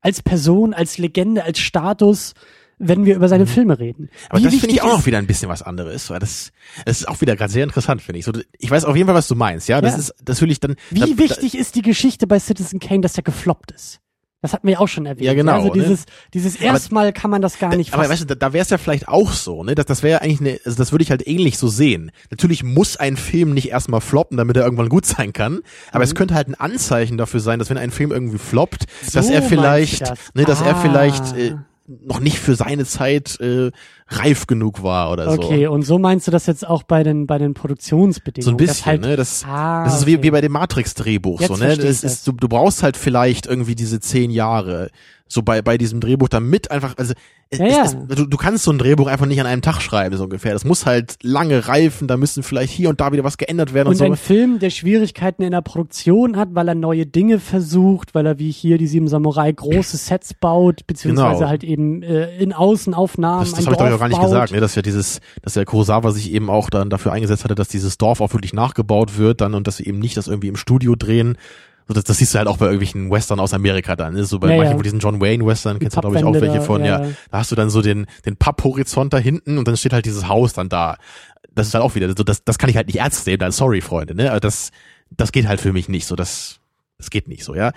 als Person, als Legende, als Status, wenn wir über seine mhm. Filme reden. Aber Wie das finde ich auch noch wieder ein bisschen was anderes, weil das, das ist auch wieder gerade sehr interessant, finde ich. So, ich weiß auf jeden Fall, was du meinst, ja. Das ja. ist, das will ich dann. Wie da, wichtig da, ist die Geschichte bei Citizen Kane, dass er gefloppt ist? Das hatten wir ja auch schon erwähnt. Ja, genau. Also dieses, ne? dieses erstmal kann man das gar nicht Aber weißt du, da, da wäre es ja vielleicht auch so, ne? Das, das wäre ja eigentlich eine, also das würde ich halt ähnlich so sehen. Natürlich muss ein Film nicht erstmal floppen, damit er irgendwann gut sein kann. Aber mhm. es könnte halt ein Anzeichen dafür sein, dass wenn ein Film irgendwie floppt, so dass er vielleicht, das? ne, dass ah. er vielleicht äh, noch nicht für seine Zeit äh, reif genug war oder so. Okay, und so meinst du das jetzt auch bei den bei den Produktionsbedingungen? So ein bisschen, halt, ne? Das, ah, das ist okay. wie, wie bei dem Matrix-Drehbuch, so, ne? Das ist, du, du brauchst halt vielleicht irgendwie diese zehn Jahre so bei, bei diesem Drehbuch damit einfach, also es, ja, ja. Es, du, du kannst so ein Drehbuch einfach nicht an einem Tag schreiben, so ungefähr. Das muss halt lange reifen, da müssen vielleicht hier und da wieder was geändert werden und, und so. Ein Film, der Schwierigkeiten in der Produktion hat, weil er neue Dinge versucht, weil er wie hier die Sieben Samurai große Sets baut, beziehungsweise genau. halt eben äh, in Außenaufnahmen. Das, das ich doch gar nicht gesagt, ne? dass ja dieses, dass der Kurosawa sich eben auch dann dafür eingesetzt hatte, dass dieses Dorf auch wirklich nachgebaut wird dann und dass sie eben nicht das irgendwie im Studio drehen, so, das, das siehst du halt auch bei irgendwelchen Western aus Amerika dann. Ne? So bei ja, manchen ja. von diesen John Wayne Western kennst du, glaube ich, auch welche von, ja. ja. Da hast du dann so den, den Papphorizont da hinten und dann steht halt dieses Haus dann da. Das ist halt auch wieder, so, das, das kann ich halt nicht ernst nehmen, dann sorry, Freunde, ne? Also das, das geht halt für mich nicht so, das, das geht nicht so, ja.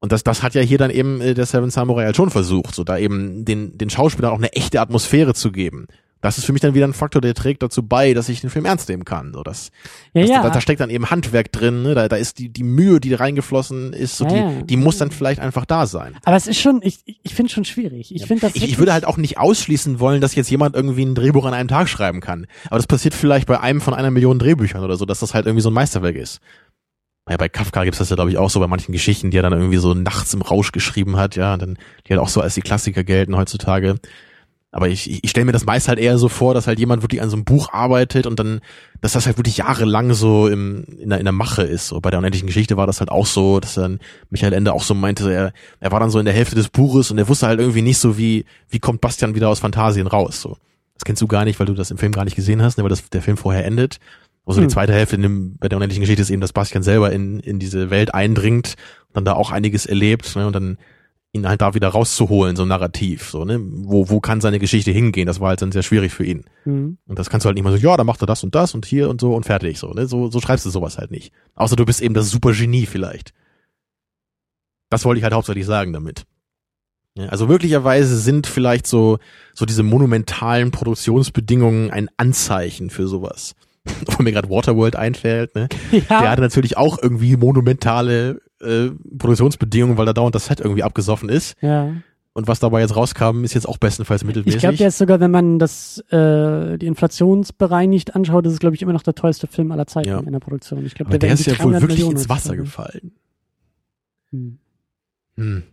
Und das, das hat ja hier dann eben äh, der Seven Samurai halt schon versucht, so da eben den, den Schauspielern auch eine echte Atmosphäre zu geben das ist für mich dann wieder ein Faktor, der trägt dazu bei, dass ich den Film ernst nehmen kann. So, das, ja, das, ja. Da, da, steckt dann eben Handwerk drin, ne? da, da ist die, die Mühe, die reingeflossen ist, so ja, die, die muss dann vielleicht einfach da sein. Aber es ist schon, ich, ich finde schon schwierig. Ich finde das. Ich, ich würde halt auch nicht ausschließen wollen, dass jetzt jemand irgendwie ein Drehbuch an einem Tag schreiben kann. Aber das passiert vielleicht bei einem von einer Million Drehbüchern oder so, dass das halt irgendwie so ein Meisterwerk ist. Ja, bei Kafka gibt's das ja, glaube ich, auch so bei manchen Geschichten, die er dann irgendwie so nachts im Rausch geschrieben hat, ja, dann, die halt auch so als die Klassiker gelten heutzutage. Aber ich, ich stelle mir das meist halt eher so vor, dass halt jemand wirklich an so einem Buch arbeitet und dann, dass das halt wirklich jahrelang so im, in, der, in der Mache ist. So bei der unendlichen Geschichte war das halt auch so, dass dann Michael Ende auch so meinte, er, er war dann so in der Hälfte des Buches und er wusste halt irgendwie nicht so, wie, wie kommt Bastian wieder aus Fantasien raus. So. Das kennst du gar nicht, weil du das im Film gar nicht gesehen hast, ne, weil das, der Film vorher endet. Also hm. die zweite Hälfte in dem, bei der unendlichen Geschichte ist eben, dass Bastian selber in, in diese Welt eindringt, dann da auch einiges erlebt, ne, und dann ihn halt da wieder rauszuholen, so narrativ, so, ne? Wo, wo kann seine Geschichte hingehen? Das war halt dann sehr schwierig für ihn. Mhm. Und das kannst du halt nicht mal so, ja, da macht er das und das und hier und so und fertig, so, ne? So, so schreibst du sowas halt nicht. Außer du bist eben das super Genie vielleicht. Das wollte ich halt hauptsächlich sagen damit. Ja, also möglicherweise sind vielleicht so, so diese monumentalen Produktionsbedingungen ein Anzeichen für sowas. Wo mir gerade Waterworld einfällt, ne? Ja. Der hatte natürlich auch irgendwie monumentale äh, Produktionsbedingungen, weil da dauernd das Set irgendwie abgesoffen ist. Ja. Und was dabei jetzt rauskam, ist jetzt auch bestenfalls mittelmäßig. Ich glaube, der ist sogar, wenn man das äh, die inflationsbereinigt anschaut, ist es glaube ich immer noch der teuerste Film aller Zeiten ja. in der Produktion. Ich glaube, der, der ist ja wohl wirklich Millionen ins Wasser gefallen. Hm. Hm.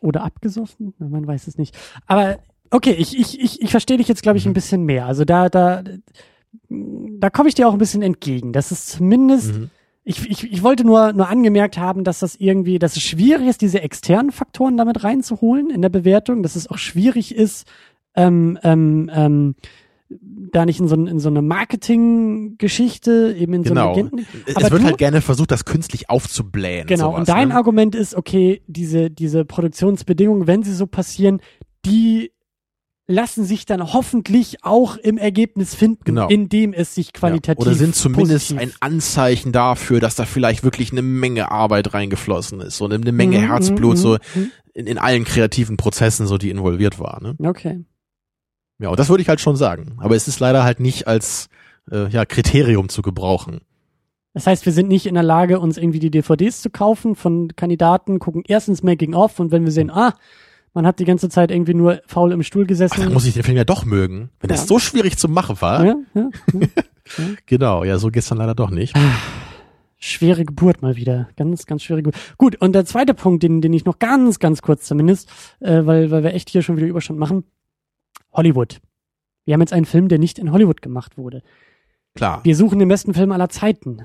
Oder abgesoffen? Man weiß es nicht. Aber okay, ich ich ich, ich verstehe dich jetzt glaube ich mhm. ein bisschen mehr. Also da da da komme ich dir auch ein bisschen entgegen. Das ist zumindest mhm ich, ich, ich wollte nur, nur angemerkt haben, dass das irgendwie, dass es schwierig ist, diese externen Faktoren damit reinzuholen in der Bewertung, dass es auch schwierig ist, ähm, ähm, ähm, da nicht in so, in so eine Marketing-Geschichte, eben in Genau. so eine Es Aber wird du- halt gerne versucht, das künstlich aufzublähen. Genau, sowas, und dein ne? Argument ist, okay, diese, diese Produktionsbedingungen, wenn sie so passieren, die lassen sich dann hoffentlich auch im Ergebnis finden, Genau. indem es sich qualitativ Ja. Oder sind zumindest ein Anzeichen dafür, dass da vielleicht wirklich eine Menge Arbeit reingeflossen ist und eine Menge Mhm, Herzblut mhm, so mhm. in, in allen kreativen Prozessen, so die involviert war. Ne? Okay. Ja, und das würde ich halt schon sagen. Aber es ist leider halt nicht als äh, ja, Kriterium zu gebrauchen. Das heißt, wir sind nicht in der Lage, uns irgendwie die DVDs zu kaufen von Kandidaten, gucken erstens Making of und wenn wir sehen, ah, man hat die ganze Zeit irgendwie nur faul im Stuhl Ach, gesessen. dann muss ich den Film ja doch mögen. Wenn Ja. das so schwierig zu machen war. ja, ja. Genau, ja, so dann leider doch nicht. Schwere Geburt mal wieder. Ganz, ganz schwere Geburt. Gut, und der zweite Punkt, den, den ich noch ganz, ganz kurz zumindest, äh, weil, weil wir echt hier schon wieder Überstand machen. Hollywood. Wir haben jetzt einen Film, der nicht in Hollywood gemacht wurde. Klar. Wir suchen den besten Film aller Zeiten.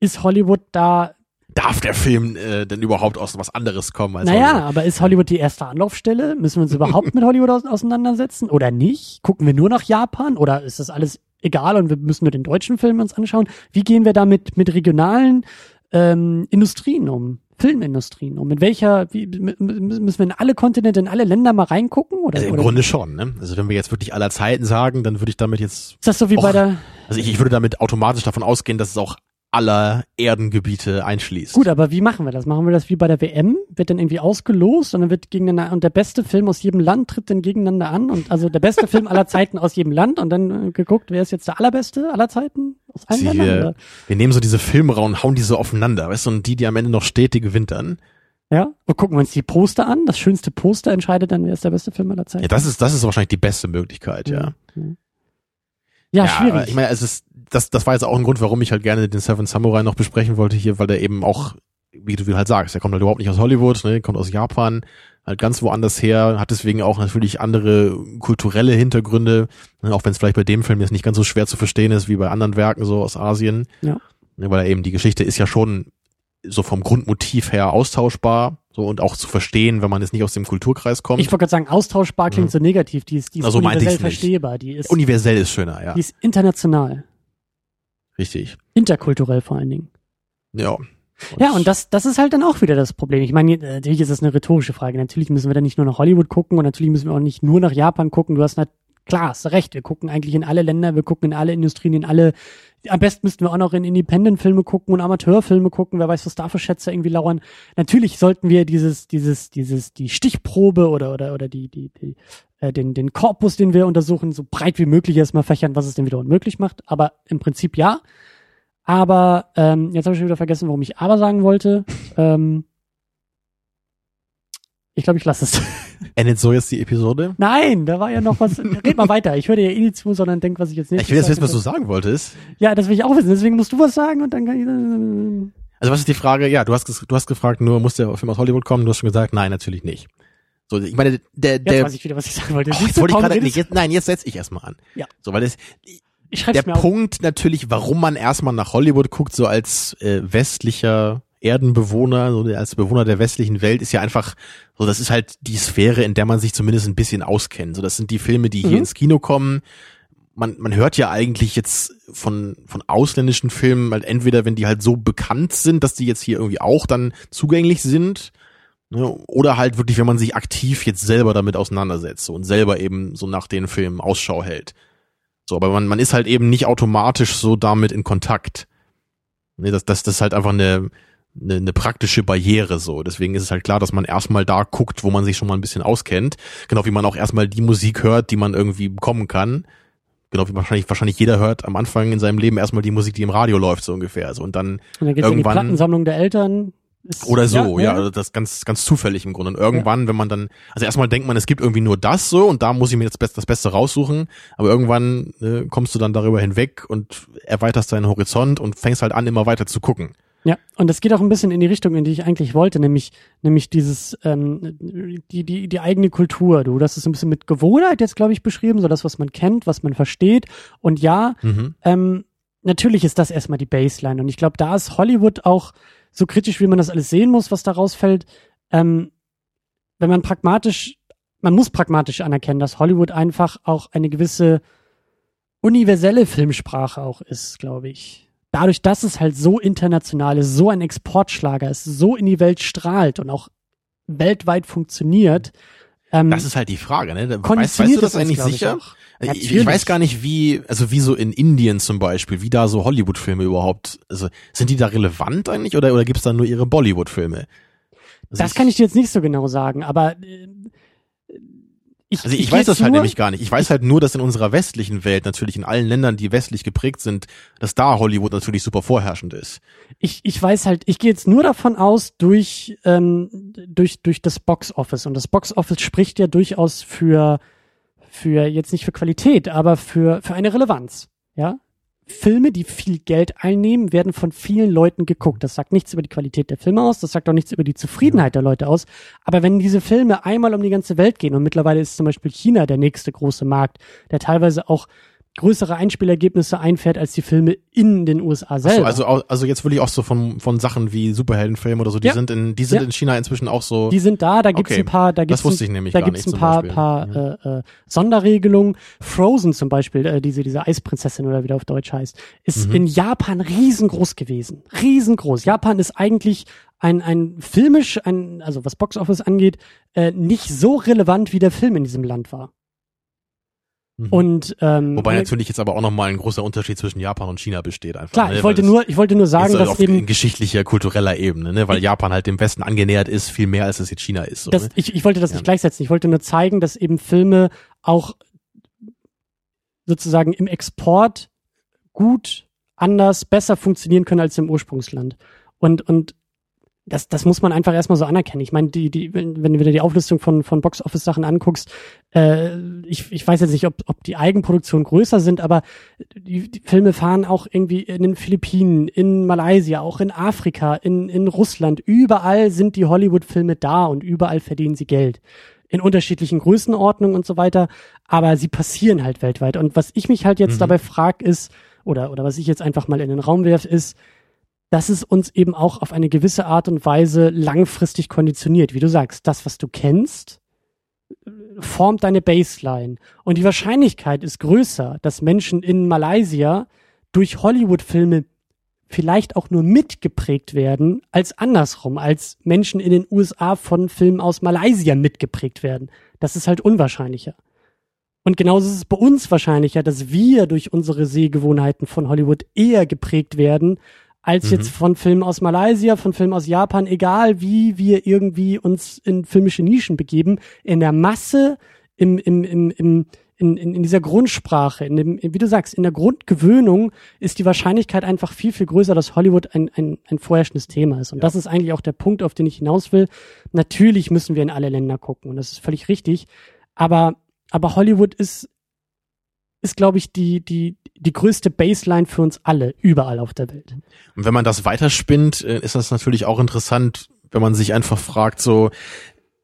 Ist Hollywood da? Darf der Film äh, denn überhaupt aus was anderes kommen als naja, Hollywood? aber ist Hollywood die erste Anlaufstelle? Müssen wir uns überhaupt mit Hollywood aus auseinandersetzen oder nicht? Gucken wir nur nach Japan oder ist das alles egal und wir müssen nur den deutschen Film uns anschauen? Wie gehen wir da mit, mit regionalen ähm, Industrien um? Filmindustrien um? Mit welcher, wie, müssen wir in alle Kontinente, in alle Länder mal reingucken? Oder, Also im oder Grunde schon, ne? Also wenn wir jetzt wirklich aller Zeiten sagen, dann würde ich damit jetzt, ist das so wie bei Och. der, also ich, ich würde damit automatisch davon ausgehen, dass es auch aller Erdengebiete einschließt. Gut, aber wie machen wir das? Machen wir das wie bei der WM? Wird dann irgendwie ausgelost und dann wird gegeneinander, und der beste Film aus jedem Land tritt dann gegeneinander an und also der beste Film aller Zeiten aus jedem Land und dann äh, geguckt, wer ist jetzt der allerbeste aller Zeiten aus allen Sie, Ländern? wir, nehmen so diese Filme raus und hauen die so aufeinander, weißt du, und die, die am Ende noch steht, die gewinnt dann. Ja? Und gucken wir uns die Poster an. Das schönste Poster entscheidet dann, wer ist der beste Film aller Zeiten. Ja, das ist, das ist wahrscheinlich die beste Möglichkeit, ja. Ja, aber schwierig. Ich meine, es ist, das, das war jetzt auch ein Grund, warum ich halt gerne den Seven Samurai noch besprechen wollte hier, weil der eben auch, wie du halt sagst, der kommt halt überhaupt nicht aus Hollywood, ne, kommt aus Japan, halt ganz woanders her, hat deswegen auch natürlich andere kulturelle Hintergründe, ne, auch wenn es vielleicht bei dem Film jetzt nicht ganz so schwer zu verstehen ist wie bei anderen Werken so aus Asien. Ja. Ne, weil eben die Geschichte ist ja schon so vom Grundmotiv her austauschbar, so und auch zu verstehen, wenn man jetzt nicht aus dem Kulturkreis kommt. ich wollte gerade sagen, austauschbar klingt Mhm. so negativ. Die ist, die ist Also universell verstehbar. Die ist, Universell ist schöner, ja. die ist international. Richtig. Interkulturell vor allen Dingen. Ja. Ja, und das, das ist halt dann auch wieder das Problem. Ich meine, natürlich ist das eine rhetorische Frage. Natürlich müssen wir dann nicht nur nach Hollywood gucken und natürlich müssen wir auch nicht nur nach Japan gucken. Du hast na, klar, hast recht. Wir gucken eigentlich in alle Länder, wir gucken in alle Industrien, in alle. Am besten müssten wir auch noch in Independent-Filme gucken und Amateurfilme gucken. Wer weiß, was da für Schätze irgendwie lauern. Natürlich sollten wir dieses, dieses, dieses, die Stichprobe oder oder oder die, die, die äh, den, den Korpus, den wir untersuchen, so breit wie möglich erstmal fächern, was es denn wieder unmöglich macht. Aber im Prinzip ja. Aber ähm, jetzt habe ich schon wieder vergessen, warum ich aber sagen wollte. Ähm, ich glaube, ich lasse es. Endet so jetzt die Episode? Nein, da war ja noch was. Red mal weiter. Ich höre dir ja eh nicht zu, sondern denk, was ich jetzt nicht. Ich will jetzt wissen, was du sagen wolltest. Ja, das will ich auch wissen. Deswegen musst du was sagen und dann kann ich. Also was ist die Frage? Ja, du hast, du hast gefragt, nur muss der Film aus Hollywood kommen? Du hast schon gesagt, nein, natürlich nicht. So, ich meine, der, Jetzt der, weiß ich wieder, was ich sagen wollte. oh, jetzt wollte ich gerade, nee, jetzt, nein, jetzt setz ich erstmal an. Ja. So, weil das, der mir auf. Punkt natürlich, warum man erstmal nach Hollywood guckt, so als äh, westlicher Erdenbewohner, so als Bewohner der westlichen Welt, ist ja einfach, so das ist halt die Sphäre, in der man sich zumindest ein bisschen auskennt. So, das sind die Filme, die hier Mhm. ins Kino kommen. Man, man hört ja eigentlich jetzt von, von ausländischen Filmen halt entweder, wenn die halt so bekannt sind, dass die jetzt hier irgendwie auch dann zugänglich sind, ne, oder halt wirklich, wenn man sich aktiv jetzt selber damit auseinandersetzt so, und selber eben so nach den Filmen Ausschau hält. So, aber man, man ist halt eben nicht automatisch so damit in Kontakt. Nee, das, das, das ist halt einfach eine, eine, eine praktische Barriere so. Deswegen ist es halt klar, dass man erstmal da guckt, wo man sich schon mal ein bisschen auskennt. Genau wie man auch erstmal die Musik hört, die man irgendwie bekommen kann. Genau wie wahrscheinlich, wahrscheinlich jeder hört am Anfang in seinem Leben erstmal die Musik, die im Radio läuft, so ungefähr. So, und dann, Und dann geht's in die irgendwann- Plattensammlung der Eltern. Ist, oder so, ja, also das ganz, ganz zufällig im Grunde. Und irgendwann, wenn man dann, also erstmal denkt man, es gibt irgendwie nur das so und da muss ich mir jetzt das Beste raussuchen, aber irgendwann äh, kommst du dann darüber hinweg und erweiterst deinen Horizont und fängst halt an, immer weiter zu gucken. Ja, und das geht auch ein bisschen in die Richtung, in die ich eigentlich wollte, nämlich, nämlich dieses, ähm, die, die, die eigene Kultur. Du, das ist ein bisschen mit Gewohnheit jetzt, glaube ich, beschrieben, so das, was man kennt, was man versteht. Und ja, Mhm. ähm, natürlich ist das erstmal die Baseline. Und ich glaube, da ist Hollywood auch so kritisch, wie man das alles sehen muss, was da rausfällt. Ähm, wenn man pragmatisch man muss pragmatisch anerkennen, dass Hollywood einfach auch eine gewisse universelle Filmsprache auch ist, glaube ich. Dadurch, dass es halt so international ist, so ein Exportschlager ist, so in die Welt strahlt und auch weltweit funktioniert. Ähm, das ist halt die Frage, ne? Weißt, weißt du das eigentlich sicher? Ich, ich, weiß gar nicht, wie, also wie so in Indien zum Beispiel, wie da so Hollywood-Filme überhaupt, also sind die da relevant eigentlich oder, oder gibt's da nur ihre Bollywood-Filme? Also das ich, kann ich dir jetzt nicht so genau sagen, aber äh, ich, also ich, ich weiß das halt nämlich gar nicht. Ich weiß halt nur, dass in unserer westlichen Welt, natürlich in allen Ländern, die westlich geprägt sind, dass da Hollywood natürlich super vorherrschend ist. Ich, ich weiß halt, ich gehe jetzt nur davon aus, durch, ähm, durch, durch das Box Office. Und das Box Office spricht ja durchaus für, für jetzt nicht für Qualität, aber für, für eine Relevanz. Ja, Filme, die viel Geld einnehmen, werden von vielen Leuten geguckt. Das sagt nichts über die Qualität der Filme aus, das sagt auch nichts über die Zufriedenheit der Leute aus. Aber wenn diese Filme einmal um die ganze Welt gehen und mittlerweile ist zum Beispiel China der nächste große Markt, der teilweise auch größere Einspielergebnisse einfährt als die Filme in den USA selber. So, also, also jetzt will ich auch so von, von Sachen wie Superheldenfilme oder so, die ja. sind in, die sind ja. in China inzwischen auch so. Die sind da, da gibt's okay. ein paar, da gibt's, das wusste ich nämlich da gibt's ein paar, paar ja. äh, äh, Sonderregelungen. Frozen zum Beispiel, äh, diese, diese Eisprinzessin oder wie der auf Deutsch heißt, ist mhm. in Japan riesengroß gewesen. Riesengroß. Japan ist eigentlich ein, ein filmisch, ein, also was Boxoffice angeht, äh, nicht so relevant wie der Film in diesem Land war. Mhm. Und ähm, wobei natürlich jetzt aber auch nochmal ein großer Unterschied zwischen Japan und China besteht einfach. Klar, ne? ich wollte nur, ich wollte nur sagen, halt dass auf eben geschichtlicher, kultureller Ebene, ne? weil Japan halt dem Westen angenähert ist, viel mehr als es jetzt China ist. So, das, ne? ich, ich wollte das ja. nicht gleichsetzen. Ich wollte nur zeigen, dass eben Filme auch sozusagen im Export gut, anders, besser funktionieren können als im Ursprungsland. Und und das, das muss man einfach erstmal so anerkennen. Ich meine, die, die, wenn, wenn du dir die Auflistung von, von Box-Office-Sachen anguckst, äh, ich, ich weiß jetzt nicht, ob, ob die Eigenproduktionen größer sind, aber die, die Filme fahren auch irgendwie in den Philippinen, in Malaysia, auch in Afrika, in, in Russland. Überall sind die Hollywood-Filme da und überall verdienen sie Geld. In unterschiedlichen Größenordnungen und so weiter, aber sie passieren halt weltweit. Und was ich mich halt jetzt mhm. dabei frage, ist, oder, oder was ich jetzt einfach mal in den Raum werf, ist, dass es uns eben auch auf eine gewisse Art und Weise langfristig konditioniert. Wie du sagst, das, was du kennst, formt deine Baseline. Und die Wahrscheinlichkeit ist größer, dass Menschen in Malaysia durch Hollywood-Filme vielleicht auch nur mitgeprägt werden, als andersrum, als Menschen in den USA von Filmen aus Malaysia mitgeprägt werden. Das ist halt unwahrscheinlicher. Und genauso ist es bei uns wahrscheinlicher, dass wir durch unsere Sehgewohnheiten von Hollywood eher geprägt werden, als mhm. jetzt von Filmen aus Malaysia, von Filmen aus Japan, egal wie wir irgendwie uns in filmische Nischen begeben, in der Masse, im, im, im, im in, in, in dieser Grundsprache, in dem, wie du sagst, in der Grundgewöhnung ist die Wahrscheinlichkeit einfach viel, viel größer, dass Hollywood ein, ein, ein vorherrschendes Thema ist. Und ja. das ist eigentlich auch der Punkt, auf den ich hinaus will. Natürlich müssen wir in alle Länder gucken und das ist völlig richtig. Aber, aber Hollywood ist, ist, glaube ich, die, die, die größte Baseline für uns alle, überall auf der Welt. Und wenn man das weiterspinnt, äh, ist das natürlich auch interessant, wenn man sich einfach fragt, so,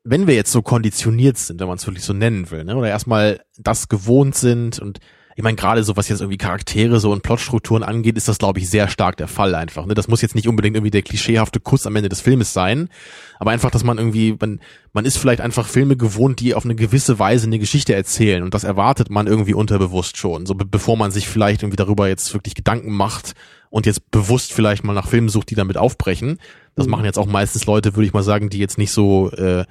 wenn wir jetzt so konditioniert sind, wenn man es wirklich so nennen will, ne, oder erstmal das gewohnt sind und ich meine, gerade so was jetzt irgendwie Charaktere so und Plotstrukturen angeht, ist das, glaube ich, sehr stark der Fall einfach. Ne? Das muss jetzt nicht unbedingt irgendwie der klischeehafte Kuss am Ende des Filmes sein, aber einfach, dass man irgendwie, man, man ist vielleicht einfach Filme gewohnt, die auf eine gewisse Weise eine Geschichte erzählen und das erwartet man irgendwie unterbewusst schon, so be bevor man sich vielleicht irgendwie darüber jetzt wirklich Gedanken macht und jetzt bewusst vielleicht mal nach Filmen sucht, die damit aufbrechen. Das mhm. machen jetzt auch meistens Leute, würde ich mal sagen, die jetzt nicht so äh,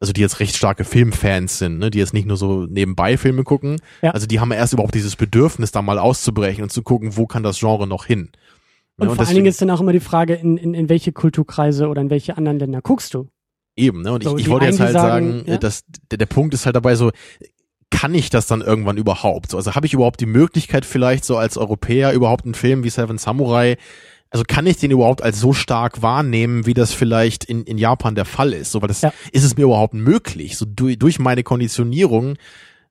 also die jetzt recht starke Filmfans sind, ne, die jetzt nicht nur so nebenbei Filme gucken. Ja. Also die haben erst überhaupt dieses Bedürfnis, da mal auszubrechen und zu gucken, wo kann das Genre noch hin. Und, ja, und vor allen Dingen ist dann auch immer die Frage, in, in, in welche Kulturkreise oder in welche anderen Länder guckst du? Eben, ne? Und so, ich, ich wollte jetzt halt sagen, sagen ja? dass der, der Punkt ist halt dabei so, kann ich das dann irgendwann überhaupt? So, also habe ich überhaupt die Möglichkeit vielleicht so als Europäer überhaupt einen Film wie Seven Samurai also kann ich den überhaupt als so stark wahrnehmen, wie das vielleicht in, in Japan der Fall ist? So, weil das, ja. ist es mir überhaupt möglich? So durch, durch meine Konditionierung,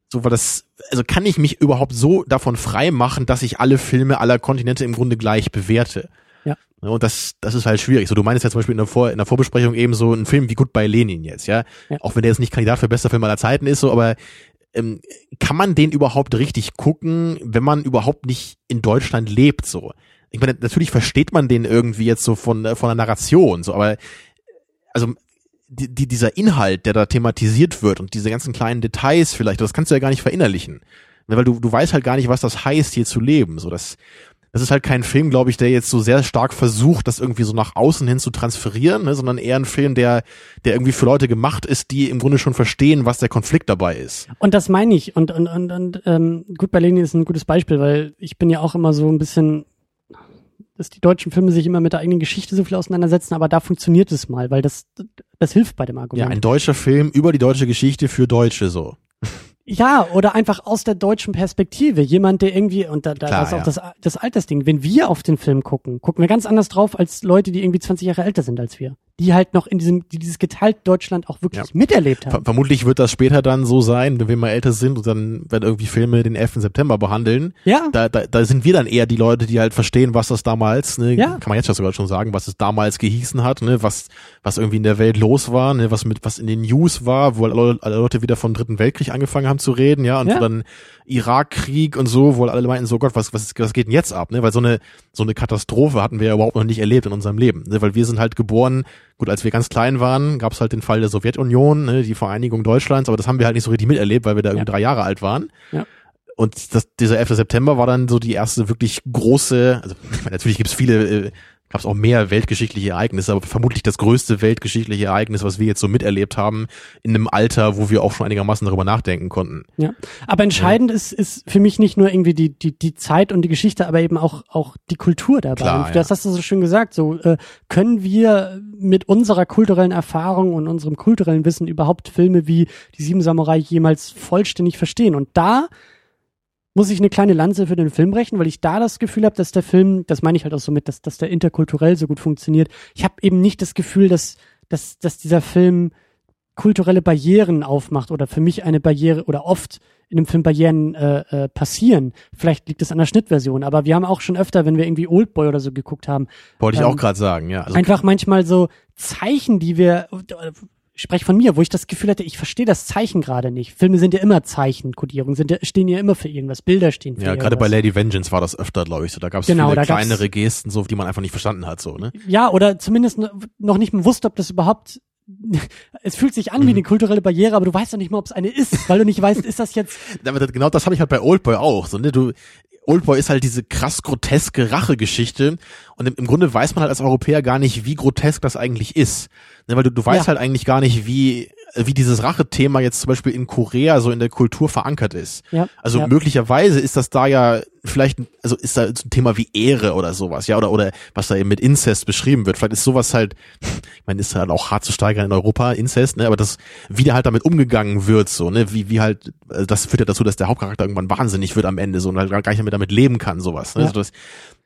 so weil das, also kann ich mich überhaupt so davon frei machen, dass ich alle Filme aller Kontinente im Grunde gleich bewerte? Ja. Und das, das ist halt schwierig. So, du meinst ja zum Beispiel in der, Vor in der Vorbesprechung eben so ein Film wie Goodbye Lenin jetzt, ja? ja. Auch wenn der jetzt nicht Kandidat für bester Film aller Zeiten ist, so, aber ähm, kann man den überhaupt richtig gucken, wenn man überhaupt nicht in Deutschland lebt, so? Ich meine, natürlich versteht man den irgendwie jetzt so von, äh, von der Narration, so, aber also die, die, dieser Inhalt, der da thematisiert wird und diese ganzen kleinen Details vielleicht, das kannst du ja gar nicht verinnerlichen. Weil du, du weißt halt gar nicht, was das heißt, hier zu leben. So, das, das ist halt kein Film, glaube ich, der jetzt so sehr stark versucht, das irgendwie so nach außen hin zu transferieren, ne, sondern eher ein Film, der, der irgendwie für Leute gemacht ist, die im Grunde schon verstehen, was der Konflikt dabei ist. Und das meine ich. Und, und, und, und ähm, gut, Berlin ist ein gutes Beispiel, weil ich bin ja auch immer so ein bisschen dass die deutschen Filme sich immer mit der eigenen Geschichte so viel auseinandersetzen, aber da funktioniert es mal, weil das, das hilft bei dem Argument. Ja, ein deutscher Film über die deutsche Geschichte für Deutsche so. Ja, oder einfach aus der deutschen Perspektive. Jemand, der irgendwie, und da, da Klar, ist auch ja. das, das Altersding. Wenn wir auf den Film gucken, gucken wir ganz anders drauf als Leute, die irgendwie 20 Jahre älter sind als wir. Die halt noch in diesem, die dieses geteilte Deutschland auch wirklich Ja. miterlebt Ver haben. vermutlich wird das später dann so sein, wenn wir mal älter sind und dann werden irgendwie Filme den 11. September behandeln. Ja. Da, da, da sind wir dann eher die Leute, die halt verstehen, was das damals, ne, Ja. kann man jetzt ja sogar schon sagen, was es damals gehießen hat, ne, was, was irgendwie in der Welt los war, ne, was mit, was in den News war, wo alle, alle Leute wieder vom Dritten Weltkrieg angefangen haben zu reden, ja, und Ja. dann Irakkrieg und so, wo alle meinten, so Gott, was, was, was geht denn jetzt ab, ne, weil so eine, so eine Katastrophe hatten wir ja überhaupt noch nicht erlebt in unserem Leben, ne, weil wir sind halt geboren, gut, als wir ganz klein waren, gab es halt den Fall der Sowjetunion, ne, die Vereinigung Deutschlands, aber das haben wir halt nicht so richtig miterlebt, weil wir da irgendwie Ja. drei Jahre alt waren. Ja. Und das, dieser 11. September war dann so die erste wirklich große, also ich meine, natürlich gibt's viele, äh, gab es auch mehr weltgeschichtliche Ereignisse, aber vermutlich das größte weltgeschichtliche Ereignis, was wir jetzt so miterlebt haben, in einem Alter, wo wir auch schon einigermaßen darüber nachdenken konnten. Ja. Aber entscheidend ist, ist für mich nicht nur irgendwie die, die, die Zeit und die Geschichte, aber eben auch, auch die Kultur dabei. Klar, und das hast du so schön gesagt. So, äh, können wir mit unserer kulturellen Erfahrung und unserem kulturellen Wissen überhaupt Filme wie Die Sieben Samurai jemals vollständig verstehen? Und da muss ich eine kleine Lanze für den Film brechen, weil ich da das Gefühl habe, dass der Film, das meine ich halt auch so mit, dass, dass der interkulturell so gut funktioniert. Ich habe eben nicht das Gefühl, dass, dass, dass dieser Film kulturelle Barrieren aufmacht oder für mich eine Barriere oder oft in dem Film Barrieren äh, äh, passieren. Vielleicht liegt es an der Schnittversion, aber wir haben auch schon öfter, wenn wir irgendwie Oldboy oder so geguckt haben, Wollte ich Ähm, auch gerade sagen, ja. Also, einfach manchmal so Zeichen, die wir, ich spreche von mir, wo ich das Gefühl hatte, ich verstehe das Zeichen gerade nicht. Filme sind ja immer Zeichen, Kodierung sind ja, stehen ja immer für irgendwas, Bilder stehen für ja, irgendwas. gerade bei Lady Vengeance war das öfter, glaube ich, so. Da gab es Genau, viele kleinere Gesten, so, die man einfach nicht verstanden hat, so, ne? Ja, oder zumindest no- noch nicht wusste, ob das überhaupt es fühlt sich an wie Mhm. eine kulturelle Barriere, aber du weißt doch nicht mal, ob es eine ist, weil du nicht weißt, ist das jetzt genau das habe ich halt bei Oldboy auch. So, ne? du, Oldboy ist halt diese krass groteske Rachegeschichte und im, im Grunde weiß man halt als Europäer gar nicht, wie grotesk das eigentlich ist. Ne? Weil du, du weißt Ja. halt eigentlich gar nicht, wie, wie dieses Rachethema jetzt zum Beispiel in Korea so in der Kultur verankert ist. Ja, Also ja. möglicherweise ist das da ja vielleicht, also ist da ein Thema wie Ehre oder sowas, ja, oder, oder was da eben mit Inzest beschrieben wird. Vielleicht ist sowas halt, ich meine, ist halt auch hart zu steigern in Europa, Inzest, ne, aber das, wie da halt damit umgegangen wird, so, ne, wie, wie halt, also das führt ja dazu, dass der Hauptcharakter irgendwann wahnsinnig wird am Ende, so, und halt gar nicht mehr damit leben kann, sowas, ne, Ja. also das,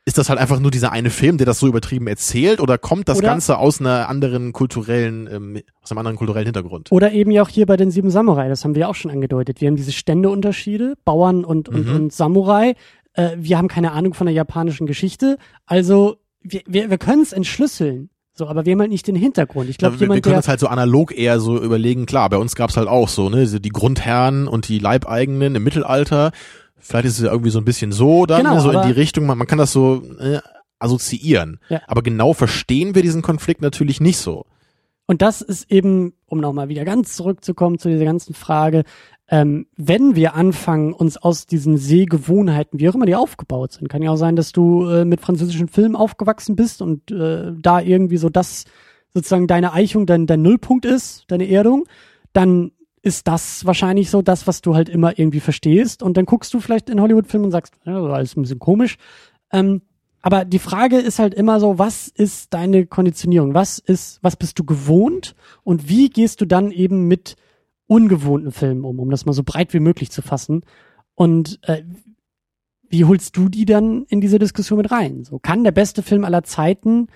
ist das halt einfach nur dieser eine Film, der das so übertrieben erzählt, oder kommt das Oder- Ganze aus einer anderen kulturellen, ähm, aus einem anderen kulturellen Hintergrund? Oder eben ja auch hier bei den sieben Samurai, das haben wir auch schon angedeutet. Wir haben diese Ständeunterschiede, Bauern und, und, Mhm. und Samurai. Äh, wir haben keine Ahnung von der japanischen Geschichte. Also wir, wir, wir können es entschlüsseln. So, aber wir haben halt nicht den Hintergrund. Ich glaube, Ja, wir, wir jemand, können uns halt so analog eher so überlegen, klar, bei uns gab's halt auch so, ne, die Grundherren und die Leibeigenen im Mittelalter. Vielleicht ist es ja irgendwie so ein bisschen so dann, Genau, so in die Richtung, man, man kann das so äh, assoziieren. Ja. Aber genau verstehen wir diesen Konflikt natürlich nicht so. Und das ist eben, um nochmal wieder ganz zurückzukommen zu dieser ganzen Frage, ähm, wenn wir anfangen, uns aus diesen Sehgewohnheiten, wie auch immer die aufgebaut sind, kann ja auch sein, dass du äh, mit französischen Filmen aufgewachsen bist und äh, da irgendwie so das sozusagen deine Eichung, dein, dein Nullpunkt ist, deine Erdung, dann ist das wahrscheinlich so das, was du halt immer irgendwie verstehst. Und dann guckst du vielleicht in Hollywood-Filmen und sagst, ja, alles ein bisschen komisch. Ähm, aber die Frage ist halt immer so, was ist deine Konditionierung? Was ist, was bist du gewohnt? Und wie gehst du dann eben mit ungewohnten Filmen um, um das mal so breit wie möglich zu fassen? Und äh, wie holst du die dann in diese Diskussion mit rein? So kann der beste Film aller Zeiten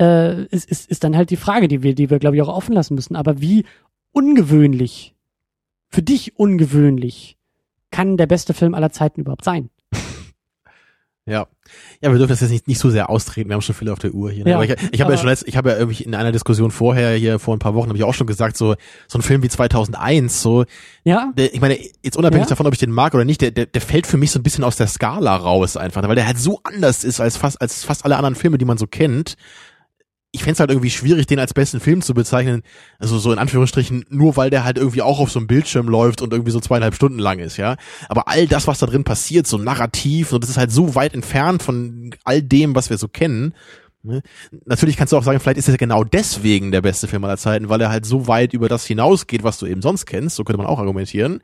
äh, ist, ist, ist dann halt die Frage, die wir, die wir glaube ich auch offen lassen müssen. Aber wie ungewöhnlich, für dich ungewöhnlich, kann der beste Film aller Zeiten überhaupt sein? Ja. Ja, wir dürfen das jetzt nicht, nicht so sehr austreten. Wir haben schon viel auf der Uhr hier. Ne? Ja, aber ich, ich habe ja schon letzt, ich habe ja irgendwie in einer Diskussion vorher hier vor ein paar Wochen habe ich auch schon gesagt, so so ein Film wie 2001, so Ja, der, ich meine, jetzt unabhängig Ja. davon, ob ich den mag oder nicht, der, der, der fällt für mich so ein bisschen aus der Skala raus einfach, weil der halt so anders ist als fast als fast alle anderen Filme, die man so kennt. Ich fänd's halt irgendwie schwierig, den als besten Film zu bezeichnen, also so in Anführungsstrichen, nur weil der halt irgendwie auch auf so einem Bildschirm läuft und irgendwie so zweieinhalb Stunden lang ist, ja. Aber all das, was da drin passiert, so narrativ, und das ist halt so weit entfernt von all dem, was wir so kennen. Ne? Natürlich kannst du auch sagen, vielleicht ist er genau deswegen der beste Film aller Zeiten, weil er halt so weit über das hinausgeht, was du eben sonst kennst. So könnte man auch argumentieren.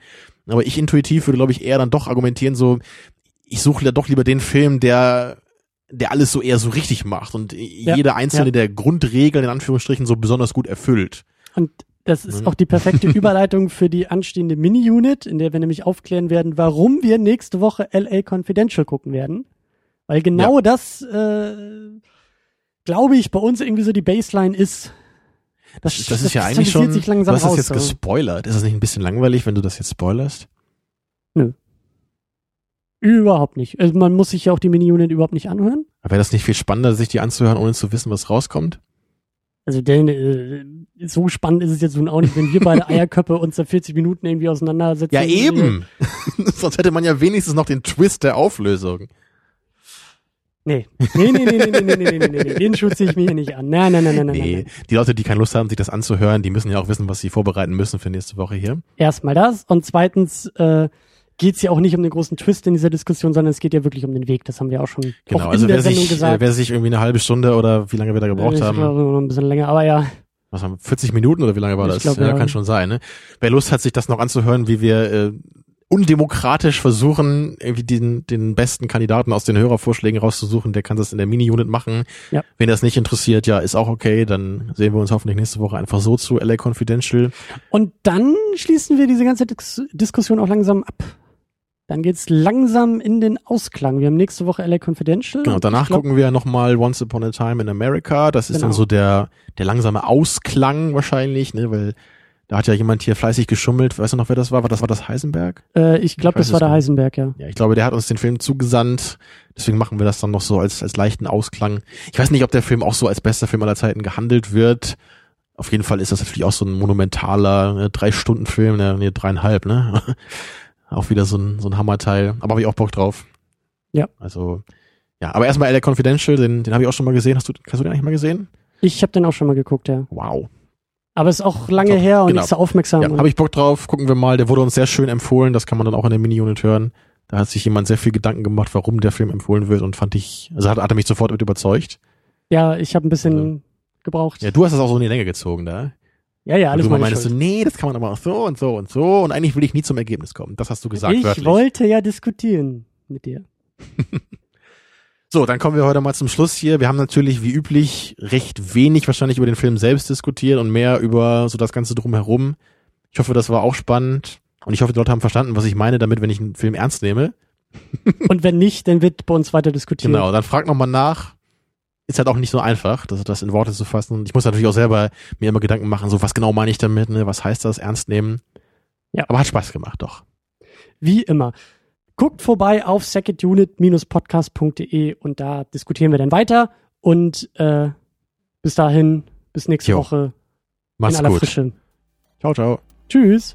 Aber ich intuitiv würde, glaube ich, eher dann doch argumentieren, so, ich suche ja doch lieber den Film, der der alles so eher so richtig macht und ja, jede einzelne ja. der Grundregeln in Anführungsstrichen so besonders gut erfüllt. Und das ist mhm. auch die perfekte Überleitung für die anstehende Mini-Unit, in der wir nämlich aufklären werden, warum wir nächste Woche LA Confidential gucken werden. Weil genau ja. das, äh, glaube ich, bei uns irgendwie so die Baseline ist. Das, das, das ist ja eigentlich schon, sich langsam du hast das jetzt gespoilert. Ist das nicht ein bisschen langweilig, wenn du das jetzt spoilerst? Nö. Überhaupt nicht. Also man muss sich ja auch die Mini-Unit überhaupt nicht anhören. Aber wäre das nicht viel spannender, sich die anzuhören, ohne zu wissen, was rauskommt? Also denn äh, so spannend ist es jetzt nun auch nicht, wenn wir beide Eierköpfe uns da 40 Minuten irgendwie auseinandersetzen. Ja eben. Sonst hätte man ja wenigstens noch den Twist der Auflösung. Nee. Nee, nee, nee, nee, nee, nee, nee, nee, nee, nee. Den schütze ich mir hier nicht an. Nein, nein, nein, nein, nein. Nee. Die Leute, die keine Lust haben, sich das anzuhören, die müssen ja auch wissen, was sie vorbereiten müssen für nächste Woche hier. Erstmal das und zweitens, äh, geht es ja auch nicht um den großen Twist in dieser Diskussion, sondern es geht ja wirklich um den Weg. Das haben wir auch schon genau, auch also wer sich, gesagt. wer sich irgendwie eine halbe Stunde oder wie lange wir da gebraucht ich haben. Glaube, ein bisschen länger, aber ja. Was haben 40 Minuten oder wie lange war das? Glaub, ja, ja, kann schon sein. Ne? Wer Lust hat, sich das noch anzuhören, wie wir äh, undemokratisch versuchen, irgendwie den, den besten Kandidaten aus den Hörervorschlägen rauszusuchen, der kann das in der Mini-Unit machen. Ja. Wenn das nicht interessiert, ja, ist auch okay, dann sehen wir uns hoffentlich nächste Woche einfach so zu LA Confidential. Und dann schließen wir diese ganze Dis Diskussion auch langsam ab. Dann geht's langsam in den Ausklang. Wir haben nächste Woche LA Confidential. Genau, danach glaub, gucken wir nochmal Once Upon a Time in America. Das ist genau. dann so der, der langsame Ausklang wahrscheinlich, ne, weil da hat ja jemand hier fleißig geschummelt. Weißt du noch, wer das war? War das, war das Heisenberg? Äh, ich glaube, das war der Heisenberg, ja. Ja, ich glaube, der hat uns den Film zugesandt. Deswegen machen wir das dann noch so als, als leichten Ausklang. Ich weiß nicht, ob der Film auch so als bester Film aller Zeiten gehandelt wird. Auf jeden Fall ist das natürlich auch so ein monumentaler ne, Drei-Stunden-Film, ne, dreieinhalb, ne? Auch wieder so ein, so ein Hammerteil. Aber habe ich auch Bock drauf. Ja. Also, ja. Aber erstmal LA Confidential, den, den habe ich auch schon mal gesehen. Hast du, hast du den eigentlich mal gesehen? Ich habe den auch schon mal geguckt, ja. Wow. Aber ist auch lange Top. her und genau. nicht so aufmerksam. Ja, habe ich Bock drauf. Gucken wir mal. Der wurde uns sehr schön empfohlen. Das kann man dann auch in der Mini-Unit hören. Da hat sich jemand sehr viel Gedanken gemacht, warum der Film empfohlen wird und fand ich, also hat, hat er mich sofort mit überzeugt. Ja, ich habe ein bisschen also, gebraucht. Ja, du hast das auch so in die Länge gezogen da. Ja, ja, alles und du meinst du, nee, das kann man aber auch so und so und so und eigentlich will ich nie zum Ergebnis kommen. Das hast du gesagt. Ich wörtlich. wollte ja diskutieren mit dir. so, dann kommen wir heute mal zum Schluss hier. Wir haben natürlich wie üblich recht wenig wahrscheinlich über den Film selbst diskutiert und mehr über so das Ganze drumherum. Ich hoffe, das war auch spannend und ich hoffe, die Leute haben verstanden, was ich meine damit, wenn ich einen Film ernst nehme. und wenn nicht, dann wird bei uns weiter diskutiert. Genau, dann frag nochmal nach ist halt auch nicht so einfach, das, das in Worte zu fassen. Ich muss natürlich auch selber mir immer Gedanken machen, so was genau meine ich damit, ne? was heißt das, ernst nehmen. Ja. Aber hat Spaß gemacht, doch. Wie immer. Guckt vorbei auf secondunit-podcast.de und da diskutieren wir dann weiter. Und äh, bis dahin, bis nächste jo. Woche. Mach's in aller gut. Frische. Ciao, ciao. Tschüss.